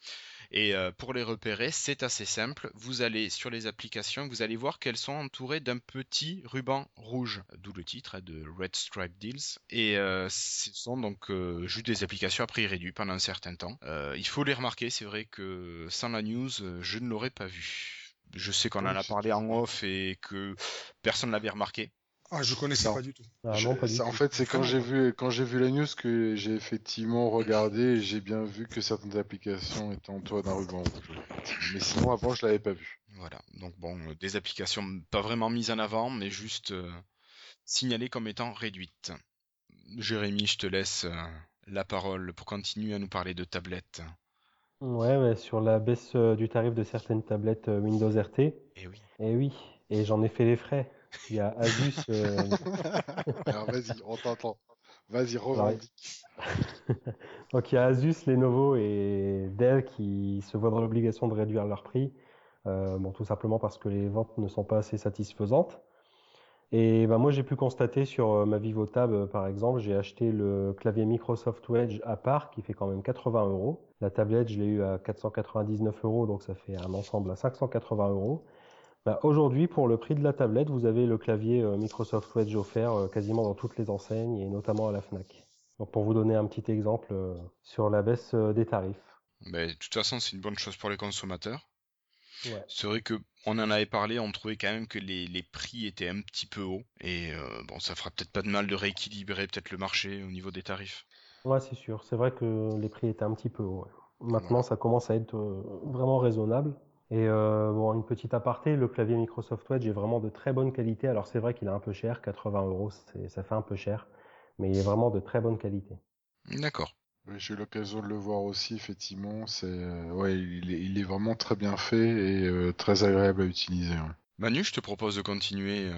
Speaker 1: Et euh, pour les repérer, c'est assez simple. Vous allez sur les applications, vous allez voir qu'elles sont entourées d'un petit ruban rouge, d'où le titre hein, de Red Stripe Deals. Et euh, ce sont donc euh, juste des applications à prix réduit pendant un certain temps. il faut les remarquer, c'est vrai que sans la news, je ne l'aurais pas vu. Je sais qu'on en a parlé en off et que personne ne l'avait remarqué.
Speaker 2: Ah, je connaissais pas du tout.
Speaker 3: Ah, en fait, c'est quand j'ai vu quand j'ai vu la news que j'ai effectivement regardé et j'ai bien vu que certaines applications étaient entourées d'un ruban rouge. Mais sinon, avant, je l'avais pas vu.
Speaker 1: Voilà. Donc bon, euh, des applications pas vraiment mises en avant, mais juste euh, signalées comme étant réduites. Jérémy, je te laisse euh, la parole pour continuer à nous parler de tablettes.
Speaker 4: Ouais, sur la baisse du tarif de certaines tablettes Windows RT. Et
Speaker 1: eh oui.
Speaker 4: Et eh oui. Et j'en ai fait les frais. Il y a Asus. Euh, <laughs>
Speaker 3: Alors vas-y, on t'entend. Vas-y, revendique. <laughs>
Speaker 4: Donc il y a Asus, Lenovo et Dell qui se voient dans l'obligation de réduire leur prix. Euh, bon, tout simplement parce que les ventes ne sont pas assez satisfaisantes. Et ben moi, j'ai pu constater sur euh, ma VivoTab, par exemple, j'ai acheté le clavier Microsoft Edge à part, qui fait quand même 80 euros. La tablette, je l'ai eu à 499 euros, donc ça fait un ensemble à 580 euros. Bah, aujourd'hui, pour le prix de la tablette, vous avez le clavier euh, Microsoft Edge offert euh, quasiment dans toutes les enseignes et notamment à la FNAC. Donc pour vous donner un petit exemple euh, sur la baisse des tarifs.
Speaker 1: Mais, de toute façon, c'est une bonne chose pour les consommateurs. C'est vrai qu'on en avait parlé, on trouvait quand même que les, prix étaient un petit peu hauts. Et bon, ça fera peut-être pas de mal de rééquilibrer peut-être le marché au niveau des tarifs.
Speaker 4: Ouais, c'est sûr. C'est vrai que les prix étaient un petit peu hauts. Maintenant, ça commence à être vraiment raisonnable. Et euh, bon, une petite aparté, le clavier Microsoft Edge est vraiment de très bonne qualité. Alors c'est vrai qu'il est un peu cher, 80 euros, ça fait un peu cher, mais il est vraiment de très bonne qualité.
Speaker 1: D'accord.
Speaker 3: J'ai eu l'occasion de le voir aussi, effectivement. C'est, euh, ouais, il est, vraiment très bien fait et euh, très agréable à utiliser.
Speaker 1: Manu, je te propose de continuer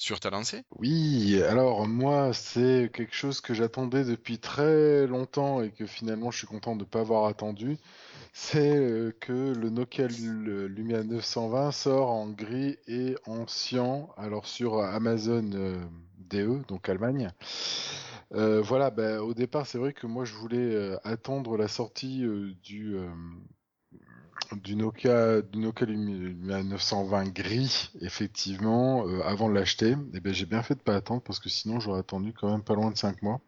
Speaker 1: sur ta.
Speaker 3: Oui, alors moi, c'est quelque chose que j'attendais depuis très longtemps et que finalement je suis content de ne pas avoir attendu c'est euh, que le Nokia Lumia 920 sort en gris et en cyan, alors sur Amazon euh, DE, donc Allemagne. Euh, voilà, bah, au départ, c'est vrai que moi je voulais attendre la sortie du, du Nokia, du Nokia Lumia 920 gris, effectivement, avant de l'acheter. Et ben j'ai bien fait de pas attendre parce que sinon j'aurais attendu quand même pas loin de 5 mois.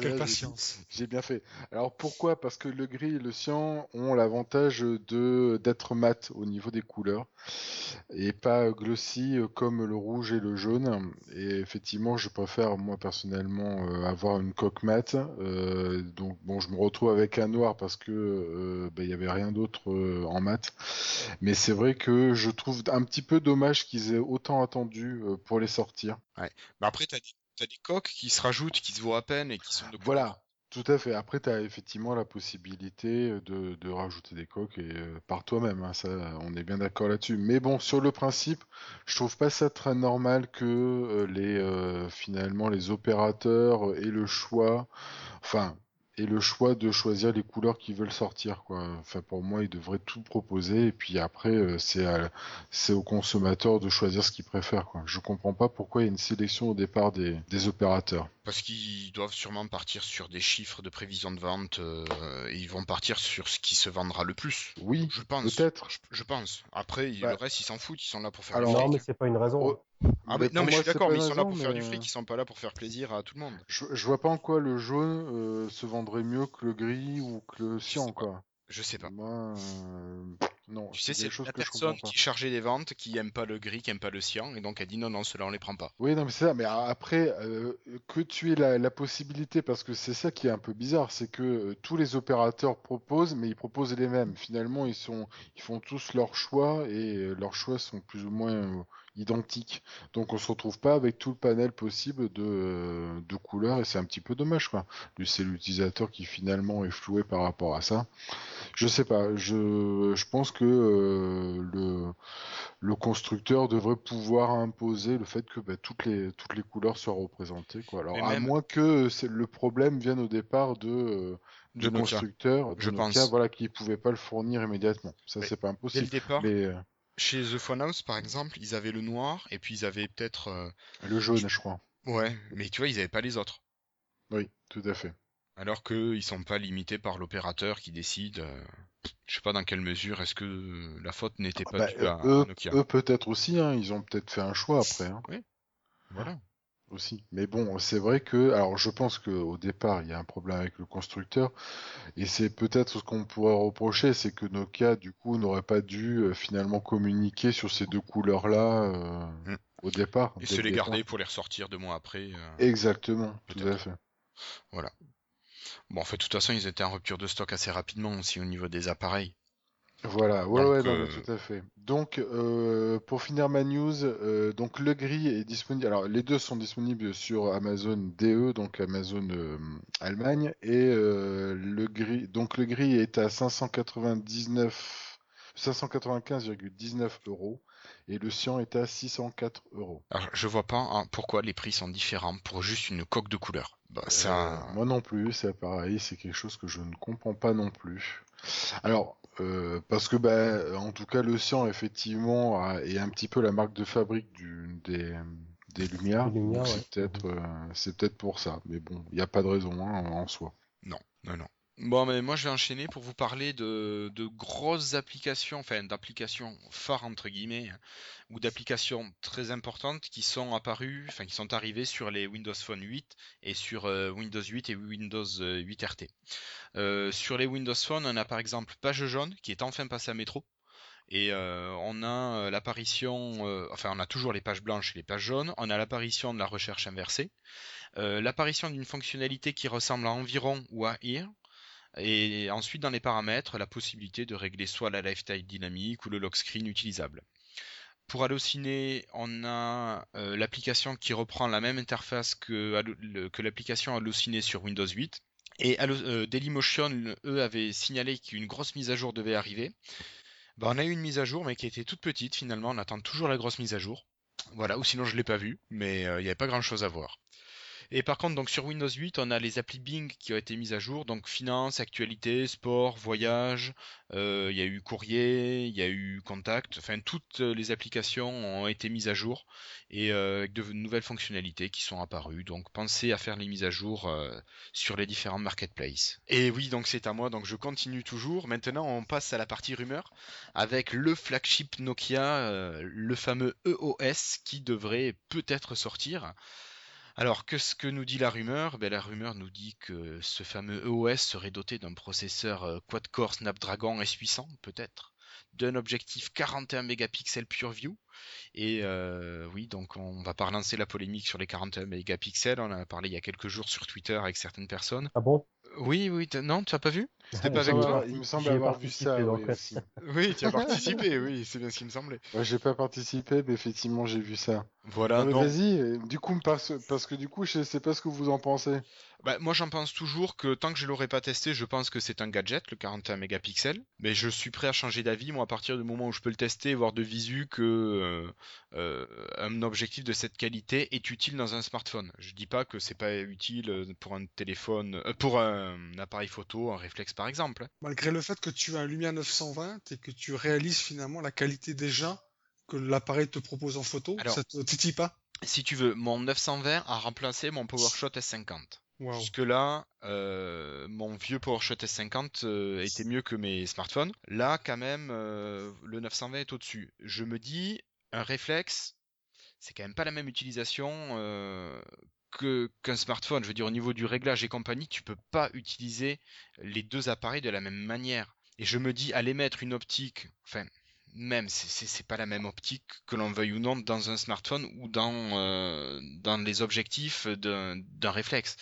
Speaker 2: Quelle patience.
Speaker 3: dit, J'ai bien fait. Alors pourquoi? Parce que le gris et le cyan ont l'avantage de d'être mat au niveau des couleurs et pas glossy euh, comme le rouge et le jaune. Et effectivement, je préfère moi personnellement euh, avoir une coque mat. Euh, donc bon, je me retrouve avec un noir parce que euh, bah, il y avait rien d'autre euh, en mat. Mais c'est vrai que je trouve un petit peu dommage qu'ils aient autant attendu euh, pour les sortir.
Speaker 1: Bah après, t'as des, t'as des coques qui se rajoutent, qui se voient à peine et qui sont de.
Speaker 3: Voilà, tout à fait. Après, tu as effectivement la possibilité de, de rajouter des coques et, euh, par toi-même. hein, ça, on est bien d'accord là-dessus. Mais bon, sur le principe, je trouve pas ça très normal que euh, les euh, finalement les opérateurs aient le choix, enfin, aient le choix de choisir les couleurs qu'ils veulent sortir, quoi. Enfin, pour moi, ils devraient tout proposer et puis après, euh, c'est à- c'est au consommateur de choisir ce qu'il préfère, quoi. Je comprends pas pourquoi il y a une sélection au départ des, des opérateurs.
Speaker 1: Parce qu'ils doivent sûrement partir sur des chiffres de prévision de vente euh, et ils vont partir sur ce qui se vendra le plus.
Speaker 3: Oui,
Speaker 1: Je pense.
Speaker 3: peut-être.
Speaker 1: Je, je pense. Après, il-
Speaker 3: Bah.
Speaker 1: le reste, ils s'en foutent. Ils sont là pour faire
Speaker 3: Alors,
Speaker 6: Non,
Speaker 1: fric.
Speaker 6: mais c'est pas une raison.
Speaker 1: Ah,
Speaker 3: mais,
Speaker 1: non, mais
Speaker 3: moi,
Speaker 1: je suis d'accord, mais ils sont là pour faire du fric. Ils sont pas là pour faire plaisir à tout le monde.
Speaker 3: Je, je vois pas en quoi le jaune euh, se vendrait mieux que le gris ou que le cyan, quoi.
Speaker 1: Je sais pas.
Speaker 3: Moi, euh, non,
Speaker 1: Tu sais,
Speaker 3: c'est
Speaker 1: la
Speaker 3: que
Speaker 1: personne qui chargeait les ventes, qui aime pas le gris, qui aime pas le cyan, et donc elle dit non, non, cela on les prend pas.
Speaker 3: Oui, non, mais c'est ça. Mais a- après, euh, que tu aies la, la possibilité, parce que c'est ça qui est un peu bizarre, c'est que euh, tous les opérateurs proposent, mais ils proposent les mêmes. Finalement, ils sont, ils font tous leurs choix et euh, leurs choix sont plus ou moins euh, identiques. Donc, on se retrouve pas avec tout le panel possible de, euh, de couleurs et c'est un petit peu dommage, quoi. C'est l'utilisateur qui finalement est floué par rapport à ça. Je sais pas. Je, je pense que euh, le le constructeur devrait pouvoir imposer le fait que bah, toutes les toutes les couleurs soient représentées quoi. Alors à moins que le problème vienne au départ de euh,
Speaker 1: De
Speaker 3: constructeur, de
Speaker 1: Je
Speaker 3: Nokia,
Speaker 1: pense.
Speaker 3: voilà, qui pouvait pas le fournir immédiatement. Ça c'est pas
Speaker 1: Dès le
Speaker 3: impossible.
Speaker 1: départ,
Speaker 3: Mais euh,
Speaker 1: chez The Phone House par exemple, ils avaient le noir, et puis ils avaient peut-être. euh,
Speaker 3: le jaune, je crois.
Speaker 1: Ouais, mais tu vois, ils avaient pas les autres.
Speaker 3: Oui, tout à fait.
Speaker 1: Alors qu'ils sont pas limités par l'opérateur qui décide. euh, Je sais pas dans quelle mesure est-ce que la faute n'était pas
Speaker 3: Bah,
Speaker 1: due à, à
Speaker 3: eux,
Speaker 1: Nokia.
Speaker 3: eux peut-être aussi, hein, ils ont peut-être fait un choix après. hein.
Speaker 1: Voilà.
Speaker 3: Aussi. Mais bon, c'est vrai que, alors je pense qu'au départ, il y a un problème avec le constructeur, et c'est peut-être ce qu'on pourrait reprocher, c'est que Nokia, du coup, n'aurait pas dû euh, finalement communiquer sur ces deux couleurs-là euh,
Speaker 1: Mm.
Speaker 3: au départ.
Speaker 1: Et se
Speaker 3: le
Speaker 1: les
Speaker 3: départ.
Speaker 1: garder pour les ressortir deux mois après. euh.
Speaker 3: Exactement, tout à fait.
Speaker 1: Bon, en fait, de toute façon, ils étaient en rupture de stock assez rapidement aussi au niveau des appareils.
Speaker 3: Voilà, ouais,
Speaker 1: Donc,
Speaker 3: ouais, non,
Speaker 1: euh,
Speaker 3: tout à fait. Donc, euh, pour finir ma news, euh, donc le gris est disponible. Alors, les deux sont disponibles sur Amazon DE, donc Amazon Allemagne, et le gris, donc le gris est à 599, 595,19 euros, et le cyan est à 604 euros.
Speaker 1: Alors, je vois pas hein, pourquoi les prix sont différents pour juste une coque de couleur. Bah, ça.
Speaker 3: Moi non plus, c'est pareil, c'est quelque chose que je ne comprends pas non plus. Alors, euh, parce que, bah, en tout cas, le cyan, effectivement, a- est un petit peu la marque de fabrique du, des, des Lumières.
Speaker 6: Des Lumières,
Speaker 3: donc
Speaker 6: ouais.
Speaker 3: c'est peut-être, euh, c'est peut-être pour ça. Mais bon, il n'y a pas de raison hein, en soi.
Speaker 1: Non, non, non. Bon, mais moi je vais enchaîner pour vous parler de, grosses applications, enfin d'applications phares entre guillemets, ou d'applications très importantes qui sont apparues, enfin qui sont arrivées sur les Windows Phone 8 et sur euh, Windows 8 et Windows euh, 8 RT. Euh, sur les Windows Phone, on a par exemple Page Jaune qui est enfin passé à Métro. Et euh, on a euh, l'apparition, euh, enfin on a toujours les pages blanches et les pages jaunes, on a l'apparition de la recherche inversée, euh, l'apparition d'une fonctionnalité qui ressemble à Environ ou à Here, et ensuite dans les paramètres, la possibilité de régler soit la lifetime dynamique ou le lock screen utilisable. Pour Allociné, on a euh, l'application qui reprend la même interface que, l'application Allociné sur Windows 8. Et euh, Dailymotion, eux, avaient signalé qu'une grosse mise à jour devait arriver. Ben, on a eu une mise à jour, mais qui était toute petite finalement. On attend toujours la grosse mise à jour. Voilà, ou sinon je l'ai pas vu, mais euh, il n'y avait pas grand chose à voir. Et par contre, donc sur Windows 8, on a les applis Bing qui ont été mises à jour, donc finance, actualité, sport, voyage, euh, il y a eu courrier, il y a eu contact, enfin toutes les applications ont été mises à jour et euh, avec de nouvelles fonctionnalités qui sont apparues. Donc pensez à faire les mises à jour euh, sur les différents marketplaces. Et oui, donc c'est à moi, donc je continue toujours. Maintenant, on passe à la partie rumeur avec le flagship Nokia, euh, le fameux EOS qui devrait peut-être sortir. Alors, que ce que nous dit la rumeur? Ben, La rumeur nous dit que ce fameux EOS serait doté d'un processeur euh, quad-core Snapdragon S800, peut-être, d'un objectif 41 mégapixels PureView. Et euh, oui, donc on va pas relancer la polémique sur les 41 mégapixels. On en a parlé il y a quelques jours sur Twitter avec certaines personnes.
Speaker 4: Ah bon?
Speaker 1: Oui, oui, non, tu as pas vu? C'était
Speaker 4: Il
Speaker 1: pas
Speaker 4: me
Speaker 1: avec toi
Speaker 3: Il me semble avoir vu ça. oui. <laughs>
Speaker 1: Oui, tu as participé, oui, c'est bien ce qui me semblait.
Speaker 3: Ouais, j'ai pas participé, mais effectivement, j'ai vu ça.
Speaker 1: Voilà,
Speaker 3: Non, mais
Speaker 1: non.
Speaker 3: vas-y, euh, du coup, parce, parce que du coup, je sais pas ce que vous en pensez.
Speaker 1: Bah, moi j'en pense toujours que tant que je l'aurais pas testé, je pense que c'est un gadget, le 41 mégapixels. Mais je suis prêt à changer d'avis, moi à partir du moment où je peux le tester voir de visu que euh, euh, un objectif de cette qualité est utile dans un smartphone. Je dis pas que c'est pas utile pour un téléphone, euh, pour un appareil photo, un réflexe par exemple.
Speaker 2: Malgré le fait que tu as un Lumia 920 et que tu réalises finalement la qualité déjà que l'appareil te propose en photo,
Speaker 1: Alors-
Speaker 2: ça te titille pas?
Speaker 1: Si tu veux, mon 920 a remplacé mon PowerShot S50.
Speaker 2: Waouh.
Speaker 1: Jusque-là, euh, mon vieux PowerShot S50 euh, était mieux que mes smartphones. Là, quand même, euh, le 920 est au-dessus. Je me dis, un réflexe, c'est quand même pas la même utilisation qu'un smartphone. Je veux dire, au niveau du réglage et compagnie, tu peux pas utiliser les deux appareils de la même manière. Et je me dis, aller mettre une optique, enfin, même, c'est- pas la même optique que l'on veuille ou non dans un smartphone ou dans, euh, dans les objectifs d'un d'un réflexe.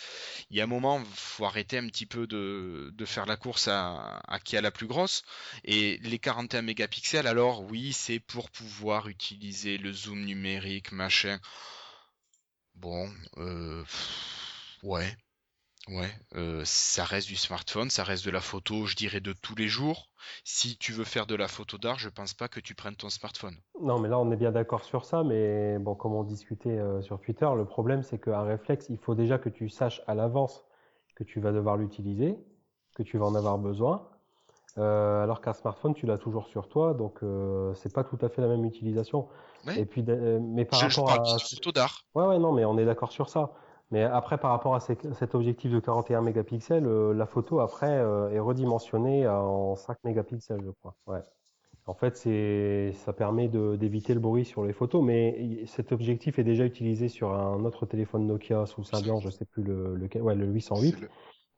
Speaker 1: Il y a un moment, faut arrêter un petit peu de, de faire la course à, à qui a la plus grosse. Et les 41 mégapixels, alors oui, c'est pour pouvoir utiliser le zoom numérique, machin. Bon, euh, ouais, ouais, euh, ça reste du smartphone, ça reste de la photo, je dirais, de tous les jours. Si tu veux faire de la photo d'art, je pense pas que tu prennes ton smartphone.
Speaker 4: Non, mais là, on est bien d'accord sur ça, mais bon, comme on discutait euh, sur Twitter, le problème, c'est qu'un réflexe, il faut déjà que tu saches à l'avance que tu vas devoir l'utiliser, que tu vas en avoir besoin, euh, alors qu'un smartphone, tu l'as toujours sur toi, donc euh, c'est pas tout à fait la même utilisation.
Speaker 1: Ouais.
Speaker 4: Et puis, euh, mais par
Speaker 1: Je, je
Speaker 4: rapport
Speaker 1: parle
Speaker 4: à...
Speaker 1: photo d'art.
Speaker 4: Ouais, ouais, non, mais on est d'accord sur ça. Mais après, par rapport à ces- cet objectif de 41 mégapixels, euh, la photo après euh, est redimensionnée en 5 mégapixels, je crois. Ouais. En fait, c'est, ça permet de- d'éviter le bruit sur les photos, mais cet objectif est déjà utilisé sur un autre téléphone Nokia sous Symbian, je sais plus le, lequel, ouais, le 808.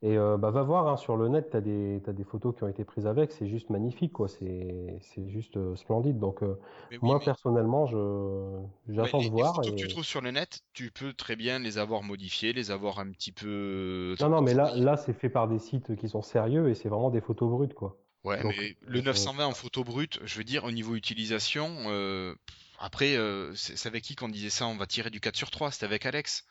Speaker 4: Et euh, bah, va voir hein, sur le net, tu as des, t'as des photos qui ont été prises avec, c'est juste magnifique, quoi. C'est, juste euh, splendide. Donc, euh,
Speaker 1: oui,
Speaker 4: moi,
Speaker 1: mais-
Speaker 4: personnellement, j'attends
Speaker 1: Ouais, les,
Speaker 4: de
Speaker 1: les
Speaker 4: voir.
Speaker 1: photos que
Speaker 4: et-
Speaker 1: tu trouves sur le net, tu peux très bien les avoir modifiées, les avoir un petit peu.
Speaker 4: Non, non, mais là, là, c'est fait par des sites qui sont sérieux et c'est vraiment des photos brutes, quoi.
Speaker 1: Ouais,
Speaker 4: donc,
Speaker 1: mais le
Speaker 4: euh,
Speaker 1: 920 en photo brute, je veux dire, au niveau utilisation, après, c'est c'est avec qui qu'on disait ça? On va tirer du 4 sur 3, c'était avec Alex.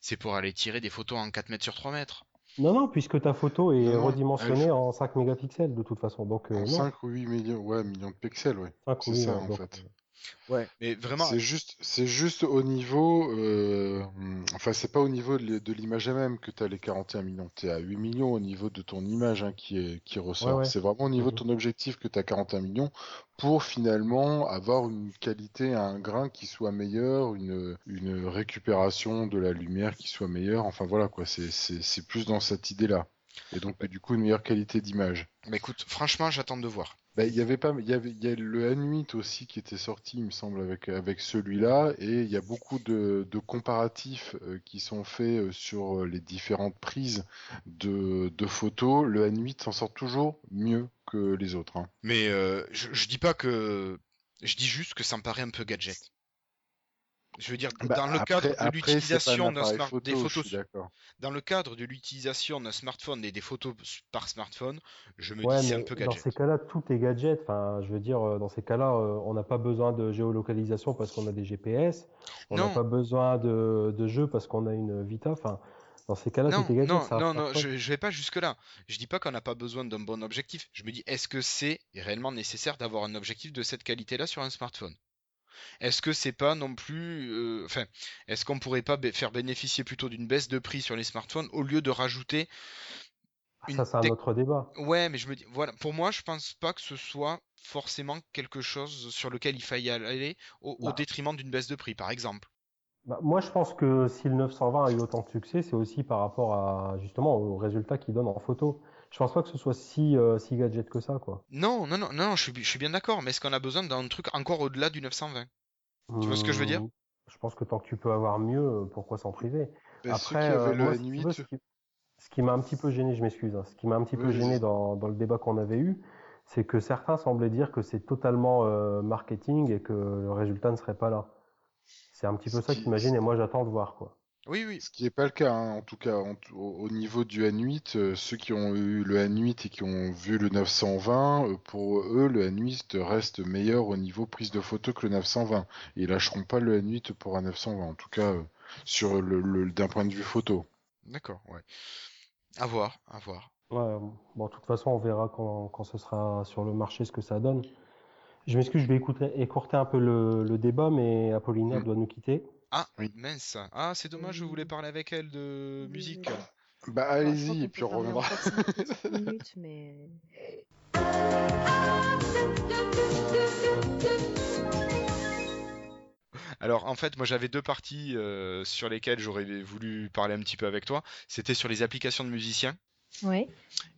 Speaker 1: C'est pour aller tirer des photos en 4 mètres sur 3 mètres.
Speaker 4: Non, non, puisque ta photo est
Speaker 3: Non, non,
Speaker 4: redimensionnée
Speaker 3: elle-
Speaker 4: en 5 mégapixels de toute façon. Donc, euh,
Speaker 3: En
Speaker 4: non,
Speaker 3: 5 ou 8 millions, ouais, millions de pixels, ouais.
Speaker 4: 5
Speaker 3: c'est ça,
Speaker 4: ouais,
Speaker 3: en
Speaker 4: donc,
Speaker 3: fait.
Speaker 1: Ouais, mais vraiment,
Speaker 3: C'est juste, c'est juste au niveau, euh, enfin c'est pas au niveau de l'image elle-même que tu as les 41 millions, tu es à 8 millions au niveau de ton image hein, qui, est, qui ressort.
Speaker 4: ouais.
Speaker 3: C'est vraiment au niveau de
Speaker 4: Mhm.
Speaker 3: ton objectif que tu as 41 millions pour finalement avoir une qualité, un grain qui soit meilleur, une, une récupération de la lumière qui soit meilleure. Enfin voilà quoi, c'est c'est- c'est plus dans cette idée-là. Et donc du coup une meilleure qualité d'image.
Speaker 1: bah écoute, franchement, j'attends de voir.
Speaker 3: Bah, il y avait pas, il y avait, y a le N8 aussi qui était sorti, il me semble, avec, avec celui-là, et il y a beaucoup de, de comparatifs euh, qui sont faits euh, sur euh, les différentes prises de, de photos. Le N8 s'en sort toujours mieux que les autres. hein.
Speaker 1: Mais euh, je, je dis pas que. Je dis juste que ça me paraît un peu gadget. Je veux dire,
Speaker 3: Bah,
Speaker 1: dans le
Speaker 3: après-
Speaker 1: cadre de
Speaker 3: après, photo,
Speaker 1: des photos dans le cadre de l'utilisation d'un smartphone et des photos par smartphone, je me
Speaker 4: Ouais,
Speaker 1: dis c'est un peu
Speaker 4: dans
Speaker 1: gadget.
Speaker 4: ces cas-là, tout est gadget. Enfin, je veux dire, euh, dans ces cas-là, euh, on n'a pas besoin de géolocalisation parce qu'on a des GPS. On n'a pas besoin de, de jeu parce qu'on a une Vita. Enfin, dans ces cas-là,
Speaker 1: Non,
Speaker 4: tout est gadget.
Speaker 1: non, non, non, je, je vais pas jusque-là. Je dis pas qu'on n'a pas besoin d'un bon objectif. Je me dis, est-ce que c'est réellement nécessaire d'avoir un objectif de cette qualité-là sur un smartphone? Est-ce que c'est pas non plus, euh, enfin, est-ce qu'on pourrait pas faire bénéficier plutôt d'une baisse de prix sur les smartphones au lieu de rajouter une
Speaker 4: Ça, c'est un autre débat.
Speaker 1: Ouais, mais je me dis, voilà, pour moi, je pense pas que ce soit forcément quelque chose sur lequel il faille aller au, au
Speaker 4: Bah.
Speaker 1: détriment d'une baisse de prix, par exemple.
Speaker 4: Bah, moi, je pense que si le 920 a eu autant de succès, c'est aussi par rapport à justement aux résultats qu'il donne en photo. Je pense pas que ce soit si, euh, si gadget que ça, quoi.
Speaker 1: Non, non, non, non, je suis, je suis bien d'accord, mais est-ce qu'on a besoin d'un truc encore au-delà du 920? Tu vois ce que je veux dire?
Speaker 4: Hum,
Speaker 6: Je pense que tant que tu peux avoir mieux, pourquoi s'en priver?
Speaker 3: Ceux
Speaker 6: Après, euh,
Speaker 3: le
Speaker 6: moi, si tu
Speaker 3: N8,
Speaker 6: veux, ce qui, ce qui m'a un petit peu gêné, je m'excuse, hein, ce qui m'a un petit
Speaker 3: Oui,
Speaker 6: peu gêné dans, dans le débat qu'on avait eu, c'est que certains semblaient dire que c'est totalement euh, marketing et que le résultat ne serait pas là. C'est un petit peu ça
Speaker 3: qui-
Speaker 6: m'a gêné. Moi, j'attends de voir, quoi.
Speaker 1: Oui, oui.
Speaker 3: Ce qui n'est pas le cas, hein, en tout cas, en t- au, au niveau du N8, euh, ceux qui ont eu le N8 et qui ont vu le 920, euh, pour eux, le N8 reste meilleur au niveau prise de photo que le 920. Et ils lâcheront pas le N8 pour un 920, en tout cas, euh, sur le, le- d'un point de vue photo.
Speaker 1: D'accord, ouais. À voir, à voir.
Speaker 6: Ouais, bon, de toute façon, on verra quand, quand ce sera sur le marché ce que ça donne. Je m'excuse, je vais écouter, écourter un peu le, le débat, mais Apollinaire
Speaker 3: Mm.
Speaker 6: doit nous quitter.
Speaker 1: Ah,
Speaker 3: Oui.
Speaker 1: mince. Ah, c'est dommage, je voulais parler avec elle de musique.
Speaker 3: Bah
Speaker 5: crois
Speaker 3: allez-y, et puis on reviendra. <laughs>
Speaker 5: minutes, mais...
Speaker 1: Alors, en fait, moi j'avais deux parties euh, sur lesquelles j'aurais voulu parler un petit peu avec toi. C'était sur les applications de musiciens
Speaker 5: Oui,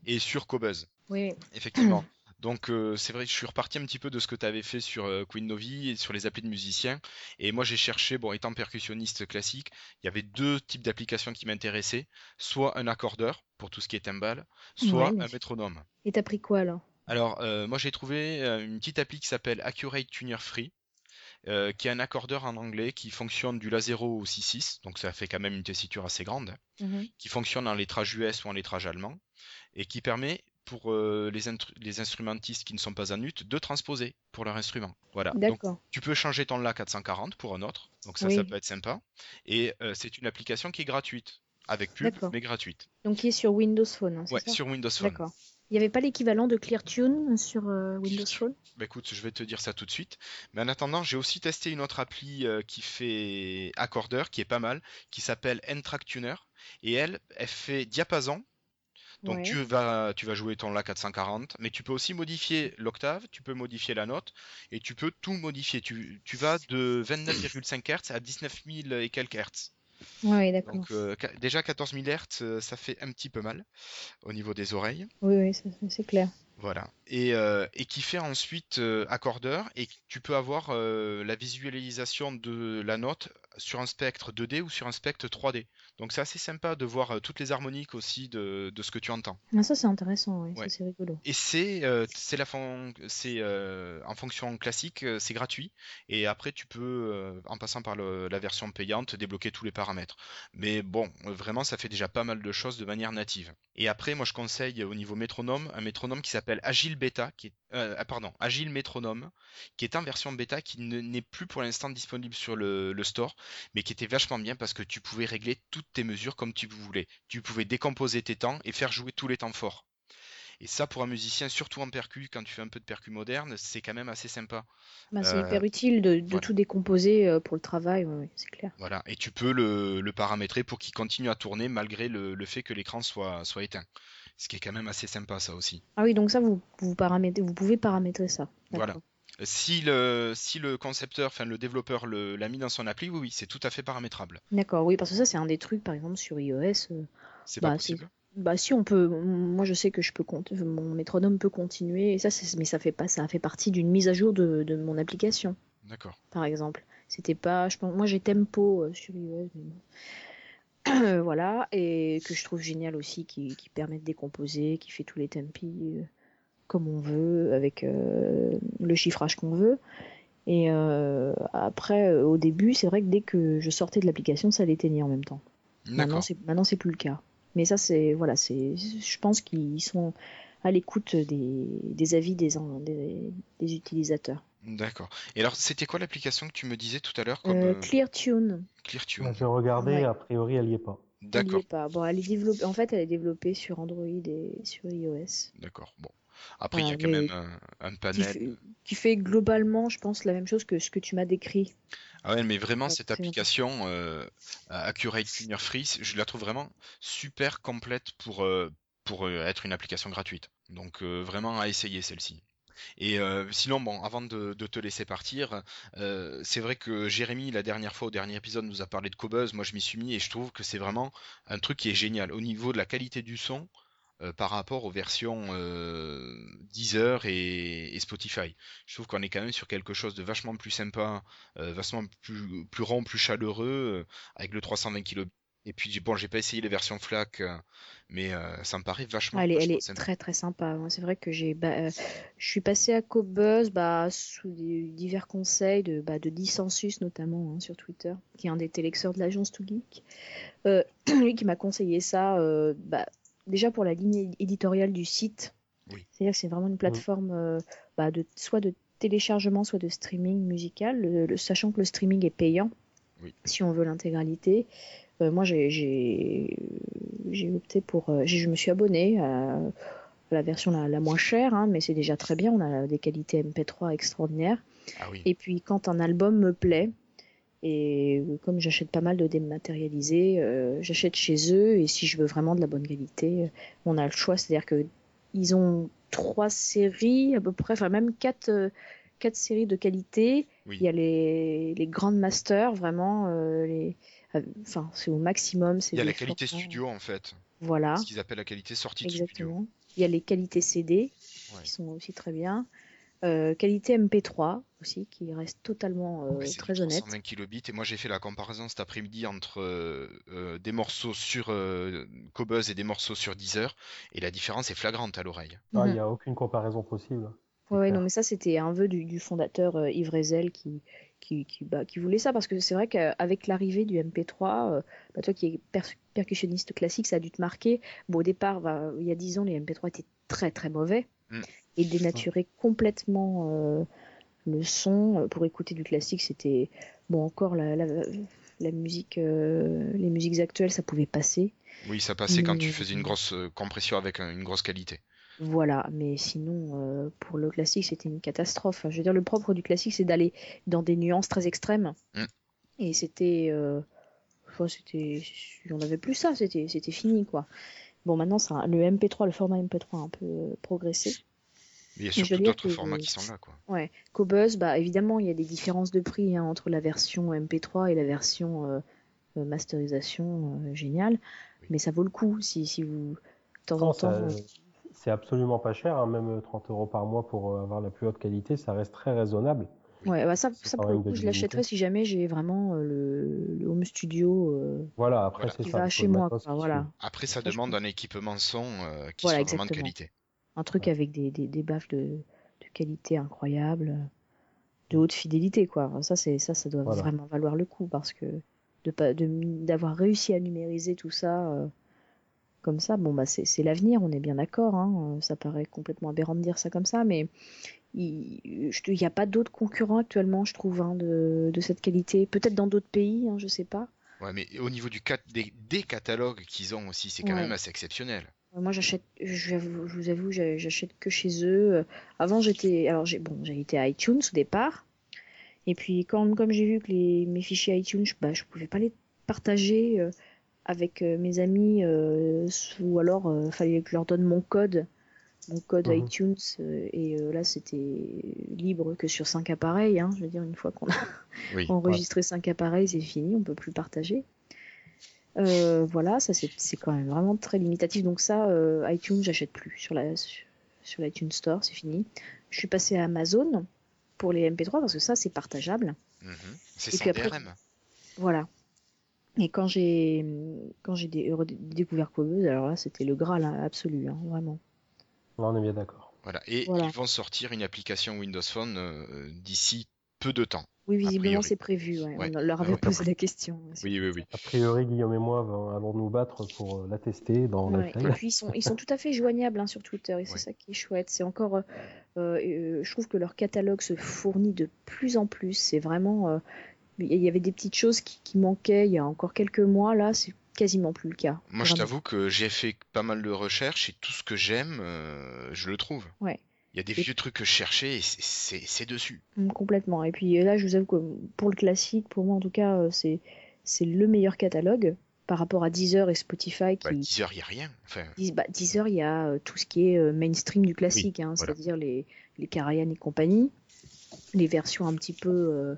Speaker 1: et sur Cobuzz,
Speaker 5: oui,
Speaker 1: effectivement. <clears throat> Donc, euh, c'est vrai que je suis reparti un petit peu de ce que tu avais fait sur euh, Queen Novi et sur les applis de musiciens. Et moi, j'ai cherché, bon, étant percussionniste classique, il y avait deux types d'applications qui m'intéressaient. Soit un accordeur, pour tout ce qui est timbal, soit
Speaker 5: Ouais,
Speaker 1: un métronome.
Speaker 5: Et t'as pris quoi, là
Speaker 1: Alors, euh, moi j'ai trouvé une petite appli qui s'appelle Accurate Tuner Free, euh, qui est un accordeur en anglais qui fonctionne du La0 au 6.6, donc ça fait quand même une tessiture assez grande,
Speaker 5: Mhm.
Speaker 1: qui fonctionne en lettrage US ou en lettrage allemand, et qui permet pour euh, les, les instrumentistes qui ne sont pas en ut de transposer pour leur instrument. Voilà. Donc
Speaker 5: D'accord.
Speaker 1: tu peux changer ton La 440 pour un autre, donc ça,
Speaker 5: Oui.
Speaker 1: ça peut être sympa. Et euh, c'est une application qui est gratuite, avec pub, mais gratuite.
Speaker 5: Donc, qui est sur Windows Phone, hein,
Speaker 1: Ouais,
Speaker 5: ça
Speaker 1: sur Windows Phone.
Speaker 5: D'accord. Il n'y avait pas l'équivalent de ClearTune sur euh, Windows Phone?
Speaker 1: Bah écoute, je vais te dire ça tout de suite. Mais en attendant, j'ai aussi testé une autre appli euh, qui fait accordeur, qui est pas mal, qui s'appelle N-Track Tuner. Et elle, elle fait diapason. Donc
Speaker 5: Ouais.
Speaker 1: tu vas, tu vas jouer ton La 440, mais tu peux aussi modifier l'octave, tu peux modifier la note, et tu peux tout modifier. Tu, tu vas de 29,5 Hz à 19 000 et quelques Hz.
Speaker 5: Oui, d'accord.
Speaker 1: Donc euh, déjà 14 000 Hz, ça fait un petit peu mal au niveau des oreilles.
Speaker 5: Oui, oui, c'est clair.
Speaker 1: Voilà. Et, euh, et qui fait ensuite euh, accordeur et tu peux avoir la visualisation de la note sur un spectre 2D ou sur un spectre 3D. Donc c'est assez sympa de voir euh, toutes les harmoniques aussi de, de ce que tu entends.
Speaker 5: Ah, ça, c'est intéressant, oui,
Speaker 1: Ouais.
Speaker 5: ça, c'est rigolo.
Speaker 1: Et c'est euh, la fon- euh, en fonction classique, c'est gratuit. Et après tu peux, euh, en passant par le- la version payante, débloquer tous les paramètres. Mais bon, vraiment ça fait déjà pas mal de choses de manière native. Et après, moi je conseille au niveau métronome un métronome qui s'appelle Agile Beta, qui est ah, pardon Agile Métronome, qui est en version bêta, qui ne- n'est plus pour l'instant disponible sur le, le store, mais qui était vachement bien parce que tu pouvais régler toutes tes mesures comme tu voulais. Tu pouvais décomposer tes temps et faire jouer tous les temps forts. Et ça, pour un musicien, surtout en percu, quand tu fais un peu de percu moderne, c'est quand même assez sympa.
Speaker 5: Bah, c'est
Speaker 1: Euh,
Speaker 5: hyper utile de, de
Speaker 1: voilà.
Speaker 5: tout décomposer euh, pour le travail, oui, c'est clair.
Speaker 1: Voilà. Et tu peux le, le paramétrer pour qu'il continue à tourner malgré le, le fait que l'écran soit, soit éteint. Ce qui est quand même assez sympa, ça aussi.
Speaker 5: Ah oui, donc ça, vous, vous, paramétrez, vous pouvez paramétrer ça.
Speaker 1: Voilà. Si le, si le concepteur, enfin le développeur l'a mis dans son appli, oui, oui, c'est tout à fait paramétrable.
Speaker 5: D'accord, oui, parce que ça, c'est un des trucs, par exemple, sur iOS. euh,
Speaker 1: C'est
Speaker 5: Bah,
Speaker 1: pas possible.
Speaker 5: Bah si on peut, moi je sais que je peux compter, mon métronome peut continuer, et ça mais ça fait pas, ça fait partie d'une mise à jour de, de mon application,
Speaker 1: D'accord.
Speaker 5: par exemple. C'était pas, je pense, moi j'ai Tempo euh, sur iOS, mais bon. <clears throat> voilà, et que je trouve génial aussi, qui, qui permet de décomposer, qui fait tous les tempi euh, comme on veut, avec euh, le chiffrage qu'on veut. Et euh, après, euh, au début, c'est vrai que dès que je sortais de l'application, ça l'éteignait en même temps. Maintenant,
Speaker 1: D'accord.
Speaker 5: c'est maintenant c'est plus le cas. Mais ça, c'est voilà, c'est, je pense qu'ils sont à l'écoute des, des avis des, en- des, des utilisateurs.
Speaker 1: D'accord. Et alors, c'était quoi l'application que tu me disais tout à l'heure comme
Speaker 5: Euh, ClearTune,
Speaker 1: ClearTune
Speaker 6: Moi, J'ai regardé,
Speaker 5: Ouais.
Speaker 6: a priori, elle y est pas.
Speaker 5: elle y
Speaker 1: D'accord.
Speaker 5: est pas. Bon, elle est développée. En fait, elle est développée sur Android et sur iOS.
Speaker 1: D'accord. Bon. Après, il y a quand même un, un
Speaker 5: Qui
Speaker 1: panel.
Speaker 5: fait, qui fait globalement, je pense, la même chose que ce que tu m'as décrit.
Speaker 1: Ah ouais, mais vraiment,
Speaker 5: Ouais,
Speaker 1: cette application euh, Accurate Tuner Free, je la trouve vraiment super complète pour, euh, pour euh, être une application gratuite. Donc euh, vraiment à essayer celle-ci. Et euh, sinon, bon, avant de, de te laisser partir, euh, c'est vrai que Jérémy, la dernière fois, au dernier épisode, nous a parlé de Cobuzz. Moi, je m'y suis mis et je trouve que c'est vraiment un truc qui est génial. Au niveau de la qualité du son, euh, par rapport aux versions euh, Deezer et, Spotify. Je trouve qu'on est quand même sur quelque chose de vachement plus sympa, euh, vachement plus, plus rond, plus chaleureux, avec le 320 kb. Et puis bon, j'ai pas essayé les versions FLAC, mais ça me paraît vachement.
Speaker 5: elle, elle est très très sympa. C'est vrai que j'ai, bah, je suis passé à Cobuzz bah, sous divers conseils de, bah, de Dissensus notamment hein, sur Twitter, qui est un des téléxeurs de l'agence To Geek. <clears throat> lui qui m'a conseillé ça, bah, déjà pour la ligne éditoriale du site. C'est-à-dire que c'est vraiment une plateforme euh, bah, de, soit de téléchargement, soit de streaming musical, le, sachant que le streaming est payant si on veut l'intégralité. Euh, moi, j'ai opté pour. Euh, je me suis abonné à, la version la, moins chère, hein, mais c'est déjà très bien. On a des qualités MP3 extraordinaires.
Speaker 1: Ah
Speaker 5: Et puis, quand un album me plaît, et comme j'achète pas mal de dématérialisés, euh, j'achète chez eux. Et si je veux vraiment de la bonne qualité, euh, on a le choix. C'est-à-dire que ils ont trois séries à peu près, enfin même quatre, euh, quatre séries de qualité. Il y a les, les grandes masters, vraiment. les, enfin, c'est au maximum.
Speaker 1: Il y a la qualité studio en fait.
Speaker 5: Voilà.
Speaker 1: Ce qu'ils appellent la qualité sortie
Speaker 5: de studio. Il y a les qualités CD qui sont aussi très bien. Euh, qualité MP3 aussi, qui reste totalement euh, très honnête.
Speaker 1: 120 kilobits, et moi j'ai fait la comparaison cet après-midi entre euh, des morceaux sur Cobuzz et des morceaux sur Deezer, et la différence est flagrante à l'oreille.
Speaker 6: Ah, il n'y a mhm. aucune comparaison possible.
Speaker 5: Ouais, non, mais ça c'était un vœu du, fondateur Yves Rezel qui, qui, qui, bah, qui, voulait ça, parce que c'est vrai qu'avec l'arrivée du MP3, bah, toi qui es percussionniste classique, ça a dû te marquer. Bon, au départ, bah, il y a 10 ans, les MP3 étaient très très mauvais. Mm et dénaturer complètement euh, le son. Pour écouter du classique, c'était bon encore la, la, musique, euh, les musiques actuelles, ça pouvait passer.
Speaker 1: Oui, ça passait quand tu faisais une grosse euh, compression avec une grosse qualité.
Speaker 5: Voilà, mais sinon, pour le classique, c'était une catastrophe. Je veux dire, le propre du classique, c'est d'aller dans des nuances très extrêmes. Mm. Et c'était. c'était. On n'avait plus ça, c'était fini, quoi. Bon, maintenant, ça, le MP3, le format MP3 a un peu progressé
Speaker 1: il y a surtout d'autres formats qui sont là. Quoi.
Speaker 5: Ouais. Cobuzz, bah, évidemment, il y a des différences de prix hein, entre la version MP3 et la version euh, euh, masterisation euh, géniale. Mais ça vaut le coup si, si vous. De temps en temps.
Speaker 6: C'est absolument pas cher, hein, même 30 euros par mois pour avoir la plus haute qualité, ça reste très raisonnable.
Speaker 5: Ouais, bah ça, ça pour le coup, je l'achèterais si jamais j'ai vraiment le, home studio.
Speaker 6: voilà, après c'est ça.
Speaker 5: chez moi. voilà.
Speaker 1: Après, ça demande un équipement son qui soit vraiment de qualité.
Speaker 5: Un truc avec des, des, baffes de, qualité incroyable, de haute fidélité, quoi. Ça, c'est ça, ça doit vraiment valoir le coup parce que de d'avoir réussi à numériser tout ça euh, comme ça, bon bah c'est l'avenir, on est bien d'accord. Hein. ça paraît complètement aberrant de dire ça comme ça, mais il n'y a pas d'autres concurrents actuellement, je trouve, hein, de, de, cette qualité. Peut-être dans d'autres pays, hein, je sais pas.
Speaker 1: Ouais, mais au niveau du des, des catalogues qu'ils ont aussi, c'est quand même assez exceptionnel.
Speaker 5: Moi, j'achète, je, vous avoue, j'achète que chez eux. Avant, j'étais, alors j'ai, bon, j'ai été à iTunes au départ. Et puis, quand, comme j'ai vu que les, mes fichiers iTunes, bah, je pouvais pas les partager euh, avec euh, mes amis, euh, ou alors il fallait que je leur donne mon code, mon code mhm. iTunes. et là, c'était libre que sur 5 appareils. Hein, je veux dire, une fois qu'on a <laughs> enregistré 5 appareils, c'est fini, on peut plus partager. Euh, voilà, ça c'est quand même vraiment très limitatif. Donc ça, euh, iTunes, j'achète plus sur la sur l'iTunes Store, c'est fini. Je suis passé à Amazon pour les MP3 parce que ça c'est partageable.
Speaker 1: Mhm. C'est sans
Speaker 5: Voilà. Et quand j'ai quand j'ai découvert Cobuzz, alors là c'était le graal absolu, hein, vraiment.
Speaker 6: on est bien d'accord.
Speaker 1: Voilà. Et ils vont sortir une application Windows Phone euh, d'ici peu de temps.
Speaker 5: Oui, visiblement c'est prévu. On leur avait posé la question.
Speaker 1: Oui, oui, oui.
Speaker 6: A priori, Guillaume et moi allons nous battre pour euh, la tester dans
Speaker 5: ouais. Et puis ils sont, ils sont tout à fait joignables hein, sur Twitter et c'est ça qui est chouette. C'est encore, euh, euh, je trouve que leur catalogue se fournit de plus en plus. C'est vraiment, il y avait des petites choses qui, qui, manquaient il y a encore quelques mois. Là, c'est quasiment plus le cas.
Speaker 1: Moi, je t'avoue que j'ai fait pas mal de recherches et tout ce que j'aime, je le trouve.
Speaker 5: Ouais.
Speaker 1: Il y a des vieux trucs que je cherchais et c'est dessus.
Speaker 5: Mm, complètement. Et puis là, je vous avoue que pour le classique, pour moi en tout cas, euh, c'est le meilleur catalogue par rapport à Deezer et Spotify.
Speaker 1: Qui... Bah, Deezer, il n'y a rien. Enfin...
Speaker 5: Bah, Deezer, il y a euh, tout ce qui est euh, mainstream du classique, hein, c'est-à-dire les, les Karajan et compagnie, les versions un petit peu,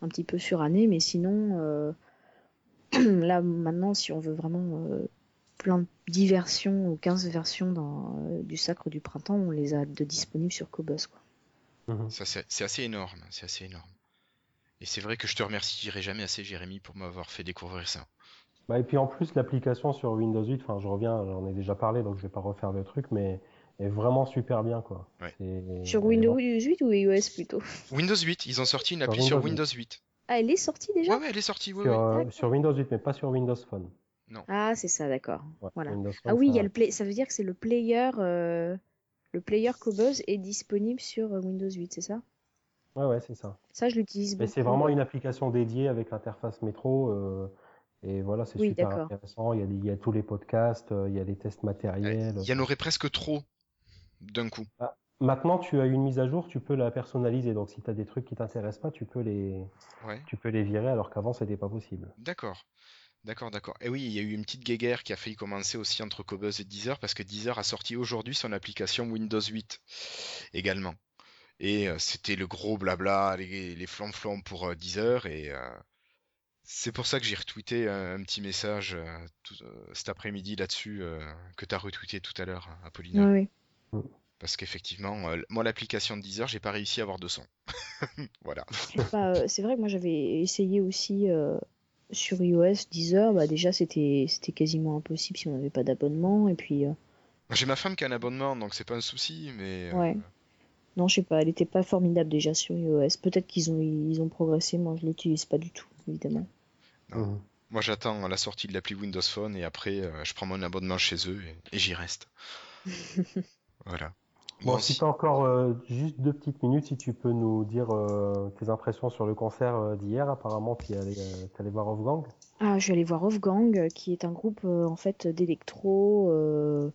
Speaker 5: un petit peu surannées, mais sinon, <clears throat> là maintenant, si on veut vraiment plein de 10 versions ou 15 versions dans, euh, du Sacre du Printemps, on les a de disponibles sur Cobos. Quoi.
Speaker 4: Mhm.
Speaker 1: Ça, c'est assez énorme, c'est assez énorme. Et c'est vrai que je te remercierai jamais assez, Jérémy, pour m'avoir fait découvrir ça.
Speaker 4: Bah, et puis en plus, l'application sur Windows 8, enfin je reviens, j'en ai déjà parlé, donc je vais pas refaire le truc, mais est vraiment super bien quoi.
Speaker 1: Ouais.
Speaker 5: Sur Windows
Speaker 4: vraiment-
Speaker 5: 8 ou iOS plutôt?
Speaker 1: Windows 8, ils ont sorti une
Speaker 4: Sur
Speaker 1: appli sur
Speaker 4: Windows
Speaker 1: Windows 8.
Speaker 5: Ah, elle est sortie déjà?
Speaker 1: Ouais, ouais, elle est sortie, ouais,
Speaker 4: Sur,
Speaker 1: ouais.
Speaker 4: euh, sur Windows 8, mais pas sur Windows Phone.
Speaker 5: Ah, c'est ça, d'accord.
Speaker 4: Ouais,
Speaker 5: Voilà. Ah oui, il y
Speaker 4: ça-
Speaker 5: a le play... ça veut dire que c'est le player, euh, le player Cobos est disponible sur euh, Windows 8, c'est ça?
Speaker 4: Ouais, ouais, c'est ça.
Speaker 5: Ça, je l'utilise
Speaker 4: Mais
Speaker 5: beaucoup.
Speaker 4: c'est vraiment une application dédiée avec l'interface métro. euh, et voilà, c'est
Speaker 5: Oui,
Speaker 4: super intéressant. Il y, a, des- il y a tous les podcasts, euh, il y a des tests matériels.
Speaker 1: Il y en aurait presque trop d'un coup.
Speaker 4: Maintenant, tu as une mise à jour, tu peux la personnaliser. Donc, si tu as des trucs qui t'intéressent pas, tu peux les,
Speaker 1: Ouais.
Speaker 4: tu peux les virer, alors qu'avant, c'était pas possible.
Speaker 1: D'accord. D'accord, d'accord. Et oui, il y a eu une petite guéguerre qui a failli commencer aussi entre Cobuzz et Deezer parce que Deezer a sorti aujourd'hui son application Windows 8 également. Et euh, c'était le gros blabla, les, les flamflams pour euh, Deezer. Et euh, c'est pour ça que j'ai retweeté un, un petit message euh, tout- euh, cet après-midi là-dessus euh, que tu as retweeté tout à l'heure, Apollinaire.
Speaker 5: Ouais, ouais.
Speaker 1: Parce qu'effectivement, euh, moi, l'application de Deezer, j'ai pas réussi à avoir de son. <laughs> voilà.
Speaker 5: Euh, c'est vrai que moi j'avais essayé aussi euh, sur iOS 10 heures. Bah, déjà, c'était c'était quasiment impossible si on n'avait pas d'abonnement. Et puis, euh,
Speaker 1: J'ai ma femme qui a un abonnement, donc c'est pas un souci, mais. euh,
Speaker 5: Ouais. non, je sais pas, elle était pas formidable déjà sur iOS. Peut-être qu'ils ont, ils ont progressé. Moi, je l'utilise pas du tout, évidemment.
Speaker 1: Non.
Speaker 4: Mhm.
Speaker 1: Moi, j'attends la sortie de l'appli Windows Phone et après, euh, je prends mon abonnement chez eux et, et j'y reste. <laughs> voilà.
Speaker 4: Bon,
Speaker 1: Bon,
Speaker 4: si tu as encore euh, juste deux petites minutes, si tu peux nous dire euh, tes impressions sur le concert euh, d'hier. Apparemment, tu es allé, euh, allé voir Wolfgang.
Speaker 5: Ah, je suis allée voir Wolfgang, euh, qui est un groupe euh, en fait d'électro euh,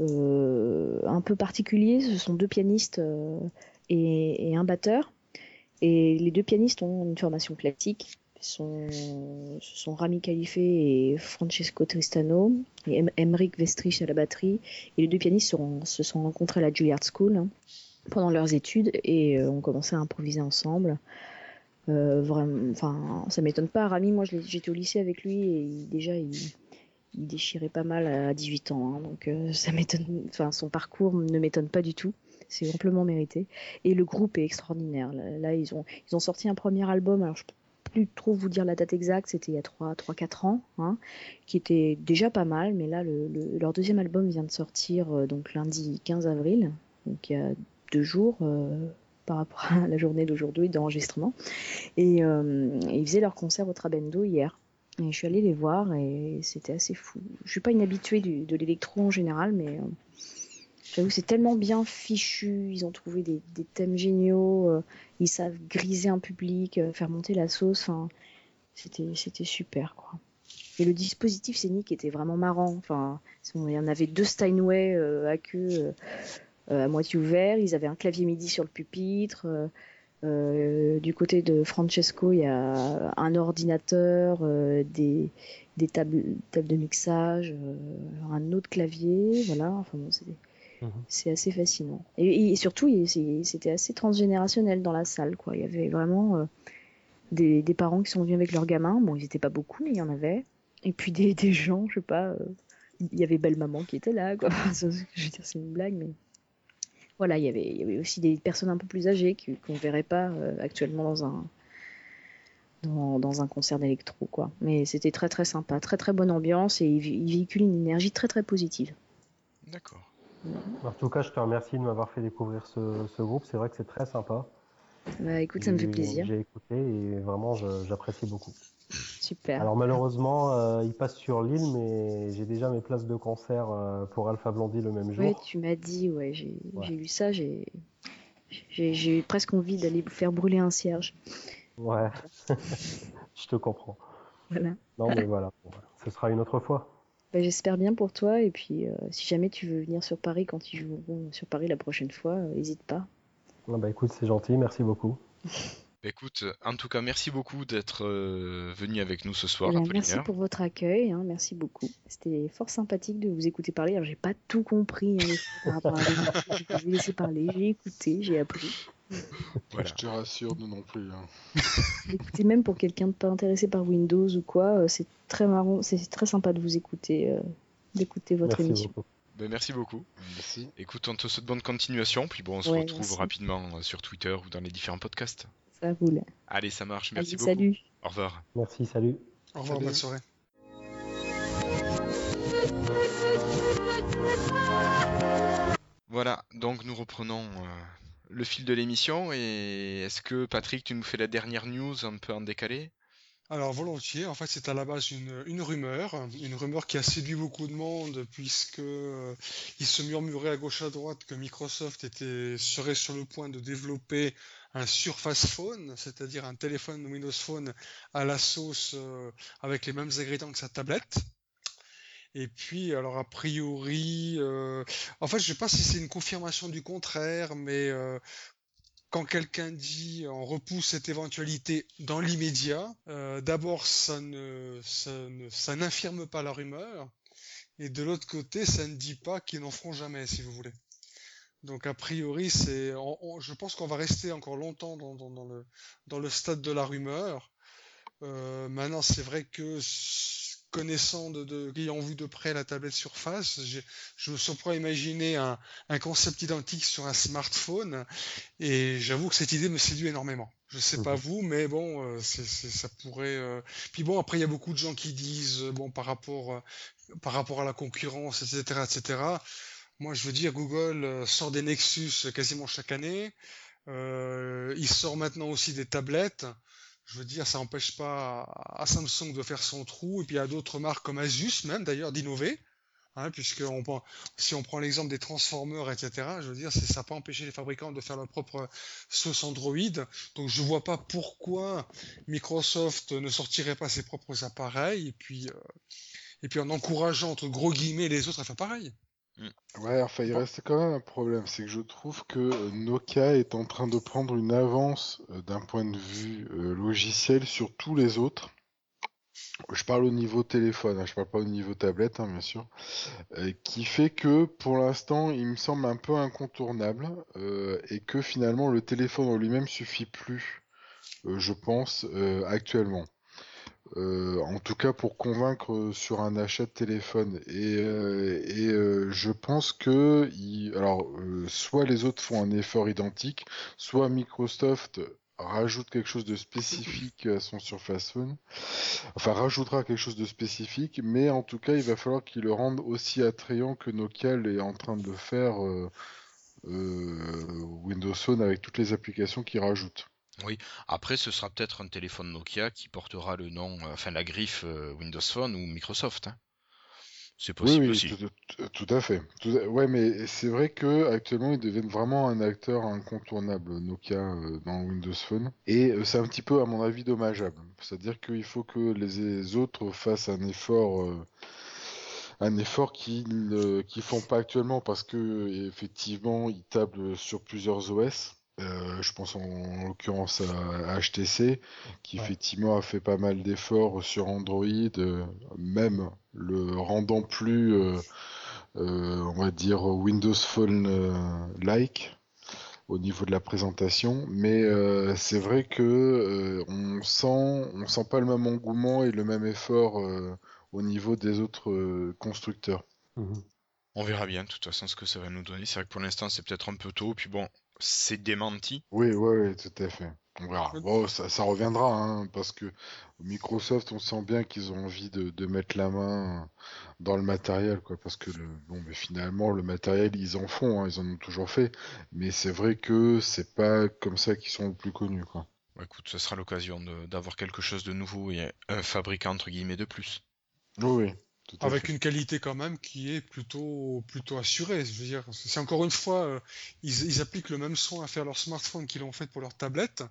Speaker 5: euh, un peu particulier. Ce sont deux pianistes euh, et, et un batteur. Et les deux pianistes ont une formation classique. Sont, ce sont Rami Khalife et Francesco Tristano et Em- Emeric Vestrich à la batterie. Et les deux pianistes se sont rencontrés à la Juilliard School hein, pendant leurs études et euh, ont commencé à improviser ensemble. Euh, vraiment, enfin, ça m'étonne pas. Rami, moi, j'étais au lycée avec lui et déjà, il, déchirait pas mal à 18 ans. hein, donc, euh, ça m'étonne. Enfin, son parcours ne m'étonne pas du tout. C'est amplement mérité. Et le groupe est extraordinaire. Là, ils ont, ils ont sorti un premier album. Plus trop vous dire la date exacte. C'était il y a 3-4 ans, hein, qui était déjà pas mal. Mais là, le, le- leur deuxième album vient de sortir euh, donc lundi 15 avril. Donc, il y a deux jours. euh, par rapport à la journée d'aujourd'hui d'enregistrement. Et euh, ils faisaient leur concert au Trabendo hier. Et je suis allée les voir et c'était assez fou. Je suis pas une habituée de l'électro en général, mais j'avoue c'est tellement bien fichu. Ils ont trouvé des, thèmes géniaux. euh, ils savent griser un public, euh, faire monter la sauce. Enfin, c'était c'était super. Et le dispositif scénique était vraiment marrant. Enfin, il y en avait deux Steinway euh, à queue à moitié ouvert. Ils avaient un clavier MIDI sur le pupitre. du côté de Francesco, il y a un ordinateur, des, tables, tables de mixage, un autre clavier, voilà. Enfin bon, c'est
Speaker 4: Mhm.
Speaker 5: c'est assez fascinant. Et, et surtout, c'était assez transgénérationnel dans la salle, quoi. Il y avait vraiment euh, des, des parents qui sont venus avec leurs gamins. Bon, ils étaient pas beaucoup, mais il y en avait. Et puis des, des gens, je sais pas. euh, il y avait belle maman qui était là, quoi. <laughs> je veux dire, c'est une blague, mais voilà, il y avait, il y avait aussi des personnes un peu plus âgées qui- qu'on verrait pas euh, actuellement dans un dans, dans un concert d'électro, quoi. Mais c'était très très sympa, très très bonne ambiance et il, il véhicule une énergie très très positive.
Speaker 1: D'accord.
Speaker 4: En tout cas, je te remercie de m'avoir fait découvrir ce, ce groupe. C'est vrai que c'est très sympa.
Speaker 5: Bah écoute, ça me fait plaisir.
Speaker 4: J'ai écouté et vraiment, j'apprécie beaucoup.
Speaker 5: Super.
Speaker 4: Alors malheureusement, euh, il passe sur l'île, mais j'ai déjà mes places de concert euh, pour Alpha Blondie le même jour.
Speaker 5: Ouais, tu m'as dit, ouais, j'ai
Speaker 4: Ouais.
Speaker 5: lu ça, j'ai eu presque envie d'aller faire brûler un cierge.
Speaker 4: Ouais, <laughs> je te comprends.
Speaker 5: Voilà.
Speaker 4: Non, mais voilà, Bon, voilà. ce sera une autre fois.
Speaker 5: Bah, J'espère bien pour toi et puis euh, si jamais tu veux venir sur Paris quand ils joueront sur Paris la prochaine fois, euh, n'hésite pas.
Speaker 4: Ah bah écoute, c'est gentil, merci beaucoup. <laughs>
Speaker 1: Bah, Écoute, euh, en tout cas, merci beaucoup d'être euh, venu avec nous ce soir,
Speaker 5: Eh merci pour votre accueil, hein, merci beaucoup. C'était fort sympathique de vous écouter parler. Alors j'ai pas tout compris hein, par rapport à la je vous ai laissé parler, j'ai écouté, j'ai appris.
Speaker 1: Voilà.
Speaker 3: Je te rassure, nous non plus. hein. <laughs>
Speaker 5: Écoutez, même pour quelqu'un de pas intéressé par Windows ou quoi, euh, c'est très marrant, c'est très sympa de vous écouter. euh, d'écouter votre
Speaker 6: Merci
Speaker 5: émission.
Speaker 6: beaucoup.
Speaker 1: Ben, merci beaucoup.
Speaker 3: Merci.
Speaker 1: Écoute, on te souhaite bonne continuation, puis bon, on se
Speaker 5: Ouais,
Speaker 1: retrouve
Speaker 5: merci.
Speaker 1: rapidement euh, sur Twitter ou dans les différents podcasts.
Speaker 5: Ça roule.
Speaker 1: Allez, ça marche. Merci
Speaker 5: Allez,
Speaker 1: beaucoup.
Speaker 5: salut.
Speaker 1: Au revoir.
Speaker 6: Merci, salut.
Speaker 2: Au revoir,
Speaker 3: Salut.
Speaker 2: bonne soirée.
Speaker 1: Voilà, donc nous reprenons euh, le fil de l'émission et est-ce que Patrick, tu nous fais la dernière news un peu en décalé?
Speaker 2: Alors volontiers, en fait c'est à la base une, rumeur, une rumeur qui a séduit beaucoup de monde puisque euh, il se murmurait à gauche à droite que Microsoft serait sur le point de développer un Surface Phone, c'est-à-dire un téléphone Windows Phone à la sauce euh, avec les mêmes ingrédients que sa tablette. Et puis, alors a priori, euh, en fait, je sais pas si c'est une confirmation du contraire, mais euh, quand quelqu'un dit on repousse cette éventualité dans l'immédiat, euh, d'abord ça ne, ça ne- n'infirme pas la rumeur, et de l'autre côté, ça ne dit pas qu'ils n'en feront jamais, si vous voulez. Donc a priori, c'est, je pense qu'on va rester encore longtemps dans, dans- dans le, dans le stade de la rumeur. Euh, maintenant, c'est vrai que connaissant de, de, ayant vu de près la tablette Surface, je me surprends à imaginer un, un concept identique sur un smartphone. Et j'avoue que cette idée me séduit énormément. Je sais pas
Speaker 6: Mhm.
Speaker 2: vous, mais bon, euh, c'est, c'est- ça pourrait. euh, Puis bon, après il y a beaucoup de gens qui disent, euh, bon, par rapport, euh, par rapport à la concurrence, etc., etc. Moi, je veux dire, Google euh, sort des Nexus quasiment chaque année. Euh, il sort maintenant aussi des tablettes. Je veux dire, ça n'empêche pas à Samsung de faire son trou, et puis à d'autres marques comme Asus même d'ailleurs d'innover. Hein, puisque si on prend l'exemple des transformers, etc., je veux dire, ça n'a pas empêché les fabricants de faire leur propre sauce Android. Donc je vois pas pourquoi Microsoft ne sortirait pas ses propres appareils, et puis, euh, et puis en encourageant, entre gros guillemets, les autres à faire pareil.
Speaker 3: Ouais, enfin, il reste quand même un problème, c'est que je trouve que euh, Nokia est en train de prendre une avance euh, d'un point de vue euh, logiciel sur tous les autres. Je parle au niveau téléphone, hein, je parle pas au niveau tablette, hein, bien sûr, qui fait que pour l'instant, il me semble un peu incontournable et que finalement le téléphone en lui-même suffit plus, je pense, actuellement. Euh, en tout cas pour convaincre euh, sur un achat de téléphone. Et, euh, je pense que alors soit les autres font un effort identique, soit Microsoft rajoute quelque chose de spécifique à son Surface Phone, enfin rajoutera quelque chose de spécifique, mais en tout cas il va falloir qu'il le rende aussi attrayant que Nokia est en train de faire Windows Phone avec toutes les applications qu'il rajoute.
Speaker 1: Après, ce sera peut-être un téléphone Nokia qui portera le nom, euh, enfin la griffe euh, Windows Phone ou Microsoft. hein. C'est
Speaker 3: Oui,
Speaker 1: possible
Speaker 3: oui,
Speaker 1: aussi.
Speaker 3: tout, tout- tout à fait. Tout à- ouais, mais c'est vrai que actuellement ils deviennent vraiment un acteur incontournable, Nokia, euh, dans Windows Phone. Et euh, c'est un petit peu, à mon avis, dommageable. C'est-à-dire qu'il faut que les, les autres fassent un effort, euh, un effort qu'ils ne qu'ils font pas actuellement parce que effectivement ils tablent sur plusieurs OS. Euh, je pense en, en l'occurrence à, à HTC, qui
Speaker 6: Ouais.
Speaker 3: effectivement a fait pas mal d'efforts sur Android, euh, même le rendant plus, euh, euh, on va dire, Windows Phone-like au niveau de la présentation. Mais euh, c'est vrai que euh, on sent, on sent pas le même engouement et le même effort euh, au niveau des autres euh, constructeurs.
Speaker 6: Mhm.
Speaker 1: On verra bien de toute façon ce que ça va nous donner. C'est vrai que pour l'instant c'est peut-être un peu tôt. Puis bon, c'est démenti.
Speaker 3: Oui, oui, oui, tout à fait. On verra. Bon, ça, ça reviendra, hein, parce que Microsoft, on sent bien qu'ils ont envie de, de mettre la main dans le matériel, quoi. Parce que le, bon, mais finalement, le matériel, ils en font, hein, ils en ont toujours fait. Mais c'est vrai que c'est pas comme ça qu'ils sont le plus connus, quoi.
Speaker 1: Bah, écoute, ce sera l'occasion d'avoir quelque chose de nouveau et un fabricant entre guillemets de plus.
Speaker 3: Oui, oui,
Speaker 2: Avec une qualité quand même qui est plutôt, plutôt assurée. Je veux dire, c'est encore une fois, euh, ils, ils appliquent le même soin à faire leur smartphone qu'ils l'ont fait pour leur tablette,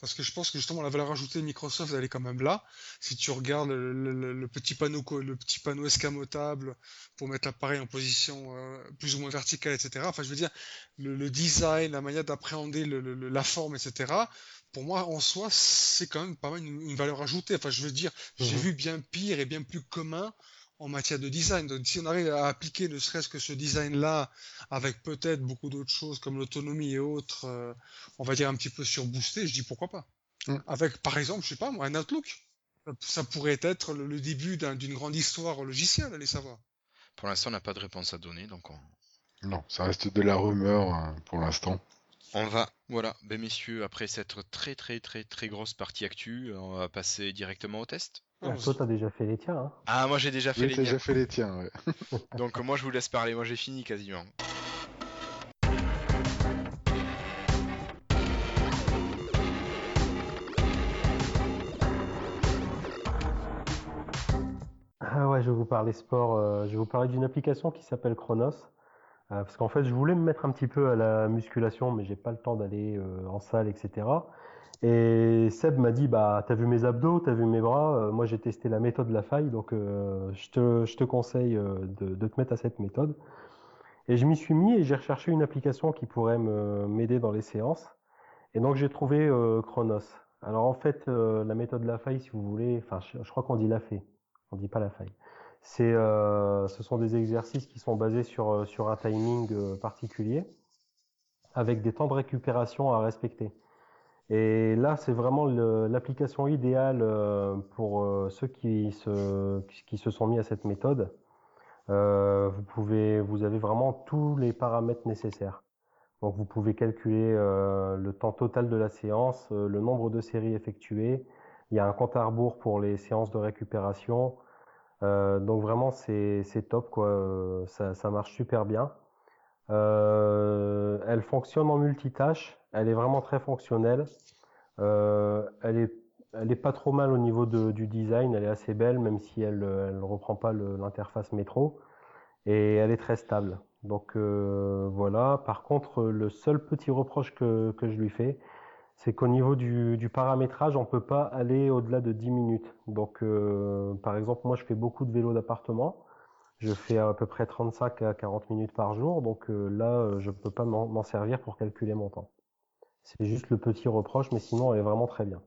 Speaker 2: parce que je pense que justement la valeur ajoutée de Microsoft, elle est quand même là. Si tu regardes le, le- le petit panneau, le petit panneau escamotable pour mettre l'appareil en position euh, plus ou moins verticale, etc. Enfin, je veux dire, le, le design, la manière d'appréhender la forme, etc. Pour moi, en soi, c'est quand même pas mal une, une valeur ajoutée. Enfin, je veux dire, j'ai
Speaker 6: Mhm.
Speaker 2: vu bien pire et bien plus commun en matière de design. Donc, si on arrive à appliquer ne serait-ce que ce design-là, avec peut-être beaucoup d'autres choses comme l'autonomie et autres, euh, on va dire un petit peu surboosté, je dis pourquoi pas.
Speaker 3: Mm.
Speaker 2: Avec, par exemple, je sais pas, moi, un Outlook. Ça- Ça pourrait être le, le début d'un- d'une grande histoire logicielle, allez savoir.
Speaker 1: Pour l'instant, on n'a pas de réponse à donner, donc on,
Speaker 3: Non, ça reste de la rumeur euh, pour l'instant.
Speaker 1: on va. Voilà, ben messieurs, après cette très très très très grosse partie actu, on va passer directement au test.
Speaker 4: Ah, toi, t'as déjà fait les tiens, hein
Speaker 1: Ah, moi j'ai déjà fait
Speaker 3: Oui,
Speaker 1: les
Speaker 3: t'as
Speaker 1: miens.
Speaker 3: déjà fait les tiens, ouais. <laughs> <laughs>
Speaker 1: Donc moi je vous laisse parler, moi j'ai fini quasiment.
Speaker 4: Ah ouais, je vais vous parler sport. euh, je vais vous parler d'une application qui s'appelle Chronos. Euh, parce qu'en fait, je voulais me mettre un petit peu à la musculation, mais j'ai pas le temps d'aller euh, en salle, etc. Et Seb m'a dit, bah, t'as vu mes abdos, t'as vu mes bras. Euh, moi, j'ai testé la méthode de la faille, donc euh, je te, je te conseille euh, de, de te mettre à cette méthode. Et je m'y suis mis et j'ai recherché une application qui pourrait m'aider dans les séances. Et donc, j'ai trouvé euh, Chronos. Alors, en fait, euh, la méthode de la faille, si vous voulez, enfin, je, crois qu'on dit la fée. On dit pas la faille. C'est, euh, ce sont des exercices qui sont basés sur, sur un timing particulier, avec des temps de récupération à respecter. Et là, c'est vraiment l'application idéale euh, pour euh, ceux qui se, qui se sont mis à cette méthode. Euh, vous pouvez, vous avez vraiment tous les paramètres nécessaires. Donc, vous pouvez calculer euh, le temps total de la séance, le nombre de séries effectuées. Il y a un compte à rebours pour les séances de récupération. Donc vraiment c'est top quoi, ça, ça marche super bien. Elle fonctionne en multitâche, elle est vraiment très fonctionnelle. Euh, elle est pas trop mal au niveau du design, elle est assez belle même si elle elle reprend pas l'interface métro et elle est très stable. Donc euh, voilà. Par contre le seul petit reproche que je lui fais, c'est qu'au niveau du, paramétrage, on peut pas aller au-delà de 10 minutes. Donc, euh, par exemple, moi, je fais beaucoup de vélo d'appartement. Je fais à peu près 35 à 40 minutes par jour. Donc là, je peux pas m'en servir pour calculer mon temps. C'est juste le petit reproche, mais sinon, elle est vraiment très bien.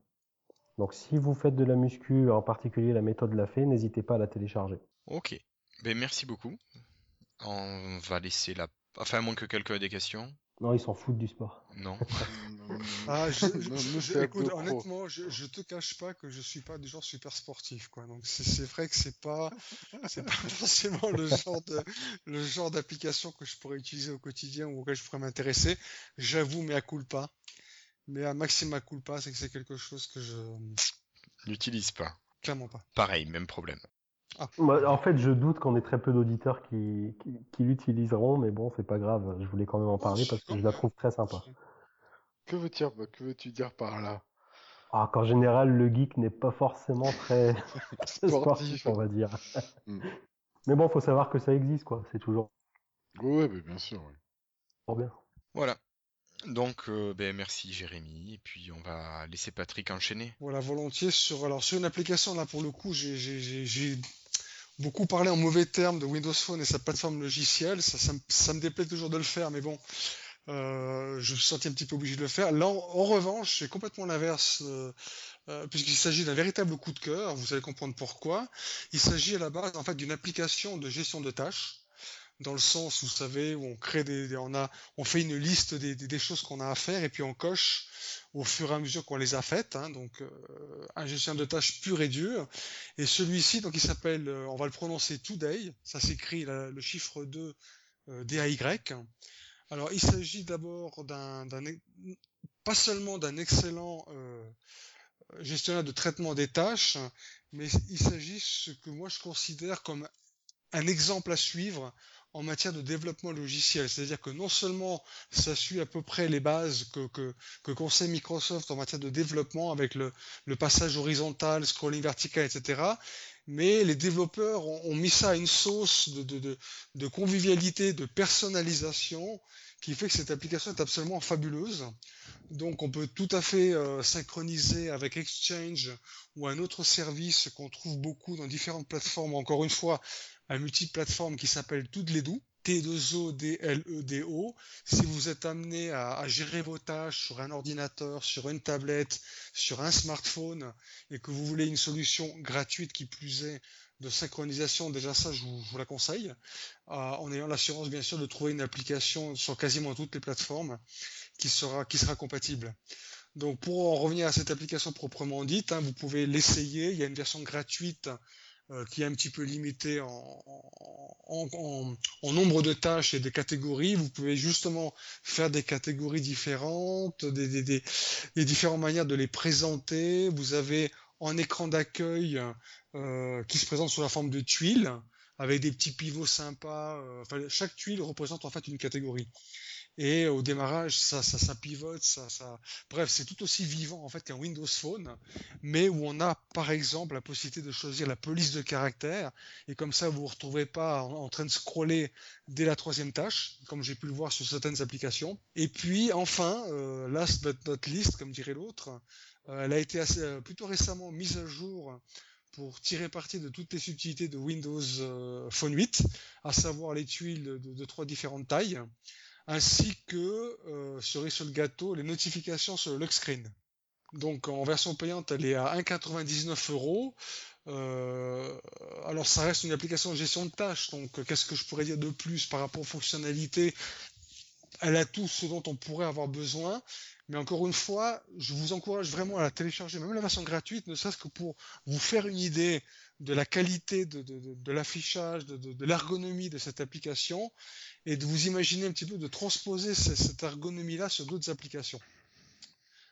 Speaker 4: Donc, si vous faites de la muscu, en particulier la méthode de la fée, n'hésitez pas à la télécharger.
Speaker 1: Ok, ben merci beaucoup. On va laisser la... Enfin, à moins que quelqu'un ait des questions.
Speaker 4: Non, ils s'en foutent du sport.
Speaker 1: Non.
Speaker 2: Ah, je, je- écoute, honnêtement, je, je te cache pas que je suis pas du genre super sportif, quoi. Donc c'est c'est vrai que c'est pas, c'est pas <laughs> forcément le genre de, le genre d'application que je pourrais utiliser au quotidien ou auquel je pourrais m'intéresser. J'avoue, mais à culpa. Mais à maxima culpa, c'est que c'est quelque chose que je,
Speaker 1: N'utilise pas.
Speaker 2: clairement pas.
Speaker 1: Pareil, même problème.
Speaker 4: Moi, en fait, je doute qu'on ait très peu d'auditeurs qui, qui, qui l'utiliseront, mais bon, c'est pas grave. Je voulais quand même en parler parce que je la trouve très sympa.
Speaker 3: Que veux-tu dire, bah, que veux-tu dire par là?
Speaker 4: Ah, qu'en général, le geek n'est pas forcément très <laughs> <laughs> sportif,
Speaker 3: Sportif.
Speaker 4: on va dire.
Speaker 3: Mm.
Speaker 4: Mais bon, faut savoir que ça existe, quoi. C'est toujours
Speaker 3: mais bien sûr. ouais.
Speaker 4: toujours bien.
Speaker 1: Voilà. Donc, euh, ben merci Jérémy. Et puis, on va laisser Patrick enchaîner.
Speaker 2: Voilà, volontiers sur, alors sur une application là pour le coup, j'ai beaucoup parlé en mauvais termes de Windows Phone et sa plateforme logicielle. Ça, me, déplaît toujours de le faire, mais bon, euh, je me suis senti un petit peu obligé de le faire. Là, en, en revanche, c'est complètement l'inverse, euh, euh, puisqu'il s'agit d'un véritable coup de cœur. Vous allez comprendre pourquoi. Il s'agit à la base en fait d'une application de gestion de tâches. Dans le sens, vous savez, où on crée des, on a, on fait une liste des, des, choses qu'on a à faire et puis on coche au fur et à mesure qu'on les a faites. hein. donc, euh, un gestionnaire de tâches pur et dur. Et celui-ci, donc, il s'appelle, euh, on va le prononcer Today. Ça s'écrit le chiffre 2 euh, DAY. Alors, il s'agit d'abord d'un, pas seulement d'un excellent euh, gestionnaire de traitement des tâches, mais il s'agit ce que moi je considère comme un exemple à suivre en matière de développement logiciel. C'est-à-dire que non seulement ça suit à peu près les bases que, que, conseille Microsoft en matière de développement avec le, passage horizontal, scrolling vertical, etc. Mais les développeurs ont, ont mis ça à une sauce de, de convivialité, de personnalisation, qui fait que cette application est absolument fabuleuse. Donc on peut tout à fait euh, synchroniser avec Exchange ou un autre service qu'on trouve beaucoup dans différentes plateformes. Encore une fois, un multiplateforme qui s'appelle Toodledo, T2O-D-L-E-D-O. Si vous êtes amené à, gérer vos tâches sur un ordinateur, sur une tablette, sur un smartphone, et que vous voulez une solution gratuite qui plus est de synchronisation, déjà ça, je vous, la conseille, euh, en ayant l'assurance bien sûr de trouver une application sur quasiment toutes les plateformes qui sera, qui sera compatible. Donc pour en revenir à cette application proprement dite, hein, vous pouvez l'essayer. Il y a une version gratuite qui est un petit peu limité en, en, en, nombre de tâches et de catégories. Vous pouvez justement faire des catégories différentes, des, des, des, des différentes manières de les présenter. Vous avez un écran d'accueil euh, qui se présente sous la forme de tuiles avec des petits pivots sympas. Euh, enfin, chaque tuile représente en fait une catégorie. Et au démarrage, ça, ça, ça pivote, ça, ça... bref, c'est tout aussi vivant en fait qu'un Windows Phone, mais où on a par exemple la possibilité de choisir la police de caractère, et comme ça vous vous retrouvez pas en, train de scroller dès la troisième tâche, comme j'ai pu le voir sur certaines applications. Et puis enfin, euh, last but not least, comme dirait l'autre, euh, elle a été assez, euh, plutôt récemment mise à jour pour tirer parti de toutes les subtilités de Windows euh, Phone 8, à savoir les tuiles de trois différentes tailles ainsi que euh, cerise sur le gâteau, les notifications sur le lock screen. Donc en version payante, elle est à 1,99 euros. Euh, alors ça reste une application de gestion de tâches, donc qu'est-ce que je pourrais dire de plus par rapport aux fonctionnalités Elle a tout ce dont on pourrait avoir besoin, mais encore une fois, je vous encourage vraiment à la télécharger, même la version gratuite, ne serait-ce que pour vous faire une idée de la qualité de, l'affichage, de, l'ergonomie de cette application, et de vous imaginer un petit peu de transposer cette, ergonomie-là sur d'autres applications.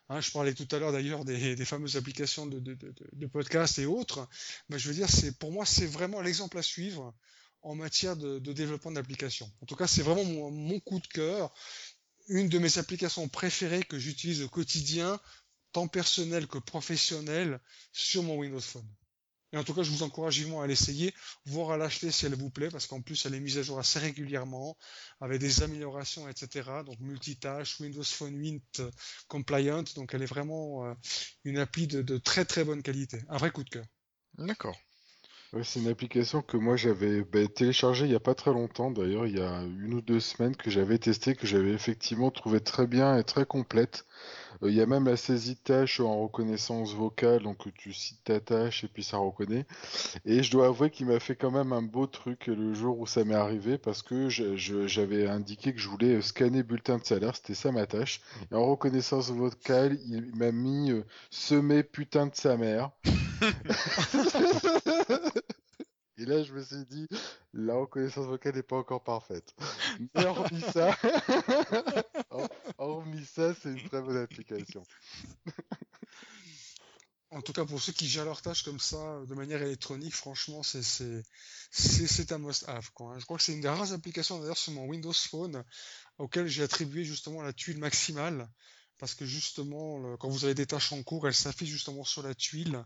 Speaker 2: Hein, je parlais tout à l'heure d'ailleurs des, fameuses applications de, podcast et autres. Mais je veux dire, pour moi, c'est vraiment l'exemple à suivre en matière de, développement d'applications. En tout cas, c'est vraiment mon, coup de cœur, une de mes applications préférées que j'utilise au quotidien, tant personnel que professionnel, sur mon Windows Phone. Et en tout cas, je vous encourage vivement à l'essayer, voire à l'acheter si elle vous plaît, parce qu'en plus, elle est mise à jour assez régulièrement, avec des améliorations, etc. Donc, multitâche, Windows Phone 8 compliant. Donc, elle est vraiment euh, une appli de, très très bonne qualité. Un vrai coup de cœur.
Speaker 1: D'accord.
Speaker 3: C'est une application que moi j'avais bah, téléchargée il n'y a pas très longtemps, d'ailleurs il y a une ou deux semaines que j'avais testé, que j'avais effectivement trouvé très bien et très complète. Euh, il y a même la saisie de tâche en reconnaissance vocale, donc tu cites ta tâche et puis ça reconnaît. Et je dois avouer qu'il m'a fait quand même un beau truc le jour où ça m'est arrivé parce que j'avais indiqué que je voulais scanner bulletin de salaire, c'était ça ma tâche. Et en reconnaissance vocale, il m'a mis euh, semer putain de sa mère. <laughs> Et là, je me suis dit, la reconnaissance vocale n'est pas encore parfaite. <laughs> Mais hormis ça, <laughs> hormis ça, c'est une très bonne application.
Speaker 2: En tout cas, pour ceux qui gèrent leurs tâches comme ça, de manière électronique, franchement, c'est un must-have. Hein. Je crois que c'est une des rares applications d'ailleurs sur mon Windows Phone auquel j'ai attribué justement la tuile maximale. Parce que justement, quand vous avez des tâches en cours, elles s'affichent justement sur la tuile.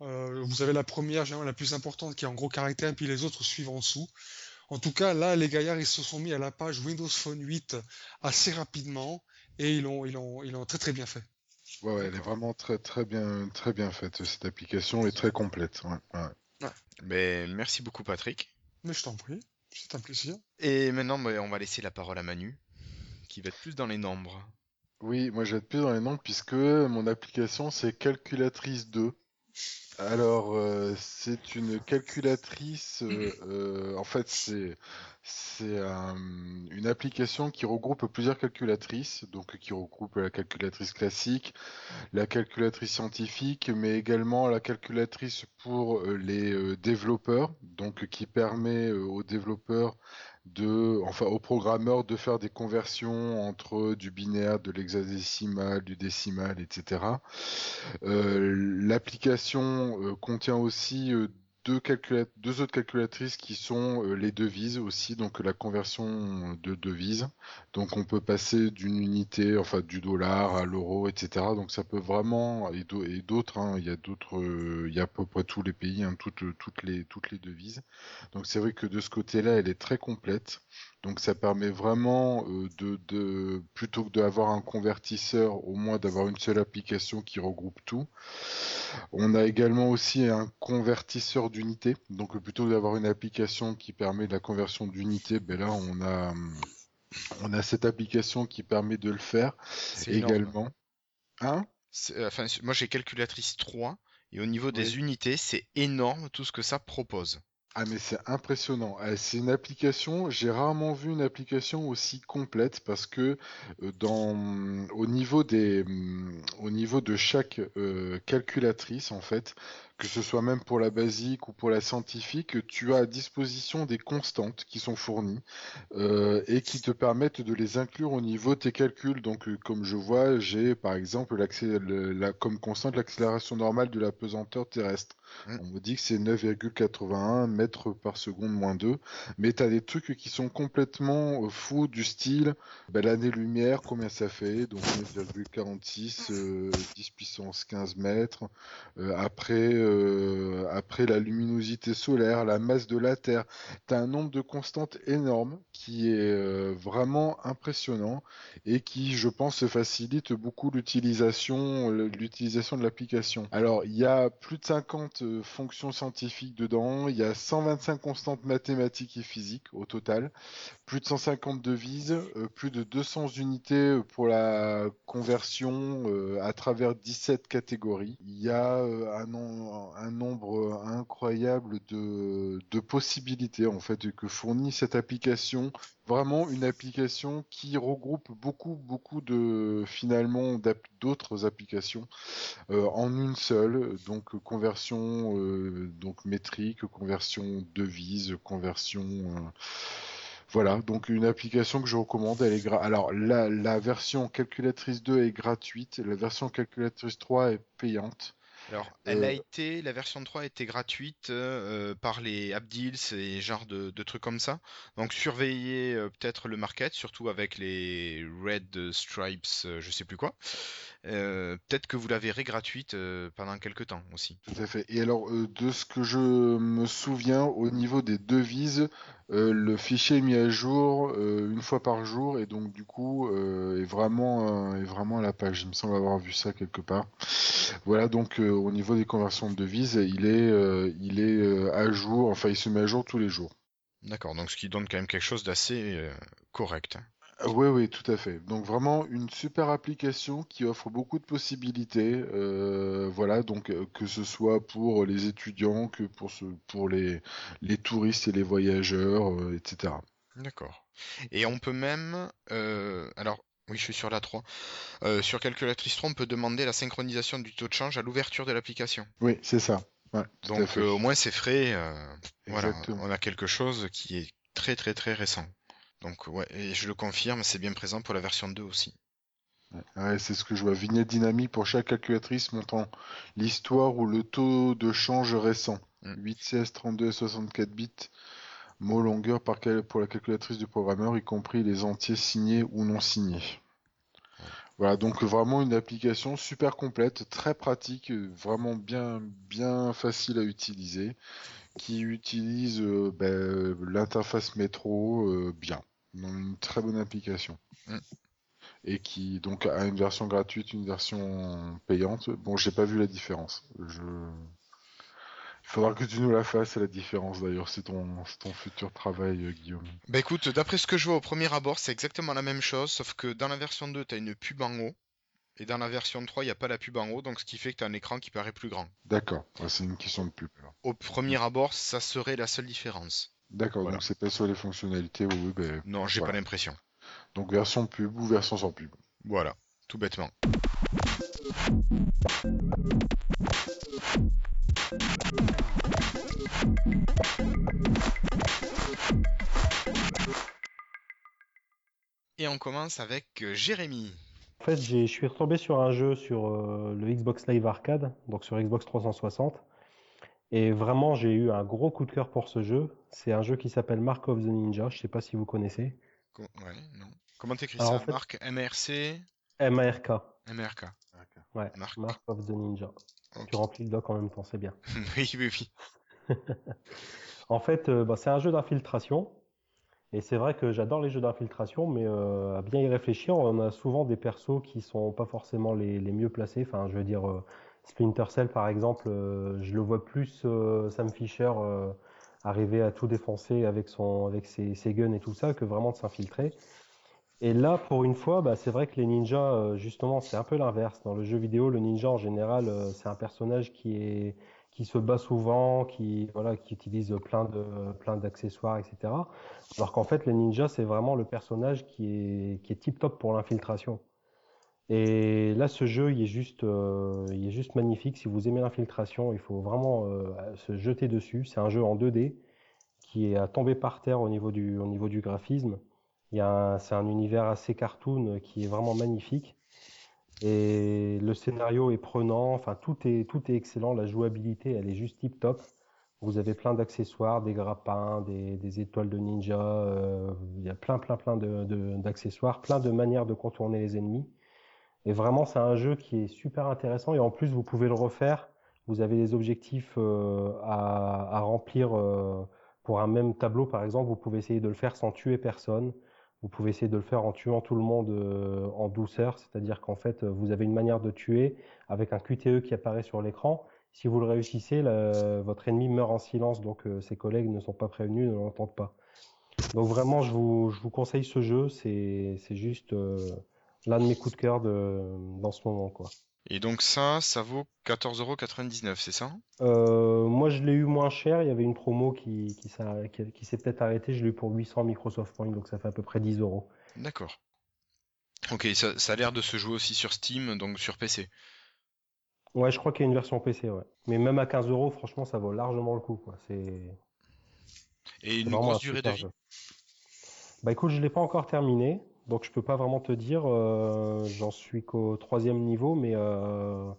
Speaker 2: Euh, vous avez la première, la plus importante, qui est en gros caractère, et puis les autres suivent en dessous. En tout cas, là, les gaillards, ils se sont mis à la page Windows Phone 8 assez rapidement, et ils l'ont, ils l'ont, ils l'ont très très bien fait.
Speaker 3: Ouais, ouais, elle est vraiment très très bien, très bien faite. Cette application est très complète. Ouais, ouais.
Speaker 1: Mais merci beaucoup, Patrick.
Speaker 2: Mais je t'en prie, c'est un plaisir.
Speaker 1: Et maintenant, bah, on va laisser la parole à Manu, qui va être plus dans les nombres.
Speaker 3: Oui, moi je vais être plus dans les nombres puisque mon application c'est Calculatrice 2. Alors, euh, c'est une calculatrice. Euh, euh, en fait, c'est c'est une application qui regroupe plusieurs calculatrices, donc qui regroupe la calculatrice classique, la calculatrice scientifique, mais également la calculatrice pour les développeurs, donc qui permet aux développeurs de, enfin, aux programmeurs de faire des conversions entre du binaire, de l'hexadécimal, du décimal, etc. Euh, l'application euh, contient aussi euh, deux, autres calculatrices qui sont euh, les devises aussi, donc la conversion de devises. Donc on peut passer d'une unité, enfin du dollar à l'euro, etc. Donc ça peut vraiment, et d'autres, hein, il y a d'autres, euh, il y a à peu près tous les pays, hein, toutes, toutes, les, toutes les devises. Donc c'est vrai que de ce côté-là, elle est très complète. Donc ça permet vraiment euh, de, de, plutôt que d'avoir un convertisseur, au moins d'avoir une seule application qui regroupe tout. On a également aussi un convertisseur d'unité. Donc plutôt que d'avoir une application qui permet la conversion d'unité, ben là on a on a cette application qui permet de le faire également.
Speaker 1: Hein? Enfin, moi j'ai calculatrice 3 et au niveau des unités, c'est énorme tout ce que ça propose.
Speaker 3: Ah mais c'est impressionnant. Ah, c'est une application, j'ai rarement vu une application aussi complète parce que euh, dans au niveau des au niveau de chaque euh, calculatrice en fait, que ce soit même pour la basique ou pour la scientifique, tu as à disposition des constantes qui sont fournies euh, et qui te permettent de les inclure au niveau de tes calculs. Donc, euh, comme je vois, j'ai par exemple la, comme constante l'accélération normale de la pesanteur terrestre. Mmh. On me dit que c'est 9,81 mètres par seconde moins 2, mais tu as des trucs qui sont complètement euh, fous du style ben, l'année-lumière, combien ça fait? Donc 9,46, 10 puissance 15 mètres. après, euh, après la luminosité solaire, la masse de la Terre. Tu as un nombre de constantes énorme qui est euh, vraiment impressionnant et qui, je pense, facilite beaucoup l'utilisation l'utilisation de l'application. Alors, il y a plus de 50 euh, fonctions scientifiques dedans, il y a 125 constantes mathématiques et physiques au total, plus de 150 devises, plus de 200 unités pour la conversion à travers 17 catégories. Il y a un, nombre incroyable de, possibilités en fait que fournit cette application. Vraiment une application qui regroupe beaucoup beaucoup de finalement d'autres applications euh, en une seule. Donc conversion euh, donc métrique, conversion devise, conversion euh, voilà, donc une application que je recommande. Elle est Alors la, la version calculatrice 2 est gratuite, la version calculatrice 3 est payante.
Speaker 1: Alors, elle a euh, été, la version 3 a été gratuite euh, par les Abdils et genre de, trucs comme ça. Donc, surveillez euh, peut-être le market, surtout avec les Red Stripes, je sais plus quoi. Peut-être que vous la verrez gratuite pendant quelques temps aussi.
Speaker 3: Tout à fait. Et alors, de ce que je me souviens, au niveau des devises, euh, le fichier est mis à jour euh, une fois par jour et donc du coup euh, est vraiment est vraiment à la page. Il me semble avoir vu ça quelque part. Voilà donc au niveau des conversions de devises, il est il est à jour. Enfin, il se met à jour tous les jours.
Speaker 1: D'accord. Donc ce qui donne quand même quelque chose d'assez correct.
Speaker 3: Oui, oui, tout à fait. Donc vraiment une super application qui offre beaucoup de possibilités. Euh, voilà, donc euh, que ce soit pour les étudiants, que pour, ce, pour les, les touristes et les voyageurs, euh, etc.
Speaker 1: D'accord. Et on peut même, alors oui, je suis sur la 3. sur Calculatrice 3, on peut demander la synchronisation du taux de change à l'ouverture de l'application.
Speaker 3: Oui, c'est ça.
Speaker 1: Donc au moins c'est frais. voilà, on a quelque chose qui est très très très récent. Donc ouais, et je le confirme, c'est bien présent pour la version 2 aussi.
Speaker 3: Ouais, c'est ce que je vois. Vignette dynamique pour chaque calculatrice montrant l'histoire ou le taux de change récent. 8, 16, 32 et 64 bits. Mot longueur par pour la calculatrice du programmeur, y compris les entiers signés ou non signés. Voilà, donc vraiment une application super complète, très pratique, vraiment bien, bien facile à utiliser, qui utilise euh, ben, l'interface métro euh, bien une très bonne application. Mm. Et qui donc a une version gratuite, une version payante. Bon, j'ai pas vu la différence. Je... Il faudra que tu nous la fasses, la différence d'ailleurs, c'est ton, ton futur travail, euh, Guillaume.
Speaker 1: Bah écoute, d'après ce que je vois au premier abord, c'est exactement la même chose, sauf que dans la version 2, tu as une pub en haut, et dans la version 3, il n'y a pas la pub en haut, donc ce qui fait que tu as un écran qui paraît plus grand.
Speaker 3: D'accord, c'est une question de pub.
Speaker 1: Au premier abord, ça serait la seule différence.
Speaker 3: D'accord, donc c'est pas sur les fonctionnalités. Oui,
Speaker 1: ben, non, j'ai pas l'impression.
Speaker 3: Donc version pub ou version sans pub.
Speaker 1: Voilà, tout bêtement. Et on commence avec euh, Jérémy.
Speaker 4: En fait, je suis retombé sur un jeu sur euh, le Xbox Live Arcade, donc sur Xbox 360. Et vraiment, j'ai eu un gros coup de cœur pour ce jeu. C'est un jeu qui s'appelle Mark of the Ninja. Je sais pas si vous connaissez.
Speaker 1: ouais, non. Comment t'écris ça? Mark MRC
Speaker 4: MARK.
Speaker 1: MRK.
Speaker 4: Ouais, Mark. of the Ninja. Tu remplis le doc en même temps, c'est bien. <laughs>
Speaker 1: oui, oui,
Speaker 4: oui. <laughs> en fait, euh, bah, c'est un jeu d'infiltration. Et c'est vrai que j'adore les jeux d'infiltration, mais euh, à bien y réfléchir, on a souvent des persos qui sont pas forcément les, les mieux placés. Enfin, je veux dire, euh, Splinter Cell, par exemple, euh, je le vois plus euh, Sam Fisher euh, arriver à tout défoncer avec, son, avec ses, guns et tout ça que vraiment de s'infiltrer. Et là, pour une fois, bah, c'est vrai que les ninjas, justement, c'est un peu l'inverse. Dans le jeu vidéo, le ninja, en général, c'est un personnage qui, qui se bat souvent, qui, voilà, qui utilise plein de plein d'accessoires, etc. Alors qu'en fait, les ninjas, c'est vraiment le personnage qui est, qui est tip-top pour l'infiltration. Et là, ce jeu, il est juste, euh, il est juste magnifique. Si vous aimez l'infiltration, il faut vraiment euh, se jeter dessus. C'est un jeu en 2D qui est à tomber par terre au niveau du, au niveau du graphisme. Il y a un- c'est un univers assez cartoon qui est vraiment magnifique. Et le scénario est prenant. Enfin, tout est, tout est excellent. La jouabilité, elle est juste tip top. Vous avez plein d'accessoires, des grappins, des, étoiles de ninja. euh, il y a plein, plein, plein d'accessoires, plein de manières de contourner les ennemis. Et vraiment, c'est un jeu qui est super intéressant. Et en plus, vous pouvez le refaire. Vous avez des objectifs euh, à, à remplir euh, pour un même tableau, par exemple. Vous pouvez essayer de le faire sans tuer personne. Vous pouvez essayer de le faire en tuant tout le monde euh, en douceur. C'est-à-dire qu'en fait, vous avez une manière de tuer avec un QTE qui apparaît sur l'écran. Si vous le réussissez, votre ennemi meurt en silence, donc euh, ses collègues ne sont pas prévenus, ne l'entendent pas. Donc vraiment, je vous, je vous conseille ce jeu. C'est c'est juste euh, l'un de mes coups de cœur de, dans ce moment, quoi.
Speaker 1: Et donc ça, ça vaut 14,99€, c'est ça?
Speaker 4: Euh, moi, je l'ai eu moins cher. Il y avait une promo qui, qui, s'est- qui- qui s'est peut-être arrêtée. Je l'ai eu pour 800 Microsoft Points, donc ça fait à peu près 10 euros.
Speaker 1: D'accord. Ok, ça, ça a l'air de se jouer aussi sur Steam, donc sur PC.
Speaker 4: Ouais, je crois qu'il y a une version PC, ouais. Mais même à 15 euros, franchement, ça vaut largement le coup, quoi. C'est
Speaker 1: Et une grosse durée de vie?
Speaker 4: jeu. Bah écoute, je l'ai pas encore terminé, donc je peux pas vraiment te dire. euh, j'en suis qu'au troisième niveau, mais euh,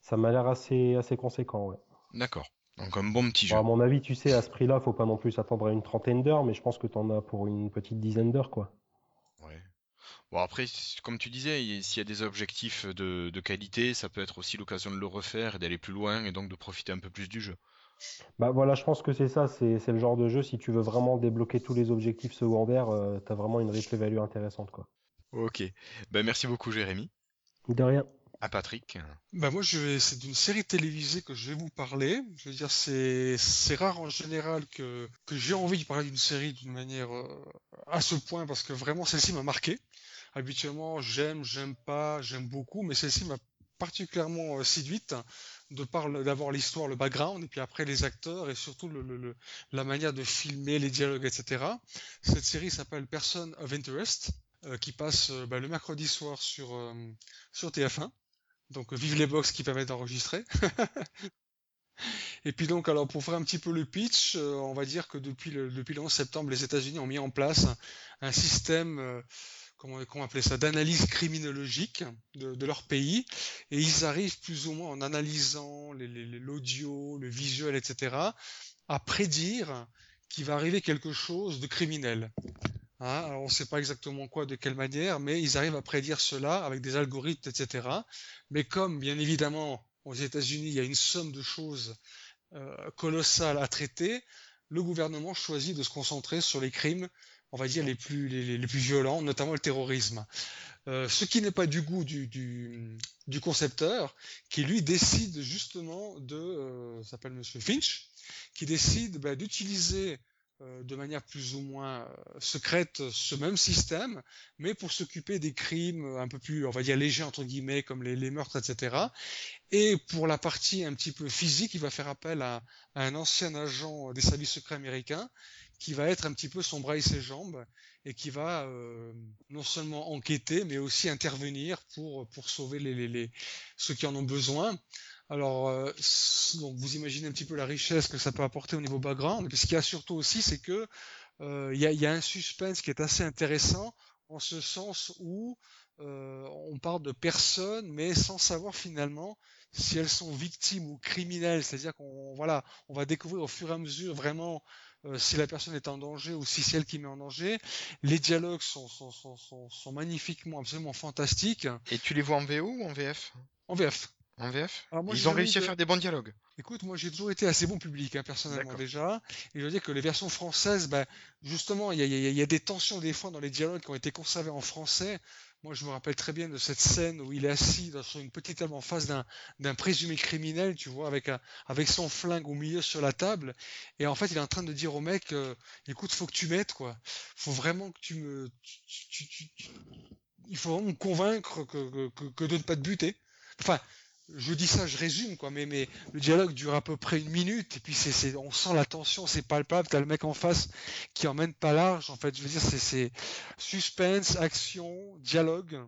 Speaker 4: ça m'a l'air assez, assez conséquent, ouais.
Speaker 1: D'accord. Donc un bon petit jeu.
Speaker 4: Bon, à mon avis, tu sais, à ce prix-là, faut pas non plus s'attendre à une trentaine d'heures, mais je pense que t'en as pour une petite dizaine d'heures, quoi.
Speaker 1: Ouais. Bon après, comme tu disais, s'il y a des objectifs de, de qualité, ça peut être aussi l'occasion de le refaire et d'aller plus loin et donc de profiter un peu plus du jeu.
Speaker 4: Bah voilà, je pense que c'est ça, c'est c'est le genre de jeu, si tu veux vraiment débloquer tous les objectifs secondaires, euh, t'as vraiment une replay value intéressante, quoi.
Speaker 1: Ok. Ben merci beaucoup Jérémy.
Speaker 4: De rien.
Speaker 1: À Patrick.
Speaker 2: Bah moi je vais c'est d'une série télévisée que je vais vous parler. Je veux dire c'est c'est rare en général que que j'ai envie de parler d'une série d'une manière euh, à ce point parce que vraiment celle-ci m'a marqué. Habituellement j'aime j'aime pas j'aime beaucoup mais celle-ci m'a particulièrement euh, séduite de par d'abord l'histoire le background et puis après les acteurs et surtout la manière de filmer les dialogues etc. Cette série s'appelle Person of Interest euh, qui passe euh, bah, le mercredi soir sur euh, sur TF1. Donc vive les box qui permettent d'enregistrer. <laughs> Et puis donc alors pour faire un petit peu le pitch, on va dire que depuis le, depuis le 11 septembre, les États-Unis ont mis en place un, système, comment, comment appeler ça, d'analyse criminologique de, leur pays, et ils arrivent plus ou moins en analysant l'audio, le visuel, etc., à prédire qu'il va arriver quelque chose de criminel. Hein, alors on ne sait pas exactement quoi, de quelle manière, mais ils arrivent à prédire cela avec des algorithmes, etc. Mais comme, bien évidemment, aux États-Unis, il y a une somme de choses euh, colossales à traiter, le gouvernement choisit de se concentrer sur les crimes, on va dire, les plus, les, plus violents, notamment le terrorisme. Euh, ce qui n'est pas du goût du, concepteur, qui lui décide justement de, euh, s'appelle Monsieur Finch, qui décide bah, d'utiliser euh, de manière plus ou moins secrète ce même système, mais pour s'occuper des crimes un peu plus, on va dire, légers, entre guillemets, comme les, meurtres, etc. Et pour la partie un petit peu physique, il va faire appel à un ancien agent des services secrets américains qui va être un petit peu son bras et ses jambes et qui va euh, non seulement enquêter, mais aussi intervenir pour, pour sauver les, les, les- ceux qui en ont besoin. Alors, euh, donc vous imaginez un petit peu la richesse que ça peut apporter au niveau background. Puis ce qu'il y a surtout aussi, c'est que euh, il y, a, un suspense qui est assez intéressant en ce sens où on parle de personnes, mais sans savoir finalement si elles sont victimes ou criminelles. C'est-à-dire qu'on voilà, on va découvrir au fur et à mesure vraiment si la personne est en danger ou si c'est elle qui met en danger. Les dialogues sont, sont, sont, sont, sont magnifiquement, absolument fantastiques.
Speaker 1: Et tu les vois en VO ou en VF?
Speaker 2: En VF.
Speaker 1: En VF?
Speaker 2: Moi,
Speaker 1: Ils ont réussi à faire des bons dialogues.
Speaker 2: Écoute, moi j'ai toujours été assez bon public, hein, personnellement déjà. Et je veux dire que les versions françaises, ben, justement, il y a, y a- il y a des tensions des fois dans les dialogues qui ont été conservés en français. Moi je me rappelle très bien de cette scène où il est assis dans- une petite table en face d'un présumé criminel, tu vois, avec, un, avec son flingue au milieu sur la table. Et en fait, il est en train de dire au mec, euh, écoute, faut que tu m'aides, quoi. Faut vraiment que tu me... il faut vraiment me convaincre que de ne pas te buter. Enfin, je dis ça, je résume, quoi, mais, mais le dialogue dure à peu près une minute, et puis on sent la tension, c'est palpable, t'as le mec en face qui emmène pas large, en fait, je veux dire, c'est, suspense, action, dialogue.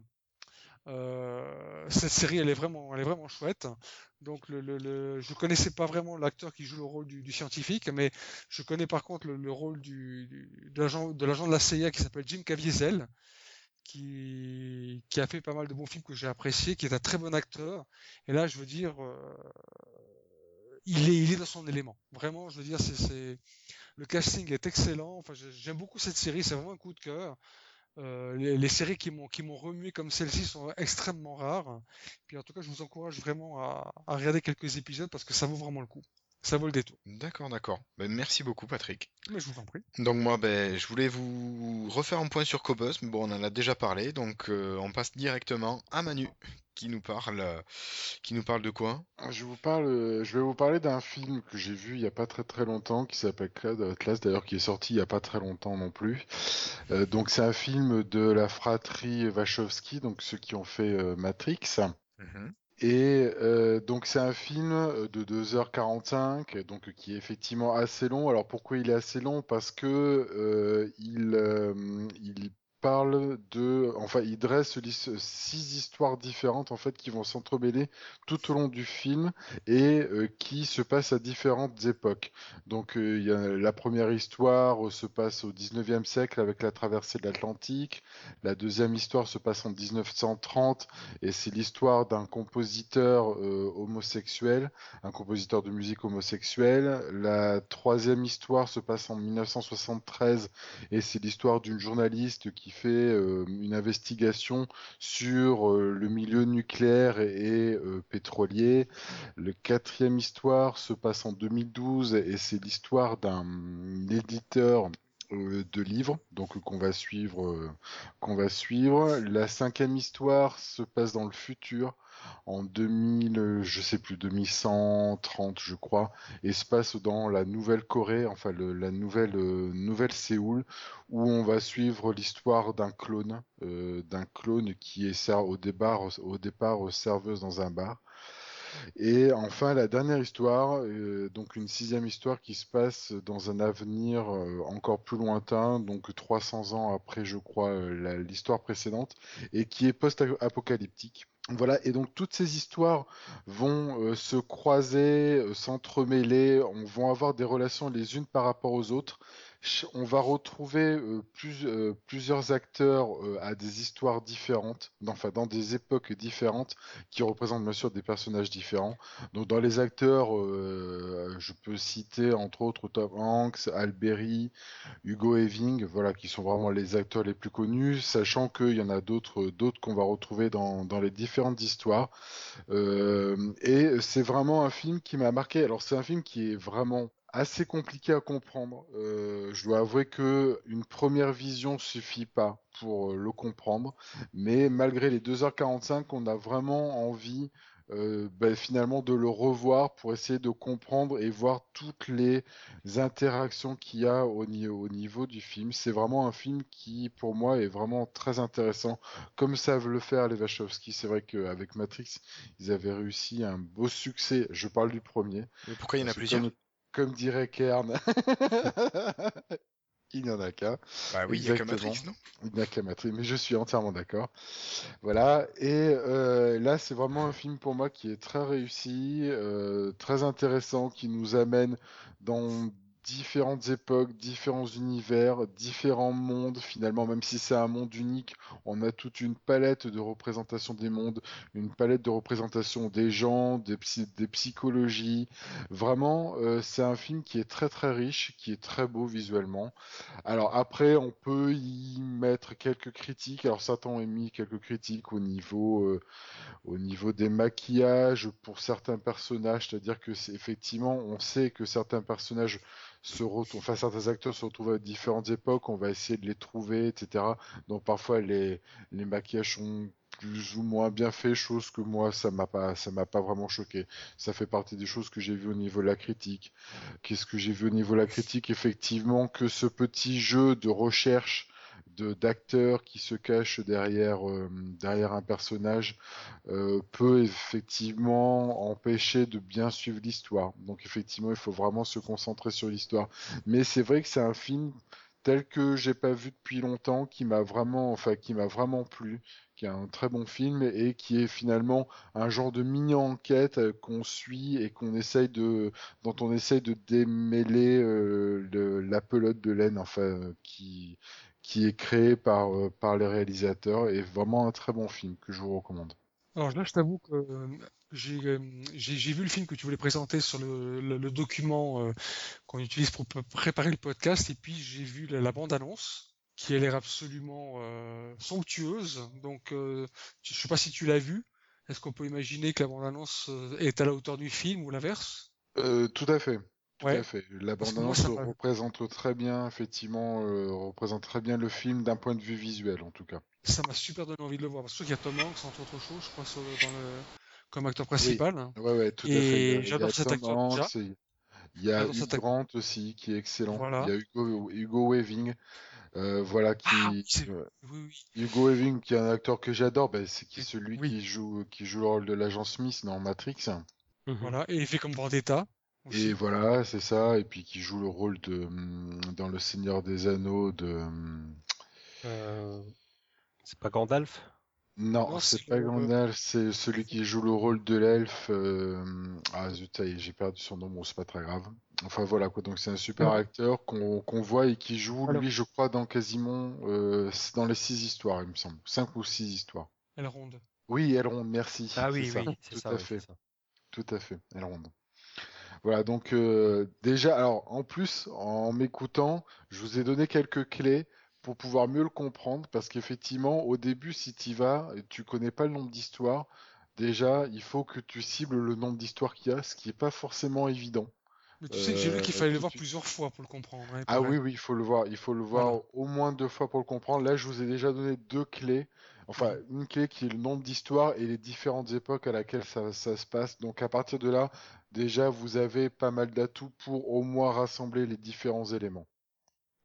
Speaker 2: Euh, cette série, elle est vraiment, chouette. Donc, le, le, je connaissais pas vraiment l'acteur qui joue le rôle du, scientifique, mais je connais par contre le, rôle du, de l'agent de la CIA qui s'appelle Jim Caviezel, qui, a fait pas mal de bons films que j'ai appréciés, qui est un très bon acteur. Et là, je veux dire, euh, il est, dans son élément. Vraiment, je veux dire, le casting est excellent. Enfin, j'aime beaucoup cette série, c'est vraiment un coup de cœur. Euh, les, séries qui m'ont remué comme celle-ci sont extrêmement rares. Puis en tout cas, je vous encourage vraiment à, regarder quelques épisodes parce que ça vaut vraiment le coup. Ça vaut le détour.
Speaker 1: D'accord, d'accord. Ben, merci beaucoup, Patrick.
Speaker 2: Mais je vous en prie.
Speaker 1: Donc moi, ben, je voulais vous refaire un point sur Cobus, mais bon, on en a déjà parlé, donc euh, on passe directement à Manu qui nous parle, euh, qui nous parle de quoi?
Speaker 3: Ah, Je vous parle, euh, je vais vous parler d'un film que j'ai vu il y a pas très très longtemps, qui s'appelle Class d'ailleurs, qui est sorti il y a pas très longtemps non plus. Euh, donc c'est un film de la fratrie Wachowski, donc ceux qui ont fait Matrix. Mhm. Et donc c'est un film de 2h45, donc qui est effectivement assez long. Alors pourquoi il est assez long? Parce que il, il parle de, enfin, il dresse six histoires différentes en fait qui vont s'entremêler tout au long du film et euh, qui se passent à différentes époques. Donc, euh, y a, la première histoire euh, se passe au 19e siècle avec la traversée de l'Atlantique. La deuxième histoire se passe en 1930 et c'est l'histoire d'un compositeur homosexuel, un compositeur de musique homosexuel. La troisième histoire se passe en 1973 et c'est l'histoire d'une journaliste qui fait euh, une investigation sur euh, le milieu nucléaire et, euh, pétrolier. Le quatrième histoire se passe en 2012 et c'est l'histoire d'un éditeur de livres, donc qu'on va suivre, qu'on va suivre. La cinquième histoire se passe dans le futur en 2000, je sais plus, 2130, je crois, et se passe dans la Nouvelle-Corée, enfin la nouvelle, euh, nouvelle Séoul, où on va suivre l'histoire d'un clone, euh, d'un clone qui est au départ, au départ serveuse dans un bar. Et enfin, la dernière histoire, euh, donc une sixième histoire qui se passe dans un avenir encore plus lointain, donc 300 ans après, je crois, l'histoire précédente, et qui est post-apocalyptique. Voilà, et donc toutes ces histoires vont euh, se croiser, euh, s'entremêler, on vont avoir des relations les unes par rapport aux autres, on va retrouver euh, euh, plusieurs acteurs euh, à des histoires différentes, enfin dans des époques différentes, qui représentent bien sûr des personnages différents. Donc dans les acteurs, je peux citer entre autres Tom Hanks, Alberi, Hugo Eving, voilà, qui sont vraiment les acteurs les plus connus, sachant qu'il y en a d'autres, d'autres qu'on va retrouver dans, dans, les différentes histoires. et c'est vraiment un film qui m'a marqué. Alors c'est un film qui est vraiment assez compliqué à comprendre. Euh, je dois avouer que une première vision suffit pas pour euh, le comprendre, mais malgré les 2h45, on a vraiment envie euh, ben, finalement de le revoir pour essayer de comprendre et voir toutes les interactions qu'il y a au, au niveau du film. C'est vraiment un film qui, pour moi, est vraiment très intéressant, comme savent le faire les Wachowski. C'est vrai qu'avec Matrix, ils avaient réussi un beau succès. Je parle du premier.
Speaker 1: Mais pourquoi il y en a plusieurs?
Speaker 3: Comme dirait Kern. <laughs> il n'y en a qu'un.
Speaker 1: Bah oui, il n'y a qu'à Matrix, non?
Speaker 3: Il n'y a qu'à Matrix, mais je suis entièrement d'accord. Voilà, et euh, là, c'est vraiment un film pour moi qui est très réussi, euh, très intéressant, qui nous amène dans différentes époques, différents univers, différents mondes. Finalement, même si c'est un monde unique, on a toute une palette de représentation des mondes, une palette de représentation des gens, des, des psychologies. Vraiment, euh, c'est un film qui est très très riche, qui est très beau visuellement. Alors après, on peut y mettre quelques critiques. Alors Satan a mis quelques critiques au niveau, euh, au niveau des maquillages pour certains personnages, c'est-à-dire que c'est effectivement, on sait que certains personnages se retrouvent, enfin certains acteurs se retrouvent à différentes époques, on va essayer de les trouver, etc. Donc parfois les, les maquillages sont plus ou moins bien faits, chose que moi ça m'a pas ça m'a pas vraiment choqué. Ça fait partie des choses que j'ai vues au niveau de la critique. Qu'est-ce que j'ai vu au niveau de la critique? Effectivement que ce petit jeu de recherche d'acteurs qui se cachent derrière, euh, derrière un personnage euh, peut effectivement empêcher de bien suivre l'histoire. Donc effectivement, il faut vraiment se concentrer sur l'histoire. Mais c'est vrai que c'est un film tel que j'ai pas vu depuis longtemps, qui m'a vraiment, enfin, qui m'a vraiment plu, qui est un très bon film et qui est finalement un genre de mini enquête euh, qu'on suit et qu'on essaye de, dont on essaye de démêler le- la pelote de laine, enfin, qui qui est créé par euh, par les réalisateurs et vraiment un très bon film que je vous recommande.
Speaker 2: Alors là, je t'avoue que euh, j'ai euh, vu le film que tu voulais présenter sur le, le- le document euh, qu'on utilise pour préparer le podcast, et puis j'ai vu la, la bande-annonce qui a l'air absolument somptueuse. Donc, euh, je sais pas si tu l'as vu. Est-ce qu'on peut imaginer que la bande-annonce est à la hauteur du film ou l'inverse?
Speaker 3: Tout à fait. Tout
Speaker 2: Ouais.
Speaker 3: à fait. La bande-annonce représente très bien, effectivement, euh, représente très bien le film d'un point de vue visuel, en tout cas.
Speaker 2: Ça m'a super donné envie de le voir. Parce qu'il y a Tom Hanks, entre autres choses, je crois, sur le- dans le- comme acteur principal.
Speaker 3: Ouais, ouais, tout à
Speaker 2: Et
Speaker 3: fait. Y a
Speaker 2: j'adore cet acteur
Speaker 3: Hanks,
Speaker 2: déjà.
Speaker 3: et Il y a
Speaker 2: ac-
Speaker 3: Grant aussi, qui est excellent.
Speaker 2: Voilà.
Speaker 3: Il y a Hugo, Hugo Weaving, euh, voilà, qui,
Speaker 2: Ah oui,
Speaker 3: euh,
Speaker 2: Oui, oui.
Speaker 3: Hugo Weaving, qui est un acteur que j'adore, ben, c'est qui celui
Speaker 2: Oui.
Speaker 3: qui joue, qui joue le rôle de l'agent Smith dans Matrix.
Speaker 4: Mhm.
Speaker 2: Voilà. Et il fait comme Vendetta. Aussi.
Speaker 3: Et voilà, c'est ça, et puis qui joue le rôle de, hum, dans Le Seigneur des Anneaux de, hum,
Speaker 4: Euh, C'est pas Gandalf?
Speaker 3: Non,
Speaker 2: Non,
Speaker 3: c'est pas
Speaker 2: le-
Speaker 3: Gandalf, c'est celui qui joue le rôle de l'elfe. euh, Ah zut, ça y est, j'ai perdu son nom, bon, c'est pas très grave. Enfin voilà quoi, donc c'est un super
Speaker 2: Ouais.
Speaker 3: acteur qu'on qu'on voit et qui joue, lui, je crois, dans quasiment euh, dans les six histoires, il me semble. Cinq ou six histoires.
Speaker 2: Elle ronde.
Speaker 3: Oui, Elrond, merci.
Speaker 4: Ah oui,
Speaker 3: ça,
Speaker 4: oui, c'est
Speaker 3: tout
Speaker 4: ça.
Speaker 3: à
Speaker 4: ouais,
Speaker 3: fait,
Speaker 4: c'est ça.
Speaker 3: tout à fait, Elrond. Voilà, donc euh, déjà, alors en plus, en m'écoutant, je vous ai donné quelques clés pour pouvoir mieux le comprendre, parce qu'effectivement, au début, si tu y vas, et tu connais pas le nombre d'histoires, déjà, il faut que tu cibles le nombre d'histoires qu'il y a, ce qui est pas forcément évident.
Speaker 2: Mais tu sais que j'ai
Speaker 3: Euh,
Speaker 2: qu'il fallait le voir plusieurs fois pour le comprendre. hein,
Speaker 3: Ah oui, oui, il faut le voir, il faut le voir
Speaker 2: Voilà.
Speaker 3: au moins deux fois pour le comprendre. Là, je vous ai déjà donné deux clés. Enfin, une clé qui est le nombre d'histoires et les différentes époques à laquelle ça, ça se passe. Donc à partir de là, déjà, vous avez pas mal d'atouts pour au moins rassembler les différents éléments.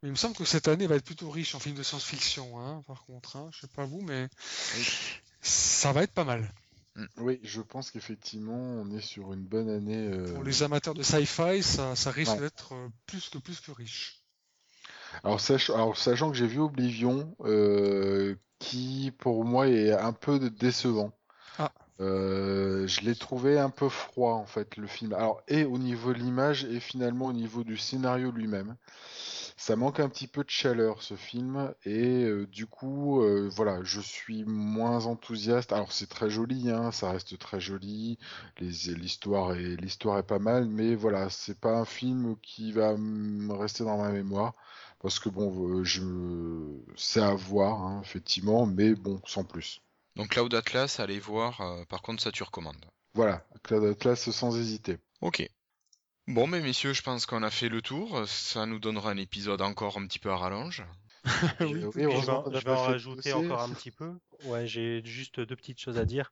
Speaker 2: Il me semble que cette année va être plutôt riche en films de science-fiction, hein, par contre. Hein, je sais pas vous, mais ça va être pas mal.
Speaker 3: Oui, je pense qu'effectivement, on est sur une bonne année. euh,
Speaker 2: Pour les amateurs de sci-fi, ça, ça risque
Speaker 3: Ouais.
Speaker 2: d'être euh, plus que plus que riche.
Speaker 3: Alors, sach- alors, sachant que j'ai vu Oblivion, euh, qui pour moi est un peu décevant.
Speaker 2: Ah.
Speaker 3: Euh, je l'ai trouvé un peu froid en fait le film. Alors et au niveau de l'image et finalement au niveau du scénario lui-même, ça manque un petit peu de chaleur ce film et euh, du coup euh, voilà je suis moins enthousiaste. Alors c'est très joli, hein, ça reste très joli, l'histoire est l'histoire est pas mal, mais voilà c'est pas un film qui va me rester dans ma mémoire. Parce que bon, euh, je... c'est à voir, hein, effectivement, mais bon, sans plus.
Speaker 1: Donc Cloud Atlas, allez voir, euh, par contre ça tu recommandes.
Speaker 3: Voilà, Cloud Atlas sans hésiter.
Speaker 1: Ok. Bon, mais messieurs, je pense qu'on a fait le tour. Ça nous donnera un épisode encore un petit peu à rallonge. <laughs>
Speaker 2: oui,
Speaker 3: oui,
Speaker 2: oui,
Speaker 4: Je vais,
Speaker 3: heureusement
Speaker 4: en- je vais rajouter encore un petit peu. Ouais, j'ai juste deux petites choses à dire.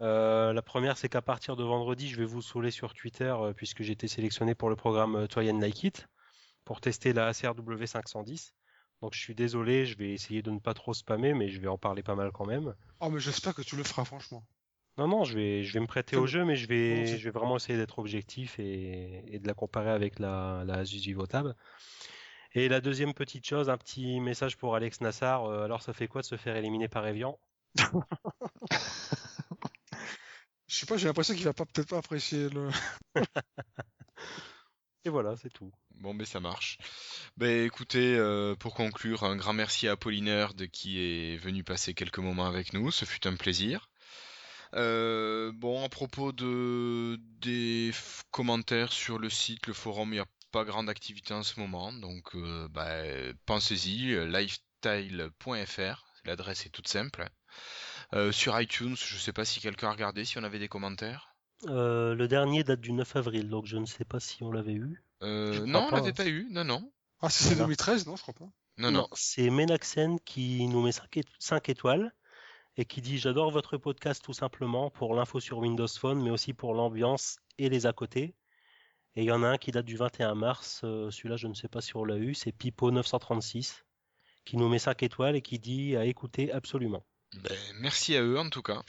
Speaker 4: Euh, la première, c'est qu'à partir de vendredi, je vais vous saouler sur Twitter euh, puisque j'ai été sélectionné pour le programme euh, Toy and Like It pour tester la ACRW 510. Donc je suis désolé, je vais essayer de ne pas trop spammer, mais je vais en parler pas mal quand même.
Speaker 2: Oh, mais j'espère que tu le feras, franchement.
Speaker 4: Non, non, je vais, je vais me prêter au jeu, mais je vais, je vais vraiment essayer d'être objectif et, et de la comparer avec la, la Asus VivoTab. Et la deuxième petite chose, un petit message pour Alex Nassar. euh, alors, ça fait quoi de se faire éliminer par Evian?
Speaker 2: Je sais pas, j'ai l'impression qu'il va pas peut-être pas apprécier le. <laughs>
Speaker 4: Et voilà, c'est tout.
Speaker 1: Bon, ben ça marche. Ben écoutez, euh, pour conclure, un grand merci à Apollinaire de qui est venu passer quelques moments avec nous. Ce fut un plaisir. Euh, bon, à propos de des commentaires sur le site, le forum, il n'y a pas grande activité en ce moment, donc euh, ben, pensez-y, lifestyle.fr, l'adresse est toute simple. Sur iTunes, je ne sais pas si quelqu'un a regardé, si on avait des commentaires.
Speaker 4: Le dernier date du 9 avril, donc je ne sais pas si on l'avait eu.
Speaker 1: Euh, non, on l'avait
Speaker 4: hein.
Speaker 1: pas eu, non, non,
Speaker 2: Ah, si c'est
Speaker 4: Voilà.
Speaker 2: 2013, non, je crois pas.
Speaker 1: non, non.
Speaker 4: c'est Menaxen qui nous met 5, étoiles et qui dit J'adore votre podcast tout simplement pour l'info sur Windows Phone, mais aussi pour l'ambiance et les à côté. Et il y en a un qui date du 21 mars, euh, celui-là je ne sais pas si on l'a eu, c'est Pipo936 qui nous met 5 étoiles et qui dit à écouter absolument.
Speaker 1: Ben, merci à eux en tout cas,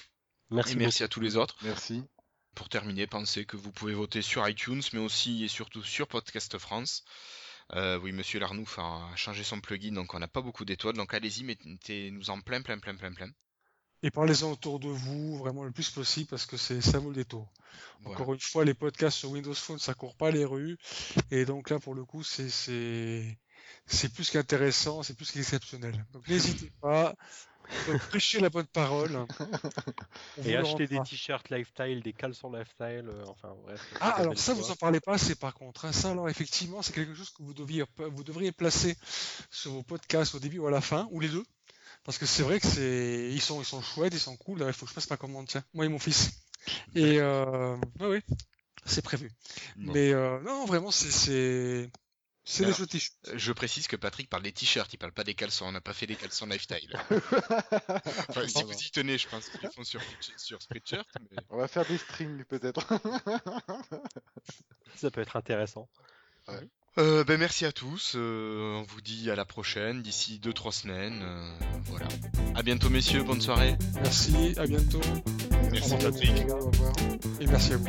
Speaker 4: Merci,
Speaker 1: et merci à tous les autres.
Speaker 3: Merci.
Speaker 1: Pour terminer, pensez que vous pouvez voter sur iTunes, mais aussi et surtout sur Podcast France. Euh, oui, Monsieur Larnouf a changé son plugin, donc on n'a pas beaucoup d'étoiles. Donc allez-y, mettez-nous en plein, plein, plein, plein, plein.
Speaker 2: Et parlez-en autour de vous, vraiment le plus possible, parce que c'est ça vaut le détour.
Speaker 1: Voilà.
Speaker 2: Encore une fois, les podcasts sur Windows Phone, ça court pas les rues. Et donc là, pour le coup, c'est plus qu'intéressant, c'est plus qu'exceptionnel. Donc n'hésitez pas, donc, prêchez la bonne parole.
Speaker 4: Et acheter des t-shirts lifestyle, des caleçons lifestyle, euh, enfin bref.
Speaker 2: Ah, alors ça, vous en parlez pas assez par contre. hein. Ça, alors effectivement, c'est quelque chose que vous deviez, vous devriez placer sur vos podcasts au début ou à la fin, ou les deux. Parce que c'est vrai que c'est, ils sont, ils sont chouettes, ils sont cool. Là, il faut que je passe ma commande, tiens. Moi et mon fils. Et euh, ouais, ouais, c'est prévu.
Speaker 1: Bon.
Speaker 2: Mais euh, non, vraiment, c'est, c'est, des t-shirts.
Speaker 1: Euh, Je précise que Patrick parle des t-shirts, il parle pas des caleçons, on n'a pas fait des caleçons lifestyle. <laughs> Enfin, si vous y tenez, je pense qu'ils font sur, sur Spreadshirt, mais...
Speaker 3: On va faire des strings peut-être. <laughs>
Speaker 4: Ça peut être intéressant.
Speaker 1: Euh, ben merci à tous, euh, on vous dit à la prochaine, d'ici 2-3 semaines, euh, voilà. À bientôt messieurs, bonne soirée.
Speaker 2: Merci, à bientôt.
Speaker 1: Merci. Patrick.
Speaker 3: Au revoir.
Speaker 2: Et merci à vous.